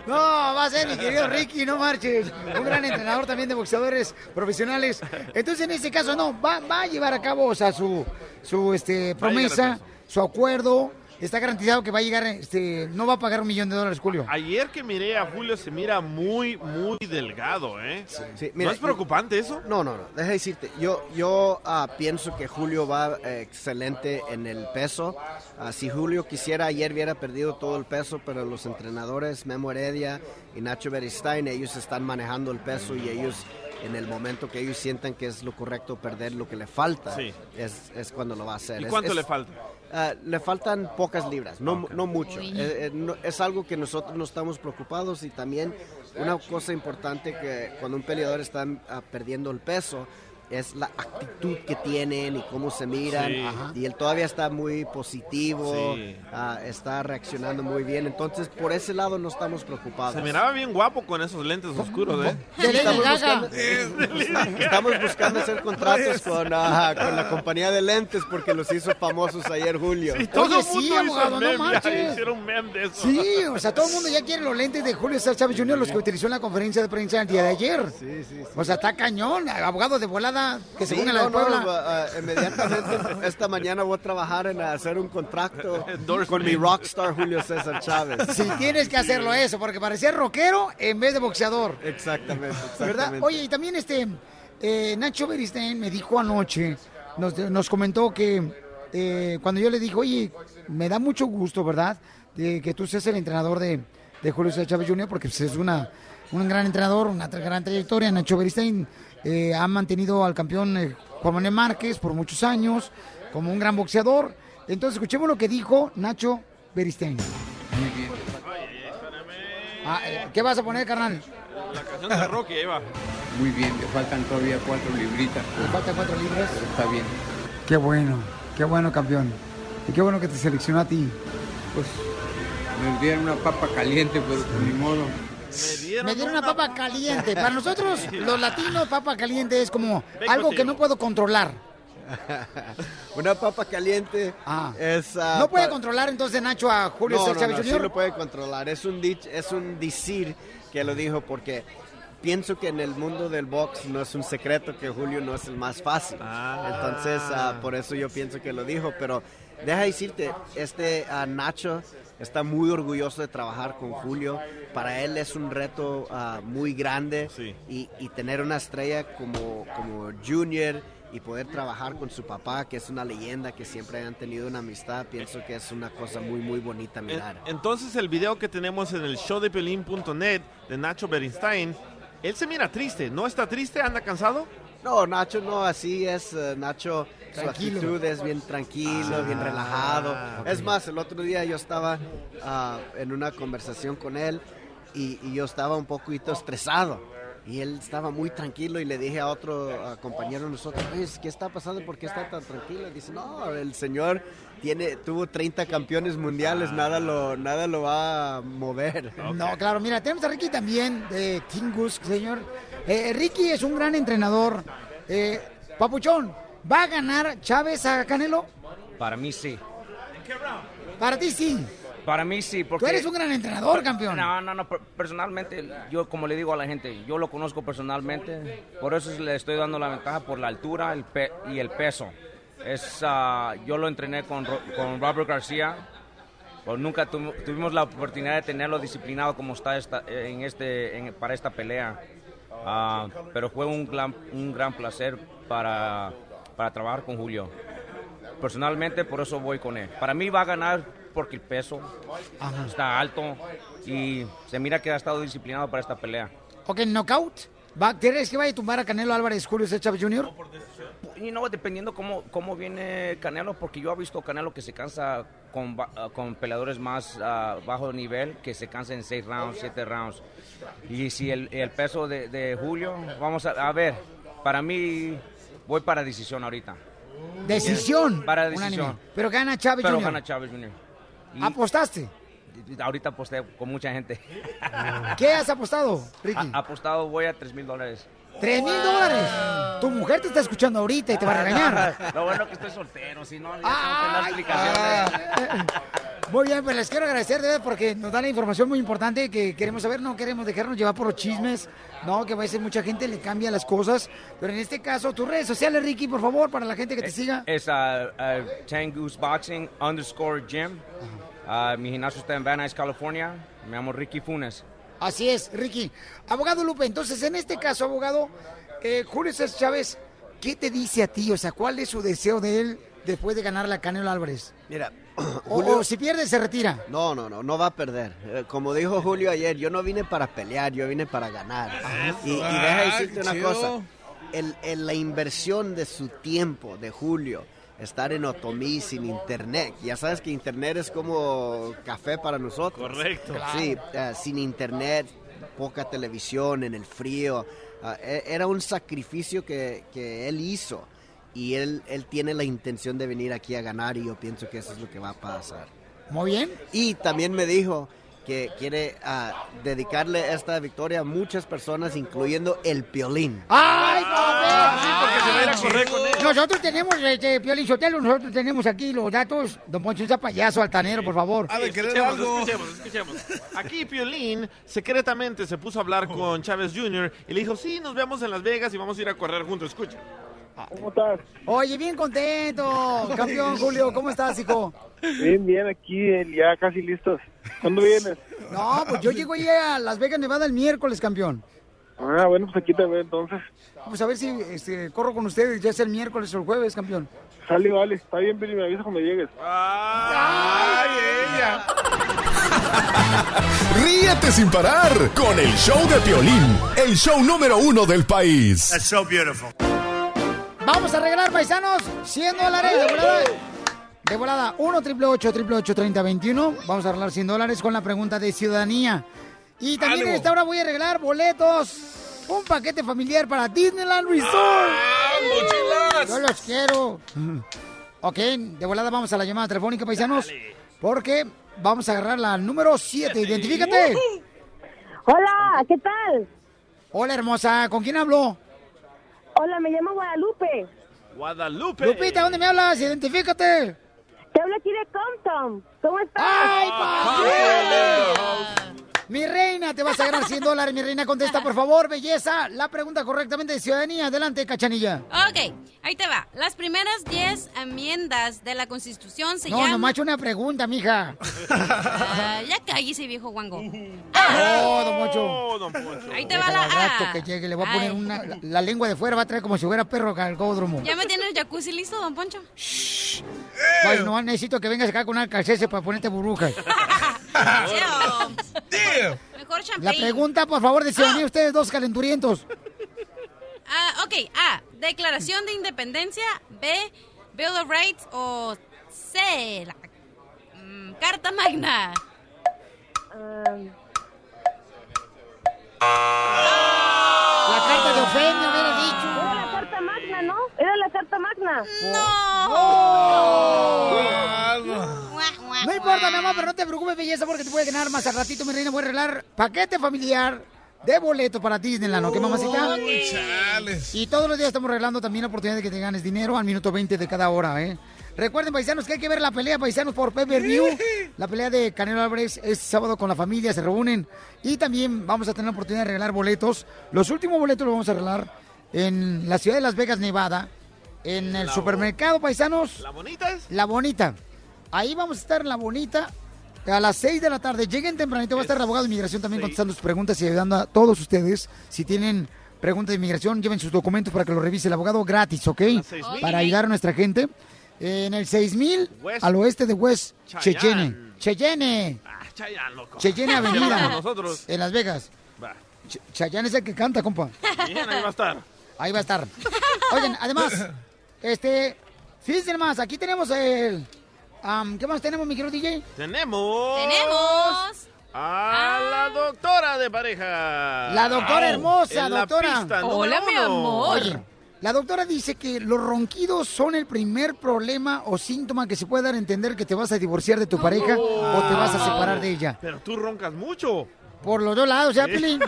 No, va a ser mi querido Ricky, no marches. Un gran entrenador también de boxeadores profesionales. Entonces, en este caso, no, va, va a llevar a cabo, o sea, su, su este, promesa, su acuerdo. Está garantizado que va a llegar, este, no va a pagar un millón de dólares, Julio. Ayer que miré a Julio se mira muy, muy delgado, ¿eh? Sí, ¿No mira, es preocupante eso? No, no, no. Deja de decirte. Yo, yo ah, pienso que Julio va eh, excelente en el peso. Ah, si Julio quisiera, ayer hubiera perdido todo el peso, pero los entrenadores Memo Heredia y Nacho Beristain, ellos están manejando el peso y ellos, en el momento que ellos sientan que es lo correcto perder lo que le falta, Sí. es, es cuando lo va a hacer. ¿Y Es- cuánto es- le falta? Ah, le faltan pocas libras, no, no mucho. Eh, eh, no- es algo que nosotros no estamos preocupados y también una cosa importante que cuando un peleador está ah, perdiendo el peso es la actitud que tienen y cómo se miran. Sí. Ajá. Y él todavía está muy positivo, Sí. ah, está reaccionando muy bien. Entonces, por ese lado no estamos preocupados. Se miraba bien guapo con esos lentes oscuros, ¿eh? Estamos buscando, estamos buscando hacer contratos con, ah, con la compañía de lentes porque los hizo famosos ayer, Julio. Oye, sí, abogado, no marches. Hicieron meme de eso. Sí, o sea, todo el mundo ya quiere los lentes de Julio César Chávez Jr., los que utilizó en la conferencia de prensa el día de ayer. Sí, sí, sí. O sea, está cañón, abogado de volada, que se Sí, ponga la no, no, Puebla. ah, inmediatamente esta mañana voy a trabajar en hacer un contrato con mi rockstar Julio César Chávez. Si tienes que hacerlo eso, porque parecía rockero en vez de boxeador. Exactamente, ¿Verdad? exactamente. Oye, y también este eh, Nacho Beristain me dijo anoche, nos, nos comentó que eh, cuando yo le dije, oye, me da mucho gusto, ¿verdad? De que tú seas el entrenador de, de Julio César Chávez Jr., porque pues, es una, un gran entrenador, una tra- gran trayectoria. Nacho Beristain eh, ha mantenido al campeón eh, Juan Manuel Márquez por muchos años como un gran boxeador. Entonces, escuchemos lo que dijo Nacho Beristain. Ah, eh, ¿Qué vas a poner, carnal? La canción de Rocky, ahí va. Muy bien, me faltan todavía cuatro libritas. Me faltan cuatro libras. Pero está bien. Qué bueno, qué bueno, campeón. Y qué bueno que te seleccionó a ti. Pues me dieron una papa caliente, pero pues, ni modo. Me dieron una papa caliente. Para nosotros, los latinos, papa caliente es como algo que no puedo controlar. Una papa caliente es... ah, ¿No puede controlar entonces Nacho a Julio no, César no, no, sí Jr.? lo puede controlar. Es un, dich- es un decir que lo dijo porque pienso que en el mundo del box no es un secreto que Julio no es el más fácil. Entonces, ah, por eso yo pienso que lo dijo. Pero deja decirte, este ah, Nacho está muy orgulloso de trabajar con Julio. Para él es un reto ah, muy grande y, y tener una estrella como, como Junior y poder trabajar con su papá, que es una leyenda, que siempre han tenido una amistad, pienso que es una cosa muy, muy bonita mirar. entonces el video que tenemos en el showdepelín.net de Nacho Beristain, él se mira triste, ¿no está triste? ¿Anda cansado? No, Nacho no, así es. eh, Nacho, su actitud es bien tranquilo, bien relajado. Es más, el otro día yo estaba ah, en una conversación con él y, y yo estaba un poquito estresado. Y él estaba muy tranquilo y le dije a otro ah, compañero de nosotros, "Oye, ¿qué está pasando? ¿Por qué está tan tranquilo? Y dice, no, el señor tiene, tuvo 30 campeones mundiales, nada, lo, nada lo va a mover. No, claro, mira, tenemos a Ricky también, de Tingus, señor. Eh, Ricky es un gran entrenador. Eh, Papuchón, ¿va a ganar Chávez a Canelo? Para mí sí. Para ti sí. Para mí sí, porque... Tú eres un gran entrenador, campeón. No, no, no, per- personalmente, yo como le digo a la gente, yo lo conozco personalmente, por eso le estoy dando la ventaja por la altura el pe- y el peso. Es, ah, yo lo entrené con, Ro- con Robert García, pues nunca tu- tuvimos la oportunidad de tenerlo disciplinado como está esta- en este, en- para esta pelea, Ah, pero fue un gran, un gran placer para, para trabajar con Julio. Personalmente, por eso voy con él. Para mí va a ganar porque el peso está alto y se mira que ha estado disciplinado para esta pelea. Ok, knockout. ¿Va, ¿Quieres que vaya a tumbar a Canelo Álvarez Julio César Jr.? Y no, dependiendo cómo, cómo viene Canelo, porque yo he visto Canelo que se cansa con, ah, con peleadores más ah, bajo nivel, que se cansa en 6 rounds, 7 rounds. Y si el, el peso de, de Julio, vamos a, a ver, para mí voy para decisión ahorita. Decisión. Para decisión. Pero gana Chávez Pero Jr. gana Chávez Jr. Y- ¿Apostaste? Ahorita aposté con mucha gente. ¿Qué has apostado, Ricky? Ha- apostado voy a 3 mil dólares. ¡Tres mil dólares! Tu mujer te está escuchando ahorita y te va a regañar. Lo bueno que estoy soltero, si no, ya Ah, tengo que. Muy bien, pues les quiero agradecer de verdad porque nos dan la información muy importante que queremos saber, no queremos dejarnos llevar por los chismes, no, que a veces mucha gente le cambia las cosas, pero en este caso, tus redes sociales, Ricky, por favor, para la gente que te siga. Es uh, uh, Ten Goose Boxing underscore gym. Uh, mi gimnasio está en Van Nuys, California. Me llamo Ricky Funes. Así es, Ricky. Abogado Lupe, entonces en este caso, abogado, eh, Julio César Chávez, ¿qué te dice a ti? O sea, ¿cuál es su deseo de él después de ganar la Canelo Álvarez? Mira, O, Julio- o si pierde, se retira. No, no, no, no va a perder. Eh, Como dijo Julio ayer, yo no vine para pelear, yo vine para ganar. Y, y deja decirte una cosa, el, el- la inversión de su tiempo, de Julio, estar en Otomí sin internet, ya sabes que internet es como café para nosotros. Correcto. Sí, eh, sin internet, poca televisión, en el frío. Ah, e- era un sacrificio que, que él hizo. Y él, él tiene la intención de venir aquí a ganar y yo pienso que eso es lo que va a pasar. Muy bien. Y también me dijo que quiere ah, dedicarle esta victoria a muchas personas, incluyendo el Piolín. ¡Ay, papel! a a correr con él. Nosotros tenemos, este, Piolín Sotelo, nosotros tenemos aquí los datos. Don Poncho, ese payaso altanero, por favor. escuchemos, escuchemos, escuchemos. Aquí Piolín secretamente se puso a hablar con Chávez Jr. y le dijo, sí, nos vemos en Las Vegas y vamos a ir a correr juntos. Escucha. ¿Cómo estás? Oye, bien contento, campeón Julio. ¿Cómo estás, hijo? Bien, bien, aquí el- ya casi listos. ¿Cuándo vienes? No, pues yo llego ahí a Las Vegas, Nevada el miércoles, campeón. Ah, bueno, pues aquí te veo entonces. Vamos a ver si este, corro con ustedes, ya sea el miércoles o el jueves, campeón. Sale, vale. Está bien, Billy, me avisas cuando llegues. ¡Ay, ella! Ríete sin parar con el show de Piolín, el show número uno del país. That's so beautiful. Vamos a regalar, paisanos, 100 dólares de volada. De volada, 1 triple 8 triple 8 30 21. Vamos a regalar 100 dólares con la pregunta de ciudadanía. Y también en esta hora voy a regalar boletos. Un paquete familiar para Disneyland Resort. Yo los quiero. Ok, de volada vamos a la llamada telefónica, paisanos. Porque vamos a agarrar la número 7. Identifícate. Hola, ¿qué tal? Hola, hermosa. ¿Con quién hablo? Hola, me llamo Guadalupe. Guadalupe. Lupita, ¿dónde me hablas? Identifícate. Te hablo aquí de Compton. ¿Cómo estás? ¡Ay, papi! Mi reina, te vas a ganar 100 dólares. Mi reina, contesta, por favor, belleza. La pregunta correctamente de ciudadanía. Adelante, cachanilla. Ok, ahí te va. Las primeras 10 enmiendas de la Constitución se No, llaman... nomás una pregunta, mija. Ah, ya cállese, viejo guango. Oh, don Mocho. don Poncho. Ahí te va la A. que llegue, le voy a poner Ay. una, la, la lengua de fuera, va a traer como si fuera perro al gódromo. ¿Ya me tiene el jacuzzi listo, don Poncho? Pues no necesito que vengas acá con una calcese para ponerte burbujas. Mejor La champagne. pregunta, por favor, de ciudadanía, ustedes dos calenturientos. Ah, ok, A. Declaración de Independencia. B. Bill of Rights. O C. La mm, Carta Magna. La carta de Ofenio, hubiera dicho. Era la carta magna, ¿no? Era la carta magna. No importa, mi amor, pero no te preocupes, belleza, porque te puede ganar más al ratito, mi reina. Voy a arreglar paquete familiar de boleto para Disneyland, ¿ok, mamacita? Uy, chales. Y todos los días estamos regalando también la oportunidad de que te ganes dinero al minuto 20 de cada hora, ¿eh? Recuerden, paisanos, que hay que ver la pelea, paisanos, por pay per view. La pelea de Canelo Álvarez es sábado con la familia, se reúnen. Y también vamos a tener la oportunidad de regalar boletos. Los últimos boletos los vamos a regalar en la ciudad de Las Vegas, Nevada. En el La- supermercado, paisanos. ¿La bonita es? La Bonita. Ahí vamos a estar en La Bonita a las 6 de la tarde. Lleguen tempranito, va a estar el abogado de inmigración también contestando sus preguntas y ayudando a todos ustedes. Si tienen preguntas de inmigración, lleven sus documentos para que los revise el abogado gratis, ¿ok? 6000. Para ayudar a nuestra gente. En el 6000 West al oeste de West Cheyenne. Cheyenne. Cheyenne. Ah, Chayanne, loco. Cheyenne Avenida. nosotros. En Las Vegas. Ch- Chayanne es el que canta, compa. Bien, ahí va a estar. Ahí va a estar. Oigan, además, Este, fíjense más, aquí tenemos el... ¿Qué más tenemos, mi querido DJ? Tenemos. Tenemos. A la doctora de pareja. La doctora hermosa, En la doctora. pista número uno. Oye, la doctora dice que los ronquidos son el primer problema o síntoma que se puede dar a entender que te vas a divorciar de tu pareja o te vas a separar de ella. Pero tú roncas mucho. Por los dos lados, ¿ya, Pelín?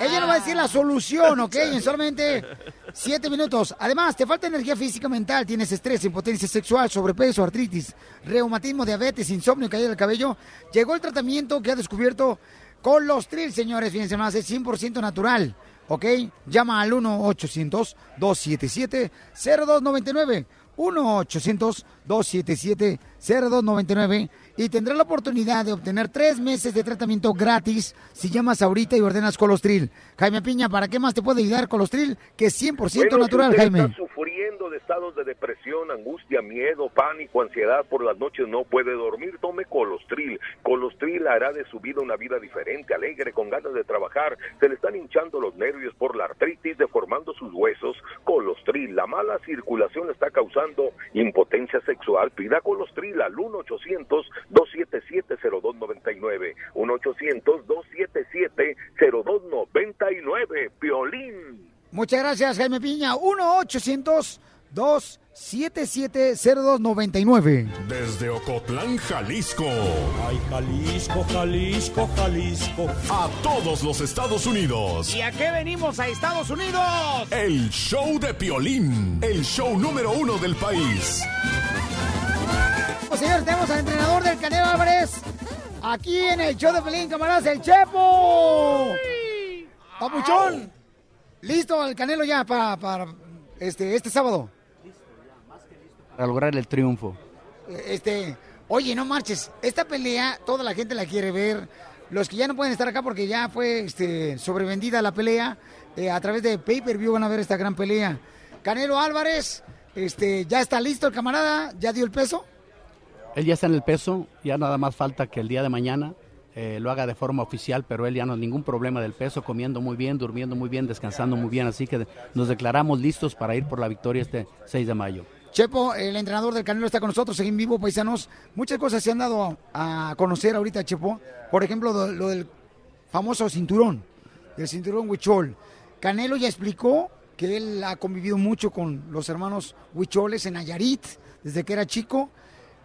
Ella nos va a decir la solución, ¿ok? En solamente siete minutos. Además, te falta energía física mental, tienes estrés, impotencia sexual, sobrepeso, artritis, reumatismo, diabetes, insomnio, caída del cabello. Llegó el tratamiento que ha descubierto Colostril, señores. Fíjense más, es 100% natural, ¿ok? Llama al 1-800-277-0299. 1-800-277-0299 y tendrás la oportunidad de obtener tres meses de tratamiento gratis si llamas ahorita y ordenas Colostril. Jaime Piña, ¿para qué más te puede ayudar Colostril? Que es 100% Bueno, natural, si Jaime. está sufriendo de estados de depresión, angustia, miedo, pánico, ansiedad por las noches, no puede dormir, tome Colostril. Colostril hará de su vida una vida diferente, alegre, con ganas de trabajar. Se le están hinchando los nervios por la artritis, deformando sus huesos. Colostril, la mala circulación está causando impotencia sexual. Pida Colostril al 1-800-277-0299. 1-800-277-0299. Piolín. Muchas gracias, Jaime Piña. 1-800-277-0299. Desde Ocotlán, Jalisco. Ay, Jalisco, Jalisco, Jalisco. A todos los Estados Unidos. ¿Y a qué venimos a Estados Unidos? El show de Piolín. El show número uno del país. Pues, señores, tenemos al entrenador del Canelo Álvarez. Aquí en el show de Pelín, camaradas, el Chepo. Papuchón. ¿Listo el Canelo ya para, para este, este sábado? para lograr el triunfo. Este, oye, no marches. Esta pelea, toda la gente la quiere ver. Los que ya no pueden estar acá porque ya fue este, sobrevendida la pelea, eh, a través de pay-per-view van a ver esta gran pelea. Canelo Álvarez, este, ya está listo el camarada, ya dio el peso. Él ya está en el peso, ya nada más falta que el día de mañana eh, lo haga de forma oficial, pero él ya no ningún problema del peso, comiendo muy bien, durmiendo muy bien, descansando muy bien, así que nos declaramos listos para ir por la victoria este 6 de mayo. Chepo, el entrenador del Canelo está con nosotros en vivo, paisanos. Muchas cosas se han dado a conocer ahorita, Chepo. Por ejemplo, lo, del famoso cinturón, el cinturón Huichol. Canelo ya explicó que él ha convivido mucho con los hermanos Huicholes en Nayarit desde que era chico.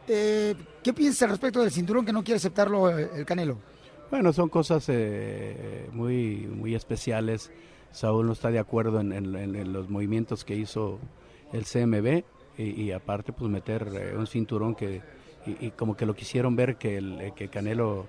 Eh, ¿Qué piensas respecto del cinturón que no quiere aceptarlo eh, el Canelo? Bueno, son cosas eh, muy, muy especiales. Saúl no está de acuerdo en, los movimientos que hizo el CMB y, aparte pues meter eh, un cinturón que y como que lo quisieron ver que el eh, que Canelo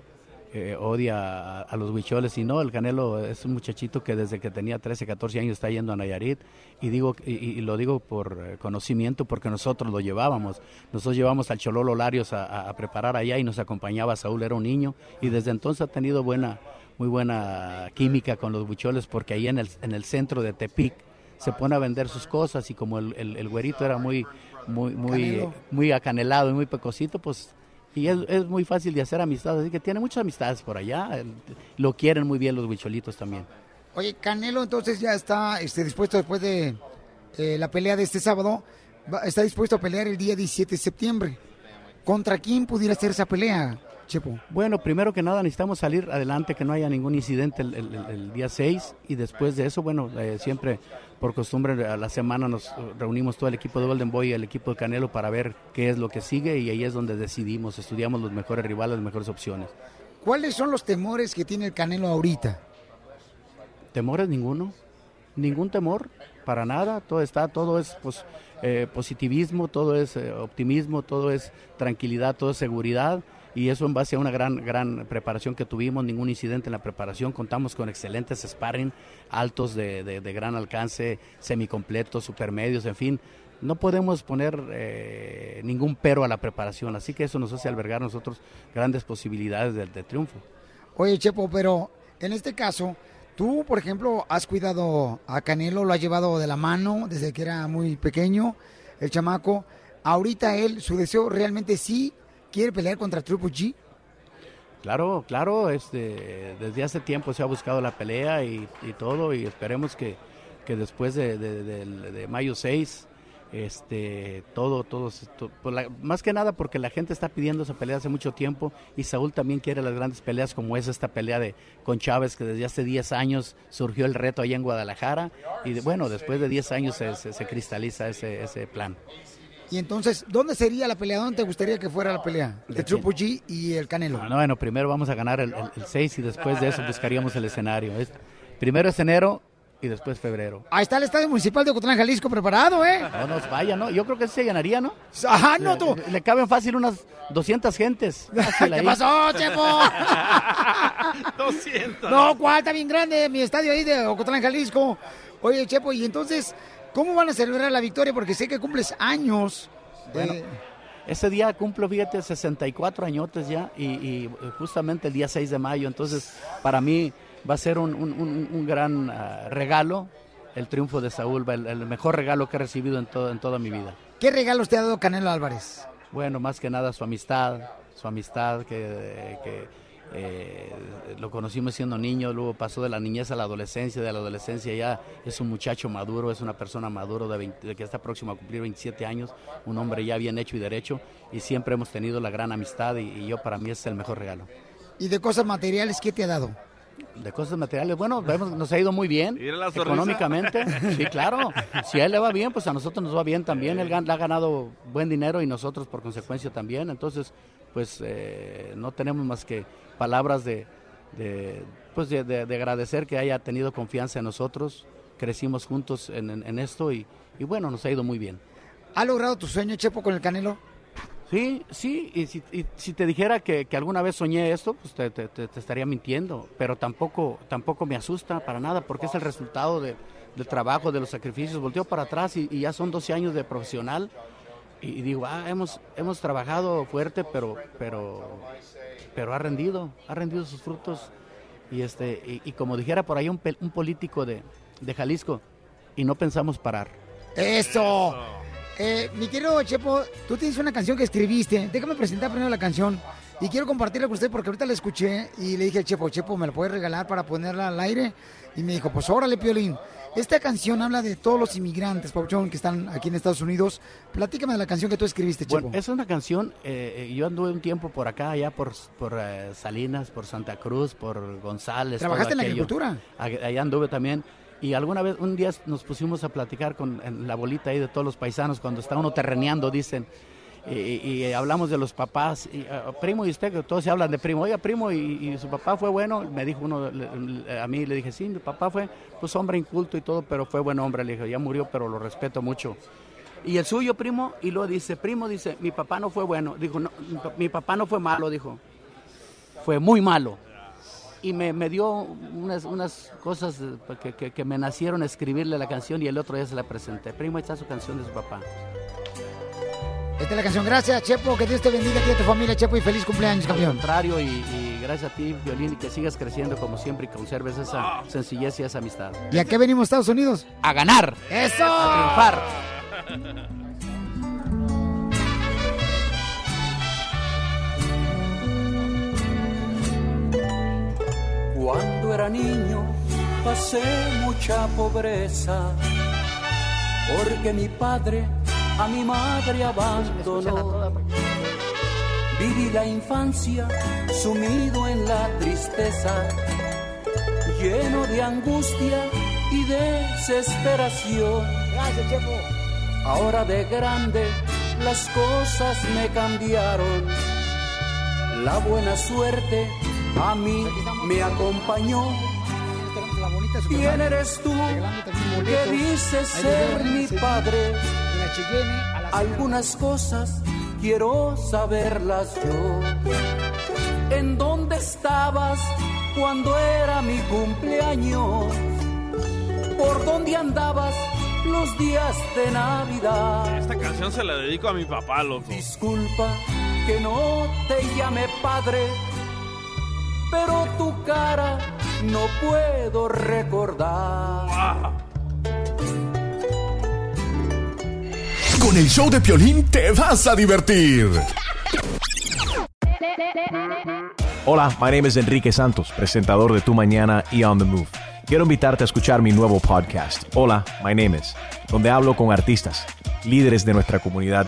eh, odia a, a los huicholes y no, el Canelo es un muchachito que desde que tenía 13, 14 años está yendo a Nayarit y digo y, y lo digo por eh, conocimiento porque nosotros lo llevábamos. Nosotros llevamos al Chololo Larios a, a- a preparar allá y nos acompañaba Saúl, era un niño y desde entonces ha tenido buena muy buena química con los huicholes porque ahí en el, en el centro de Tepic se pone a vender sus cosas y como el, el- el güerito era muy muy muy Canelo. muy acanelado y muy pecosito, pues y es, es muy fácil de hacer amistades, así que tiene muchas amistades por allá. lo quieren muy bien los huicholitos también. Oye, Canelo entonces ya está este, dispuesto después de eh, la pelea de este sábado, va- está dispuesto a pelear el día 17 de septiembre. ¿Contra quién pudiera ser esa pelea, Chepo? Bueno, primero que nada necesitamos salir adelante, que no haya ningún incidente el, el- el- el día 6 y después de eso, bueno, eh, siempre por costumbre a la semana nos reunimos todo el equipo de Golden Boy y el equipo de Canelo para ver qué es lo que sigue y ahí es donde decidimos, estudiamos los mejores rivales, las mejores opciones. ¿Cuáles son los temores que tiene el Canelo ahorita? ¿Temores ninguno? Ningún temor, para nada, todo está, todo es pues, eh, positivismo, todo es eh, optimismo, todo es tranquilidad, todo es seguridad y eso en base a una gran, gran preparación que tuvimos, ningún incidente en la preparación, contamos con excelentes sparring, altos de, de- gran alcance, semicompletos, supermedios, en fin, no podemos poner eh, ningún pero a la preparación, así que eso nos hace albergar nosotros grandes posibilidades de- de triunfo. Oye, Chepo, pero en este caso, tú, por ejemplo, has cuidado a Canelo, lo has llevado de la mano desde que era muy pequeño, el chamaco. Ahorita él, su deseo realmente sí quiere pelear contra Triple G. Claro, claro, este, desde hace tiempo se ha buscado la pelea y, todo y esperemos que que después de, de- de mayo 6, este, todo, todo, to- pues la- más que nada porque la gente está pidiendo esa pelea hace mucho tiempo y Saúl también quiere las grandes peleas como es esta pelea de con Chávez que desde hace 10 años surgió el reto allá en Guadalajara y de- bueno, después de 10 años se, se- se cristaliza ese, ese plan. Y entonces, ¿dónde sería la pelea? ¿Dónde te gustaría que fuera la pelea? De Triple G y el Canelo. No, bueno, primero vamos a ganar el, el, 6 y después de eso buscaríamos el escenario. Es- primero es enero y después febrero. Ahí está el Estadio Municipal de Ocotlán, Jalisco, preparado, ¿eh? No nos vaya, ¿no? Yo creo que se llenaría, ¿no? Ajá, no tú. Le, le caben fácil unas 200 gentes. Fácil ¿Qué pasó, Chepo? 200. No, ¿cuál? Está bien grande mi estadio ahí de Ocotlán, Jalisco. Oye, Chepo, y entonces, ¿cómo van a celebrar la victoria? Porque sé que cumples años. Bueno, Eh, ese día cumplo, fíjate, 64 añotes ya y, y justamente el día 6 de mayo. Entonces, para mí va a ser un, un- un- un gran ah, regalo el triunfo de Saúl, el, el mejor regalo que he recibido en, todo, en toda mi vida. ¿Qué regalos te ha dado Canelo Álvarez? Bueno, más que nada su amistad, su amistad que, que, eh, lo conocimos siendo niño, luego pasó de la niñez a la adolescencia, de la adolescencia ya es un muchacho maduro, es una persona maduro de, 20 de que está próximo a cumplir 27 años, un hombre ya bien hecho y derecho y siempre hemos tenido la gran amistad y, y yo para mí es el mejor regalo. ¿Y de cosas materiales qué te ha dado? De cosas materiales, bueno, vemos- nos ha ido muy bien económicamente. Sí, claro. Si a él le va bien, pues a nosotros nos va bien también. Él ha ganado buen dinero y nosotros por consecuencia también. Entonces, pues eh, no tenemos más que palabras de, de, pues de, de- de agradecer que haya tenido confianza en nosotros. Crecimos juntos en, en- en esto y, y bueno, nos ha ido muy bien. ¿Ha logrado tu sueño, Chepo, con el Canelo? Sí, sí, y si, y si te dijera que, que alguna vez soñé esto, pues te, te- te- estaría mintiendo, pero tampoco, tampoco me asusta para nada, porque es el resultado de- del trabajo, de los sacrificios. Volteo para atrás y, ya son 12 años de profesional y, digo, ah, hemos, hemos trabajado fuerte, pero, pero, pero ha rendido, ha rendido sus frutos. Y, este, y, como dijera por ahí un, un político de, de Jalisco, y no pensamos parar. ¡Eso! Eh, mi querido Chepo, tú tienes una canción que escribiste. Déjame presentar primero la canción. Y quiero compartirla con usted porque ahorita la escuché y le dije al Chepo, Chepo, ¿me la puedes regalar para ponerla al aire? Y me dijo, pues órale, Piolín. Esta canción habla de todos los inmigrantes, Pauchón, que están aquí en Estados Unidos. Platícame de la canción que tú escribiste, Chepo. Bueno, es una canción, eh, eh, yo anduve un tiempo por acá, allá por, por eh, Salinas, por Santa Cruz, por González. ¿Trabajaste en la agricultura? Ag- Allá anduve también. Y alguna vez, un día nos pusimos a platicar con en la bolita ahí de todos los paisanos, cuando está uno terreneando, dicen, y, hablamos de los papás, y, ah, primo y usted, que todos se hablan de primo, oiga primo, y, su papá fue bueno, me dijo uno, a mí le dije, sí, mi papá fue pues hombre inculto y todo, pero fue buen hombre, le dije, ya murió, pero lo respeto mucho. Y el suyo, primo, y luego dice, primo, dice, mi papá no fue bueno. Dijo, no, mi papá no fue malo, dijo. Fue muy malo. Y me, me dio unas, unas cosas que, que- que me nacieron escribirle la canción y el otro día se la presenté. Primo, ahí está su canción de su papá. Esta es la canción. Gracias, Chepo. Que Dios te bendiga a ti y a tu familia, Chepo. Y feliz cumpleaños, Al campeón. contrario, y, y gracias a ti, Violín, y que sigas creciendo como siempre y conserves esa sencillez y esa amistad. ¿Y a qué venimos, Estados Unidos? ¡A ganar! ¡Eso! ¡A triunfar! Cuando era niño pasé mucha pobreza porque mi padre a mi madre abandonó. Viví la infancia sumido en la tristeza, lleno de angustia y desesperación. Gracias. Ahora de grande las cosas me cambiaron. La buena suerte a mí me acompañó. ¿Quién eres tú que dices ser mi padre? Algunas cosas quiero saberlas yo. ¿En dónde estabas cuando era mi cumpleaños? ¿Por dónde andabas los días de Navidad? Esta canción se la dedico a mi papá, loco. Disculpa que no te llame padre, pero tu cara no puedo recordar. Con el show de Piolín te vas a divertir. Hola, my name is Enrique Santos, presentador de Tu Mañana y On the Move. quiero invitarte a escuchar mi nuevo podcast, Hola, My Name Is, donde hablo con artistas, líderes de nuestra comunidad